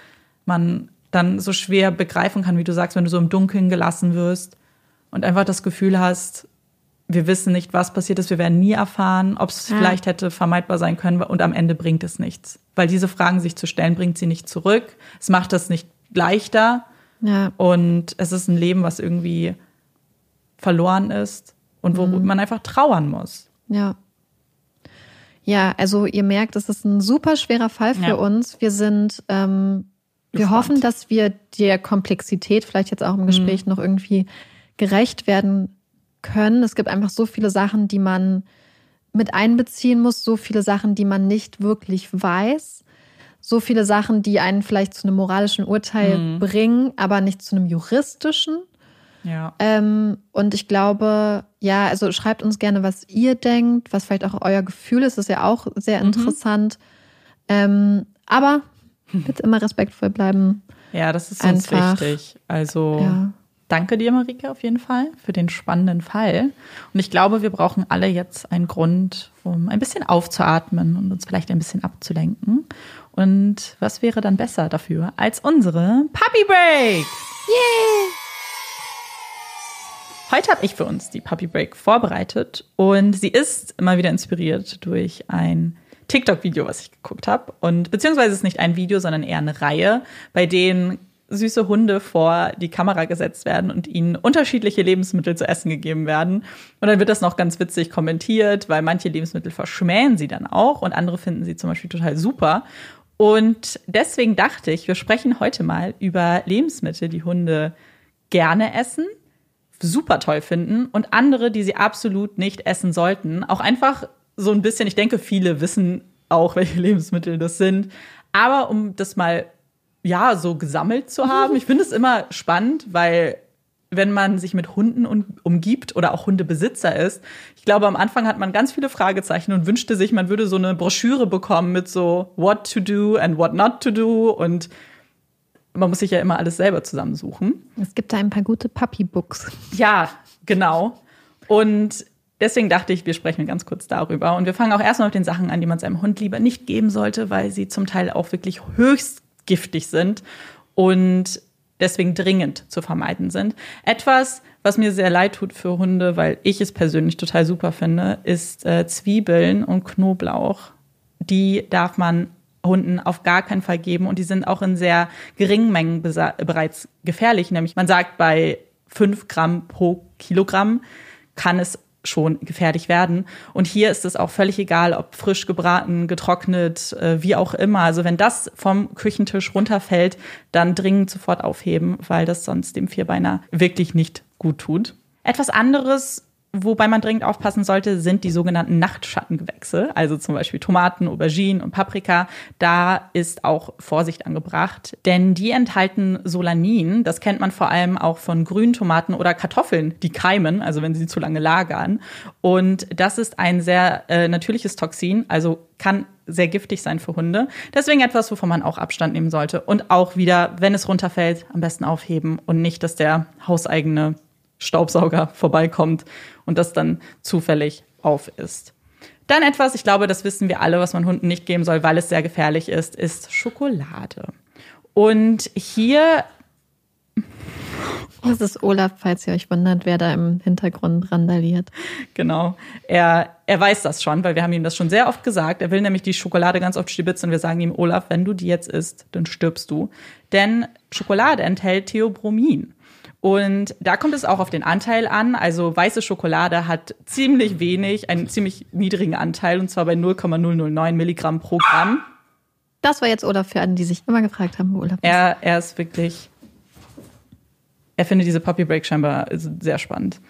man dann so schwer begreifen kann, wie du sagst, wenn du so im Dunkeln gelassen wirst und einfach das Gefühl hast, wir wissen nicht, was passiert ist, wir werden nie erfahren, ob es Ja. vielleicht hätte vermeidbar sein können und am Ende bringt es nichts. Weil diese Fragen sich zu stellen, bringt sie nicht zurück. Es macht das nicht leichter. Ja. Und es ist ein Leben, was irgendwie verloren ist und wo Mhm. man einfach trauern muss. Ja. Ja, also ihr merkt, es ist ein super schwerer Fall für Ja. uns. Wir sind, ähm, wir hoffen, dass wir der Komplexität vielleicht jetzt auch im Gespräch Mhm. noch irgendwie gerecht werden können. Es gibt einfach so viele Sachen, die man mit einbeziehen muss, so viele Sachen, die man nicht wirklich weiß, so viele Sachen, die einen vielleicht zu einem moralischen Urteil Mhm. bringen, aber nicht zu einem juristischen. Ja. Ähm, und ich glaube, ja, also schreibt uns gerne, was ihr denkt, was vielleicht auch euer Gefühl ist, ist ja auch sehr interessant. Ähm, aber bitte immer respektvoll bleiben. Ja, das ist uns Einfach. wichtig. Also Ja. danke dir, Marike, auf jeden Fall für den spannenden Fall. Und ich glaube, wir brauchen alle jetzt einen Grund, um ein bisschen aufzuatmen und uns vielleicht ein bisschen abzulenken. Und was wäre dann besser dafür als unsere Puppy Break? Heute habe ich für uns die Puppy Break vorbereitet und sie ist immer wieder inspiriert durch ein TikTok-Video, was ich geguckt habe. Und beziehungsweise es ist nicht ein Video, sondern eher eine Reihe, bei denen süße Hunde vor die Kamera gesetzt werden und ihnen unterschiedliche Lebensmittel zu essen gegeben werden. Und dann wird das noch ganz witzig kommentiert, weil manche Lebensmittel verschmähen sie dann auch und andere finden sie zum Beispiel total super. Und deswegen dachte ich, wir sprechen heute mal über Lebensmittel, die Hunde gerne essen, super toll finden und andere, die sie absolut nicht essen sollten. Auch einfach so ein bisschen, ich denke, viele wissen auch, welche Lebensmittel das sind. Aber um das mal, ja, so gesammelt zu haben, ich finde es immer spannend, weil wenn man sich mit Hunden umgibt oder auch Hundebesitzer ist. Ich glaube, am Anfang hat man ganz viele Fragezeichen und wünschte sich, man würde so eine Broschüre bekommen mit so what to do and what not to do und man muss sich ja immer alles selber zusammensuchen. Es gibt da ein paar gute Puppy-Books. Ja, genau. Und deswegen dachte ich, wir sprechen ganz kurz darüber. Und wir fangen auch erstmal mit den Sachen an, die man seinem Hund lieber nicht geben sollte, weil sie zum Teil auch wirklich höchst giftig sind und deswegen dringend zu vermeiden sind. Etwas, was mir sehr leid tut für Hunde, weil ich es persönlich total super finde, ist äh, Zwiebeln und Knoblauch. Die darf man Hunden auf gar keinen Fall geben und die sind auch in sehr geringen Mengen bereits gefährlich. Nämlich man sagt, bei fünf Gramm pro Kilogramm kann es schon gefährlich werden. Und hier ist es auch völlig egal, ob frisch gebraten, getrocknet, äh, wie auch immer. Also wenn das vom Küchentisch runterfällt, dann dringend sofort aufheben, weil das sonst dem Vierbeiner wirklich nicht gut tut. Etwas anderes, Wobei man dringend aufpassen sollte, sind die sogenannten Nachtschattengewächse, also zum Beispiel Tomaten, Auberginen und Paprika. Da ist auch Vorsicht angebracht, denn die enthalten Solanin. Das kennt man vor allem auch von grünen Tomaten oder Kartoffeln, die keimen, also wenn sie zu lange lagern. Und das ist ein sehr äh, natürliches Toxin, also kann sehr giftig sein für Hunde. Deswegen etwas, wovon man auch Abstand nehmen sollte. Und auch wieder, wenn es runterfällt, am besten aufheben und nicht, dass der hauseigene Staubsauger vorbeikommt und das dann zufällig auf ist. Dann etwas, ich glaube, das wissen wir alle, was man Hunden nicht geben soll, weil es sehr gefährlich ist, ist Schokolade. Und hier. Das ist Olaf, falls ihr euch wundert, wer da im Hintergrund randaliert. Genau. Er, er weiß das schon, weil wir haben ihm das schon sehr oft gesagt. Er will nämlich die Schokolade ganz oft stibitzen und wir sagen ihm, Olaf, wenn du die jetzt isst, dann stirbst du. Denn Schokolade enthält Theobromin. Und da kommt es auch auf den Anteil an. Also weiße Schokolade hat ziemlich wenig, einen ziemlich niedrigen Anteil, und zwar bei 0,009 Milligramm pro Gramm. Das war jetzt Olaf für alle, die sich immer gefragt haben, wo Olaf ist. Er, er ist wirklich, er findet diese Poppy Break scheinbar sehr spannend.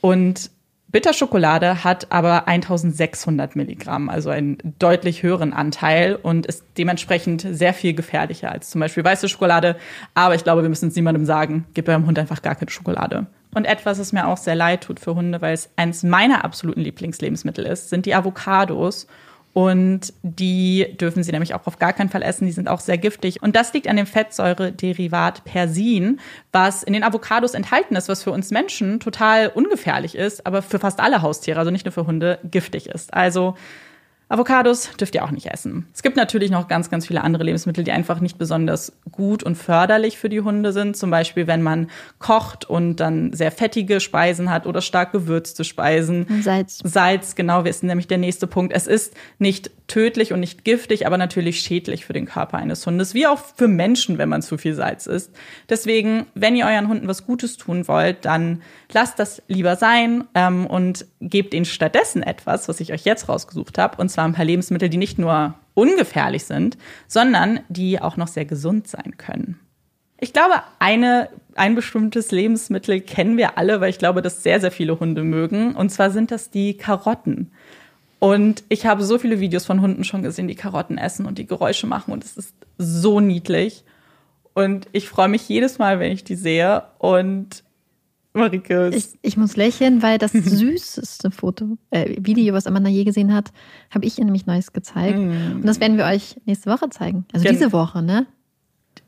Und Bitterschokolade hat aber 1600 Milligramm, also einen deutlich höheren Anteil und ist dementsprechend sehr viel gefährlicher als zum Beispiel weiße Schokolade. Aber ich glaube, wir müssen es niemandem sagen, gib eurem Hund einfach gar keine Schokolade. Und etwas, was mir auch sehr leid tut für Hunde, weil es eines meiner absoluten Lieblingslebensmittel ist, sind die Avocados. Und die dürfen sie nämlich auch auf gar keinen Fall essen. Die sind auch sehr giftig. Und das liegt an dem Fettsäurederivat Persin, was in den Avocados enthalten ist, was für uns Menschen total ungefährlich ist, aber für fast alle Haustiere, also nicht nur für Hunde, giftig ist. Also Avocados dürft ihr auch nicht essen. Es gibt natürlich noch ganz, ganz viele andere Lebensmittel, die einfach nicht besonders gut und förderlich für die Hunde sind. Zum Beispiel, wenn man kocht und dann sehr fettige Speisen hat oder stark gewürzte Speisen. Salz. Salz, genau, ist nämlich der nächste Punkt. Es ist nicht tödlich und nicht giftig, aber natürlich schädlich für den Körper eines Hundes, wie auch für Menschen, wenn man zu viel Salz isst. Deswegen, wenn ihr euren Hunden was Gutes tun wollt, dann lasst das lieber sein ähm, und gebt ihnen stattdessen etwas, was ich euch jetzt rausgesucht habe, und zwar ein paar Lebensmittel, die nicht nur ungefährlich sind, sondern die auch noch sehr gesund sein können. Ich glaube, eine, ein bestimmtes Lebensmittel kennen wir alle, weil ich glaube, dass sehr, sehr viele Hunde mögen. Und zwar sind das die Karotten. Und ich habe so viele Videos von Hunden schon gesehen, die Karotten essen und die Geräusche machen. Und es ist so niedlich. Und ich freue mich jedes Mal, wenn ich die sehe. Und Marike. Ich, ich muss lächeln, weil das süßeste Foto, äh, Video, was Amanda je gesehen hat, habe ich ihr nämlich Neues gezeigt. Mm. Und das werden wir euch nächste Woche zeigen. Also Gen diese Woche, ne?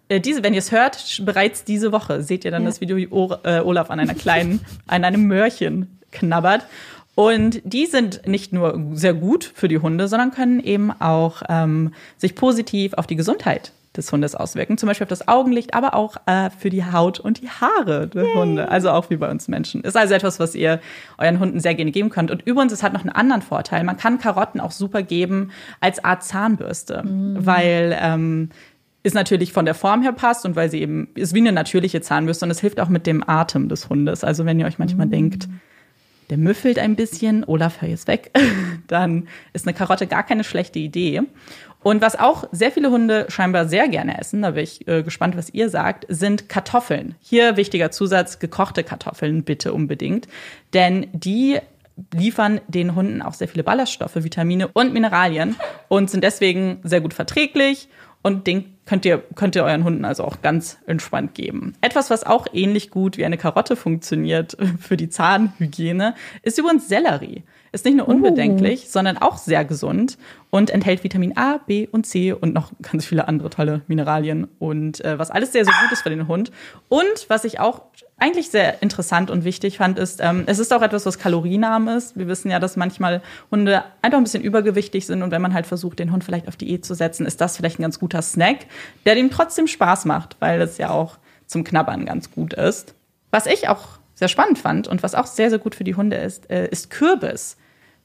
Äh, diese, wenn ihr es hört, bereits diese Woche seht ihr dann ja. das Video, wie äh, Olaf an einer kleinen, an einem Möhrchen knabbert. Und die sind nicht nur sehr gut für die Hunde, sondern können eben auch ähm, sich positiv auf die Gesundheit des Hundes auswirken. Zum Beispiel auf das Augenlicht, aber auch äh, für die Haut und die Haare der Yay. Hunde. Also auch wie bei uns Menschen. Ist also etwas, was ihr euren Hunden sehr gerne geben könnt. Und übrigens, es hat noch einen anderen Vorteil. Man kann Karotten auch super geben als Art Zahnbürste, mhm. weil ähm, ist natürlich von der Form her passt und weil sie eben ist wie eine natürliche Zahnbürste und es hilft auch mit dem Atem des Hundes. Also wenn ihr euch manchmal mhm. denkt, der müffelt ein bisschen, Olaf, hör jetzt weg, dann ist eine Karotte gar keine schlechte Idee. Und was auch sehr viele Hunde scheinbar sehr gerne essen, da bin ich äh, gespannt, was ihr sagt, sind Kartoffeln. Hier wichtiger Zusatz, gekochte Kartoffeln bitte unbedingt. Denn die liefern den Hunden auch sehr viele Ballaststoffe, Vitamine und Mineralien und sind deswegen sehr gut verträglich und den könnt ihr, könnt ihr euren Hunden also auch ganz entspannt geben. Etwas, was auch ähnlich gut wie eine Karotte funktioniert für die Zahnhygiene, ist übrigens Sellerie. Ist nicht nur unbedenklich, uh. sondern auch sehr gesund und enthält Vitamin A, B und C und noch ganz viele andere tolle Mineralien und äh, was alles sehr, sehr gut ist für den Hund. Und was ich auch eigentlich sehr interessant und wichtig fand, ist, ähm, es ist auch etwas, was kalorienarm ist. Wir wissen ja, dass manchmal Hunde einfach ein bisschen übergewichtig sind und wenn man halt versucht, den Hund vielleicht auf Diät zu setzen, ist das vielleicht ein ganz guter Snack, der dem trotzdem Spaß macht, weil es ja auch zum Knabbern ganz gut ist. Was ich auch sehr spannend fand und was auch sehr, sehr gut für die Hunde ist, äh, ist Kürbis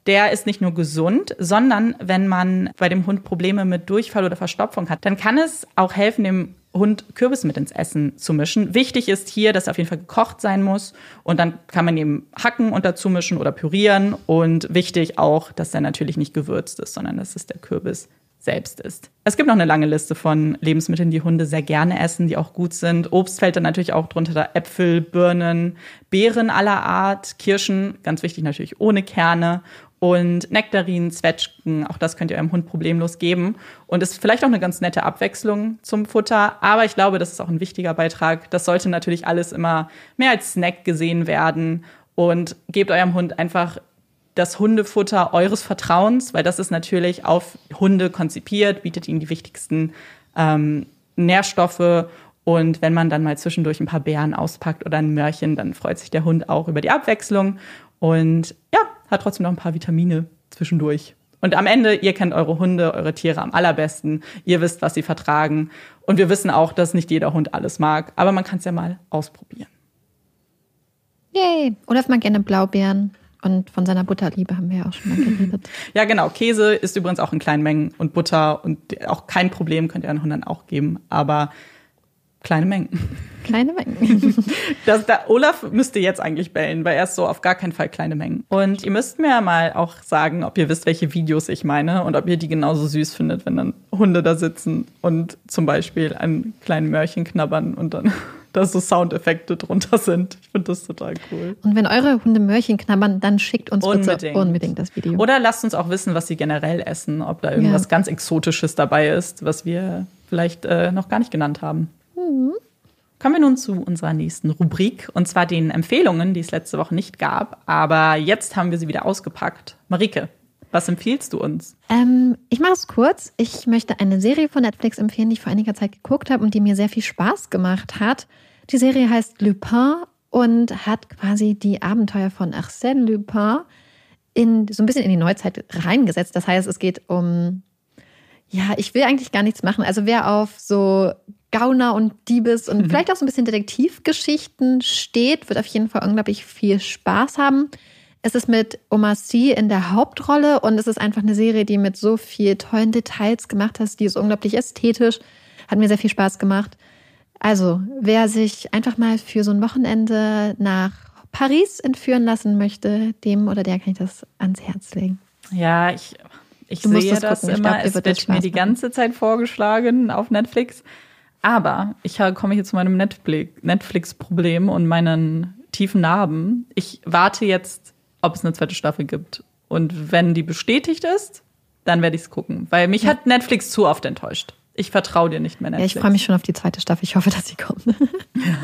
der ist nicht nur gesund, sondern wenn man bei dem Hund Probleme mit Durchfall oder Verstopfung hat, dann kann es auch helfen, dem Hund Kürbis mit ins Essen zu mischen. Wichtig ist hier, dass er auf jeden Fall gekocht sein muss und dann kann man eben hacken und dazu mischen oder pürieren und wichtig auch, dass er natürlich nicht gewürzt ist, sondern dass es der Kürbis selbst ist. Es gibt noch eine lange Liste von Lebensmitteln, die Hunde sehr gerne essen, die auch gut sind. Obst fällt dann natürlich auch drunter, Äpfel, Birnen, Beeren aller Art, Kirschen, ganz wichtig natürlich ohne Kerne und Nektarinen, Zwetschgen, auch das könnt ihr eurem Hund problemlos geben. Und ist vielleicht auch eine ganz nette Abwechslung zum Futter. Aber ich glaube, das ist auch ein wichtiger Beitrag. Das sollte natürlich alles immer mehr als Snack gesehen werden. Und gebt eurem Hund einfach das Hundefutter eures Vertrauens, weil das ist natürlich auf Hunde konzipiert, bietet ihnen die wichtigsten ähm, Nährstoffe. Und wenn man dann mal zwischendurch ein paar Beeren auspackt oder ein Mörchen, dann freut sich der Hund auch über die Abwechslung. Und ja, hat trotzdem noch ein paar Vitamine zwischendurch. Und am Ende, ihr kennt eure Hunde, eure Tiere am allerbesten. Ihr wisst, was sie vertragen. Und wir wissen auch, dass nicht jeder Hund alles mag. Aber man kann es ja mal ausprobieren. Yay! Olaf mag gerne Blaubeeren. Und von seiner Butterliebe haben wir ja auch schon mal geredet. ja, genau. Käse ist übrigens auch in kleinen Mengen und Butter und auch kein Problem, könnt ihr euren Hunden auch geben. Aber Kleine Mengen. Kleine Mengen. Das, da, Olaf müsste jetzt eigentlich bellen, weil er ist so auf gar keinen Fall kleine Mengen. Und ihr müsst mir mal auch sagen, ob ihr wisst, welche Videos ich meine und ob ihr die genauso süß findet, wenn dann Hunde da sitzen und zum Beispiel ein kleinen Mörchen knabbern und dann da so Soundeffekte drunter sind. Ich finde das total cool. Und wenn eure Hunde Mörchen knabbern, dann schickt uns unbedingt. bitte unbedingt das Video. Oder lasst uns auch wissen, was sie generell essen, ob da irgendwas ja. ganz Exotisches dabei ist, was wir vielleicht äh, noch gar nicht genannt haben. Kommen wir nun zu unserer nächsten Rubrik und zwar den Empfehlungen, die es letzte Woche nicht gab. Aber jetzt haben wir sie wieder ausgepackt. Marike, was empfiehlst du uns? Ähm, ich mache es kurz. Ich möchte eine Serie von Netflix empfehlen, die ich vor einiger Zeit geguckt habe und die mir sehr viel Spaß gemacht hat. Die Serie heißt Lupin und hat quasi die Abenteuer von Arsène Lupin in, so ein bisschen in die Neuzeit reingesetzt. Das heißt, es geht um ja, ich will eigentlich gar nichts machen. Also wer auf so Gauner und Diebes und mhm. vielleicht auch so ein bisschen Detektivgeschichten steht, wird auf jeden Fall unglaublich viel Spaß haben. Es ist mit Omar Sy in der Hauptrolle und es ist einfach eine Serie, die mit so viel tollen Details gemacht hat. Die ist unglaublich ästhetisch, hat mir sehr viel Spaß gemacht. Also, wer sich einfach mal für so ein Wochenende nach Paris entführen lassen möchte, dem oder der kann ich das ans Herz legen. Ja, ich, ich sehe das, das immer. Glaub, es wird mir die ganze Zeit vorgeschlagen auf Netflix. Aber ich komme hier zu meinem Netflix-Problem und meinen tiefen Narben. Ich warte jetzt, ob es eine zweite Staffel gibt. Und wenn die bestätigt ist, dann werde ich es gucken. Weil mich ja. hat Netflix zu oft enttäuscht. Ich vertraue dir nicht mehr Netflix. Ja, ich freue mich schon auf die zweite Staffel. Ich hoffe, dass sie kommt. ja.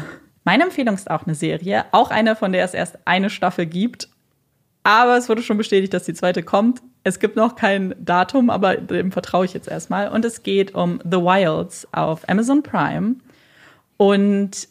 Meine Empfehlung ist auch eine Serie. Auch eine, von der es erst eine Staffel gibt. Aber es wurde schon bestätigt, dass die zweite kommt. Es gibt noch kein Datum, aber dem vertraue ich jetzt erstmal. Und es geht um The Wilds auf Amazon Prime. Und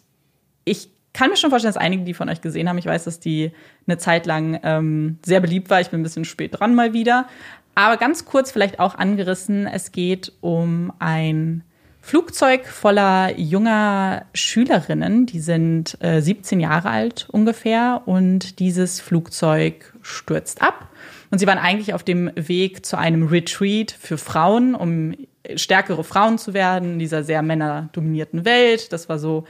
ich kann mir schon vorstellen, dass einige die von euch gesehen haben. Ich weiß, dass die eine Zeit lang ähm, sehr beliebt war. Ich bin ein bisschen spät dran mal wieder. Aber ganz kurz vielleicht auch angerissen. Es geht um ein Flugzeug voller junger Schülerinnen. Die sind äh, 17 Jahre alt ungefähr. Und dieses Flugzeug stürzt ab und sie waren eigentlich auf dem Weg zu einem Retreat für Frauen, um stärkere Frauen zu werden in dieser sehr männerdominierten Welt. Das war so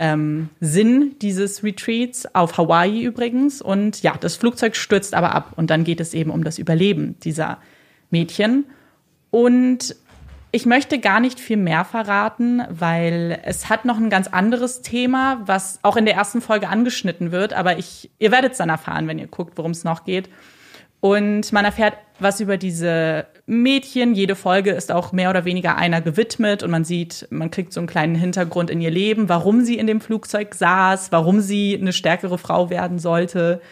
ähm, Sinn dieses Retreats auf Hawaii übrigens. Und ja, das Flugzeug stürzt aber ab und dann geht es eben um das Überleben dieser Mädchen. Und ich möchte gar nicht viel mehr verraten, weil es hat noch ein ganz anderes Thema, was auch in der ersten Folge angeschnitten wird. Aber ich, ihr werdet es dann erfahren, wenn ihr guckt, worum es noch geht. Und man erfährt was über diese Mädchen. Jede Folge ist auch mehr oder weniger einer gewidmet und man sieht, man kriegt so einen kleinen Hintergrund in ihr Leben, warum sie in dem Flugzeug saß, warum sie eine stärkere Frau werden sollte.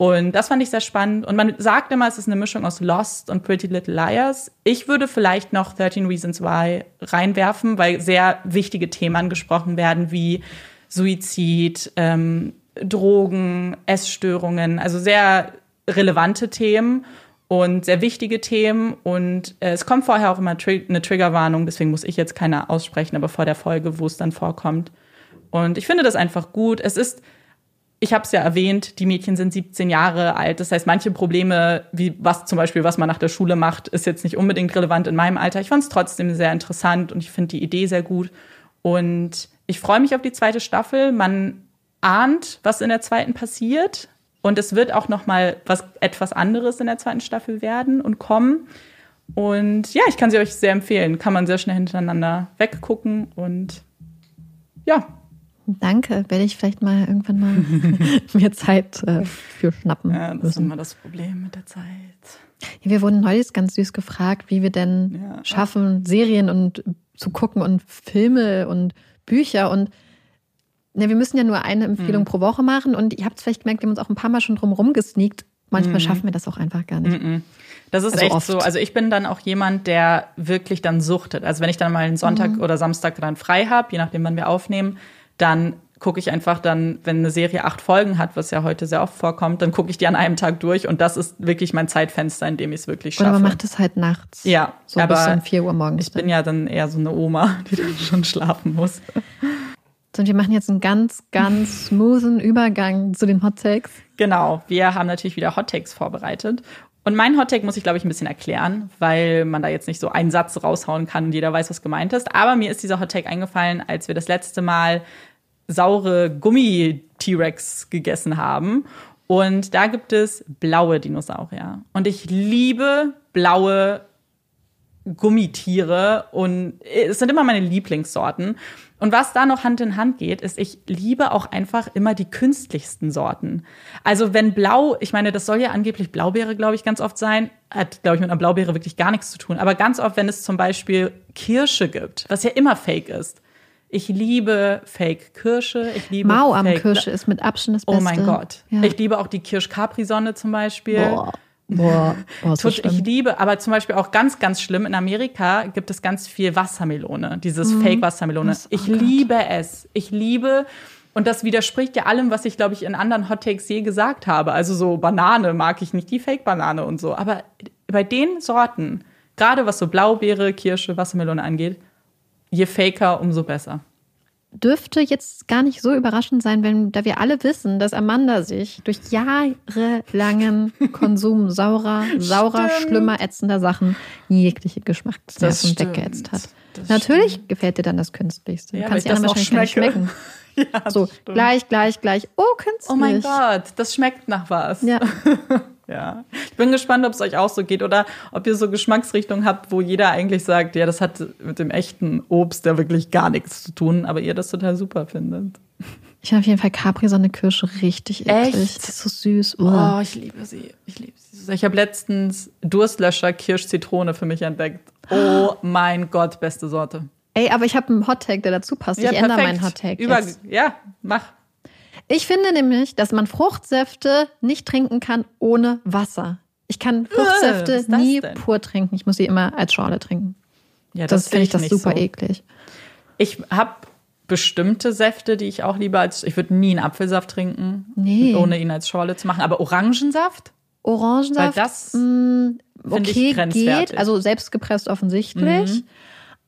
Und das fand ich sehr spannend. Und man sagt immer, es ist eine Mischung aus Lost und Pretty Little Liars. Ich würde vielleicht noch 13 Reasons Why reinwerfen, weil sehr wichtige Themen angesprochen werden, wie Suizid, ähm, Drogen, Essstörungen, also sehr relevante Themen und sehr wichtige Themen. Und äh, es kommt vorher auch immer tri eine Triggerwarnung, deswegen muss ich jetzt keine aussprechen, aber vor der Folge, wo es dann vorkommt. Und ich finde das einfach gut. Es ist, ich habe es ja erwähnt, die Mädchen sind 17 Jahre alt. Das heißt, manche Probleme, wie was zum Beispiel, was man nach der Schule macht, ist jetzt nicht unbedingt relevant in meinem Alter. Ich fand es trotzdem sehr interessant und ich finde die Idee sehr gut. Und ich freue mich auf die zweite Staffel. Man ahnt, was in der zweiten passiert. Und es wird auch noch mal was etwas anderes in der zweiten Staffel werden und kommen. Und ja, ich kann sie euch sehr empfehlen. Kann man sehr schnell hintereinander weggucken und ja. Danke, werde ich vielleicht mal irgendwann mal mir Zeit äh, für schnappen. Ja, das müssen. ist immer das Problem mit der Zeit. Ja, wir wurden neulich ganz süß gefragt, wie wir denn ja, schaffen, Serien und zu gucken und Filme und Bücher und Ne, wir müssen ja nur eine Empfehlung mhm. pro Woche machen und ihr habt es vielleicht gemerkt, wir haben uns auch ein paar Mal schon drum rumgesneakt. Manchmal mhm. schaffen wir das auch einfach gar nicht. Mhm. Das ist also echt oft. so. Also ich bin dann auch jemand, der wirklich dann suchtet. Also wenn ich dann mal einen Sonntag mhm. oder Samstag dann frei habe, je nachdem, wann wir aufnehmen, dann gucke ich einfach dann, wenn eine Serie acht Folgen hat, was ja heute sehr oft vorkommt, dann gucke ich die an einem Tag durch und das ist wirklich mein Zeitfenster, in dem ich es wirklich schaffe. Oder man macht es halt nachts. Ja, so aber bis um 4 Uhr morgens. Ich bin ja dann eher so eine Oma, die dann schon schlafen muss. Und wir machen jetzt einen ganz, ganz smoothen Übergang zu den Hot Takes. Genau, wir haben natürlich wieder Hot Takes vorbereitet. Und mein Hot Take muss ich, glaube ich, ein bisschen erklären, weil man da jetzt nicht so einen Satz raushauen kann und jeder weiß, was gemeint ist. Aber mir ist dieser Hot Take eingefallen, als wir das letzte Mal saure Gummi-T-Rex gegessen haben. Und da gibt es blaue Dinosaurier. Und ich liebe blaue Gummitiere und es sind immer meine Lieblingssorten. Und was da noch Hand in Hand geht, ist, ich liebe auch einfach immer die künstlichsten Sorten. Also wenn Blau, ich meine, das soll ja angeblich Blaubeere, glaube ich, ganz oft sein, hat, glaube ich, mit einer Blaubeere wirklich gar nichts zu tun. Aber ganz oft, wenn es zum Beispiel Kirsche gibt, was ja immer Fake ist. Ich liebe Fake Kirsche. Ich liebe Mau am Kirsche ist mit Abstand das Beste. Oh mein Gott. Ja. Ich liebe auch die Kirsch-Capri-Sonne zum Beispiel. Boah. Boah, boah so ich liebe, aber zum Beispiel auch ganz, ganz schlimm, in Amerika gibt es ganz viel Wassermelone, dieses mhm. Fake-Wassermelone. Ich oh liebe es. Ich liebe, und das widerspricht ja allem, was ich, glaube ich, in anderen Hot Takes je gesagt habe. Also so Banane mag ich nicht, die Fake-Banane und so. Aber bei den Sorten, gerade was so Blaubeere, Kirsche, Wassermelone angeht, je faker, umso besser dürfte jetzt gar nicht so überraschend sein, wenn da wir alle wissen, dass Amanda sich durch jahrelangen Konsum saurer, saurer, stimmt. schlimmer, ätzender Sachen jegliche Geschmacksnerven weggeätzt hat. Das Natürlich stimmt. gefällt dir dann das Künstlichste. Du ja, kannst dir dann wahrscheinlich gar nicht schmecken. ja, so, stimmt. gleich, gleich, gleich. Oh, künstlich. Oh mein Gott, das schmeckt nach was. Ja. Ja, ich bin gespannt, ob es euch auch so geht oder ob ihr so Geschmacksrichtungen habt, wo jeder eigentlich sagt, ja, das hat mit dem echten Obst ja wirklich gar nichts zu tun, aber ihr das total super findet. Ich finde auf jeden Fall Capri-Sonne-Kirsche richtig eklig. Echt? Das ist so süß. Oh, oh ich liebe sie. Ich liebe sie. Ich habe letztens Durstlöscher Kirsch-Zitrone für mich entdeckt. Oh mein Gott, beste Sorte. Ey, aber ich habe einen Hottag, der dazu passt. Ja, ich perfekt. ändere meinen Hottag. Über, ja, mach. Ich finde nämlich, dass man Fruchtsäfte nicht trinken kann ohne Wasser. Ich kann Fruchtsäfte äh, nie denn? pur trinken. Ich muss sie immer als Schorle trinken. Ja, das, das finde ich das super so. eklig. Ich habe bestimmte Säfte, die ich auch lieber als ich würde nie einen Apfelsaft trinken, nee. ohne ihn als Schorle zu machen. Aber Orangensaft? Orangensaft? Weil das mh, mm, okay, geht. Also selbst gepresst offensichtlich. Mhm.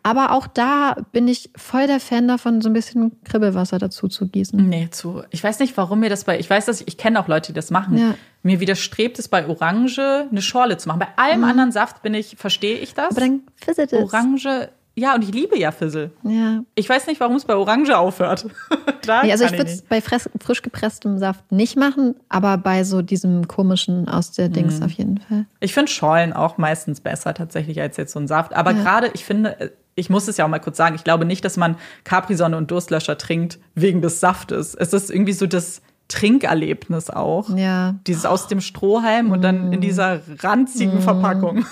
Aber auch da bin ich voll der Fan davon, so ein bisschen Kribbelwasser dazu zu gießen. Nee, zu. Ich weiß nicht, warum mir das bei. Ich weiß, dass ich, ich kenne auch Leute, die das machen. Ja. Mir widerstrebt es bei Orange eine Schorle zu machen. Bei allem mhm. anderen Saft bin ich, verstehe ich das. Aber dann fizzet es. Orange ja, und ich liebe ja Fizzle. Ja. Ich weiß nicht, warum es bei Orange aufhört. da Nee, also ich würde es bei frisch, frisch gepresstem Saft nicht machen, aber bei so diesem komischen aus der Dings Mhm. auf jeden Fall. Ich finde Schorlen auch meistens besser tatsächlich als jetzt so ein Saft. Aber Ja. gerade, ich finde, äh, ich muss es ja auch mal kurz sagen, ich glaube nicht, dass man Capri-Sonne und Durstlöscher trinkt wegen des Saftes. Es ist irgendwie so das Trinkerlebnis auch. Ja. Dieses aus dem Strohhalm und dann in dieser ranzigen Mhm. Verpackung.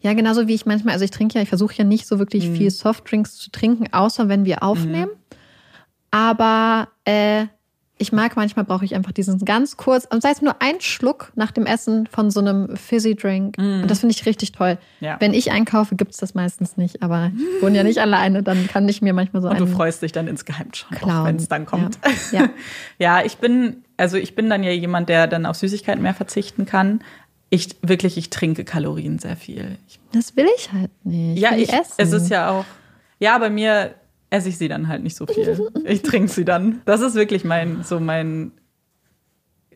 Ja, genauso wie ich manchmal, also ich trinke ja, ich versuche ja nicht so wirklich Mhm. viel Softdrinks zu trinken, außer wenn wir aufnehmen. Aber äh, ich mag manchmal brauche ich einfach diesen ganz kurz, und sei es nur ein Schluck nach dem Essen von so einem Fizzy Drink. Und das finde ich richtig toll. Ja. Wenn ich einkaufe, gibt es das meistens nicht, aber ich wohne ja nicht alleine, dann kann ich mir manchmal so Und du freust dich dann insgeheim schon, wenn es dann kommt. Ja. ja. Ja, ich bin, also ich bin dann ja jemand, der dann auf Süßigkeiten mehr verzichten kann. Ich wirklich, ich trinke Kalorien sehr viel. Ich, Das will ich halt nicht. ja, will ich, essen. es ist ja auch, ja, bei mir esse ich sie dann halt nicht so viel. Ich trinke sie dann. Das ist wirklich mein, so mein,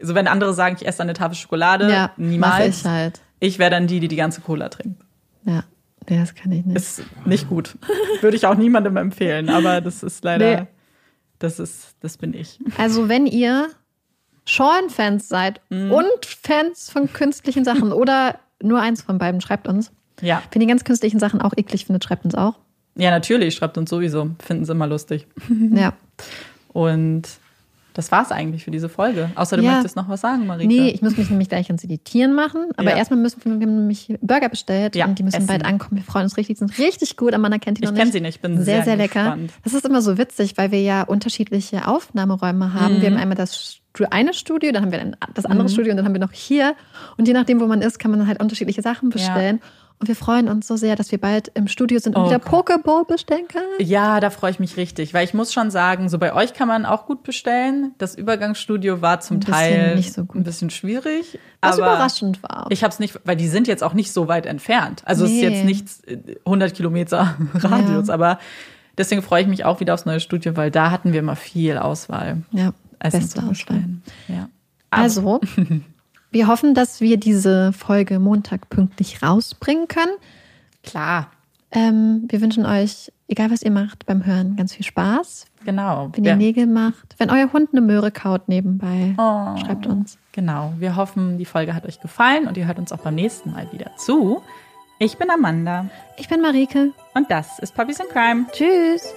so wenn andere sagen, ich esse eine Tafel Schokolade, ja, niemals. ich halt. Ich wäre dann die, die die ganze Cola trinkt. Ja, das kann ich nicht. Ist nicht gut. Würde ich auch niemandem empfehlen, aber das ist leider, Nee. das ist, das bin ich. Also, wenn ihr Sean-Fans seid Mhm. und Fans von künstlichen Sachen oder nur eins von beiden, schreibt uns. Ja. Wenn ihr ganz künstlichen Sachen auch eklig findet, schreibt uns auch. Ja, natürlich, schreibt uns sowieso. Finden sie immer lustig. Ja. Und das war's eigentlich für diese Folge. Außer du Ja. möchtest noch was sagen, Marike. Nee, ich muss mich nämlich gleich ans Editieren machen. Aber Ja. erstmal müssen wir, wir haben nämlich Burger bestellt Ja, und die müssen essen. bald ankommen. Wir freuen uns richtig, die sind richtig gut. Amanda kennt die Ich noch kenn nicht. sie nicht, ich bin sehr, sehr sehr lecker. gespannt. Das ist immer so witzig, weil wir ja unterschiedliche Aufnahmeräume haben. Mhm. Wir haben einmal das eine Studio, dann haben wir das andere Studio und dann haben wir noch hier. Und je nachdem, wo man ist, kann man halt unterschiedliche Sachen bestellen. Und wir freuen uns so sehr, dass wir bald im Studio sind und Oh wieder. Pokeball bestellen können. Ja, da freue ich mich richtig, weil ich muss schon sagen, so bei euch kann man auch gut bestellen. Das Übergangsstudio war zum Teil nicht so gut. ein bisschen schwierig. Was aber überraschend war. Ich habe es nicht, weil die sind jetzt auch nicht so weit entfernt. Also es ist Nee. jetzt nicht äh, 100 Kilometer Radius, Ja. aber deswegen freue ich mich auch wieder aufs neue Studio, weil da hatten wir immer viel Auswahl. ja, beste Auswahl. Ja. Also, wir hoffen, dass wir diese Folge Montag pünktlich rausbringen können. Klar, Ähm, wir wünschen euch, egal was ihr macht, beim Hören ganz viel Spaß. genau. Wenn ihr Nägel macht, wenn euer Hund eine Möhre kaut nebenbei, Oh. schreibt uns. Genau. Wir hoffen, die Folge hat euch gefallen und ihr hört uns auch beim nächsten Mal wieder zu. Ich bin Amanda Ich bin Marike. und das ist Puppies in Crime. Tschüss.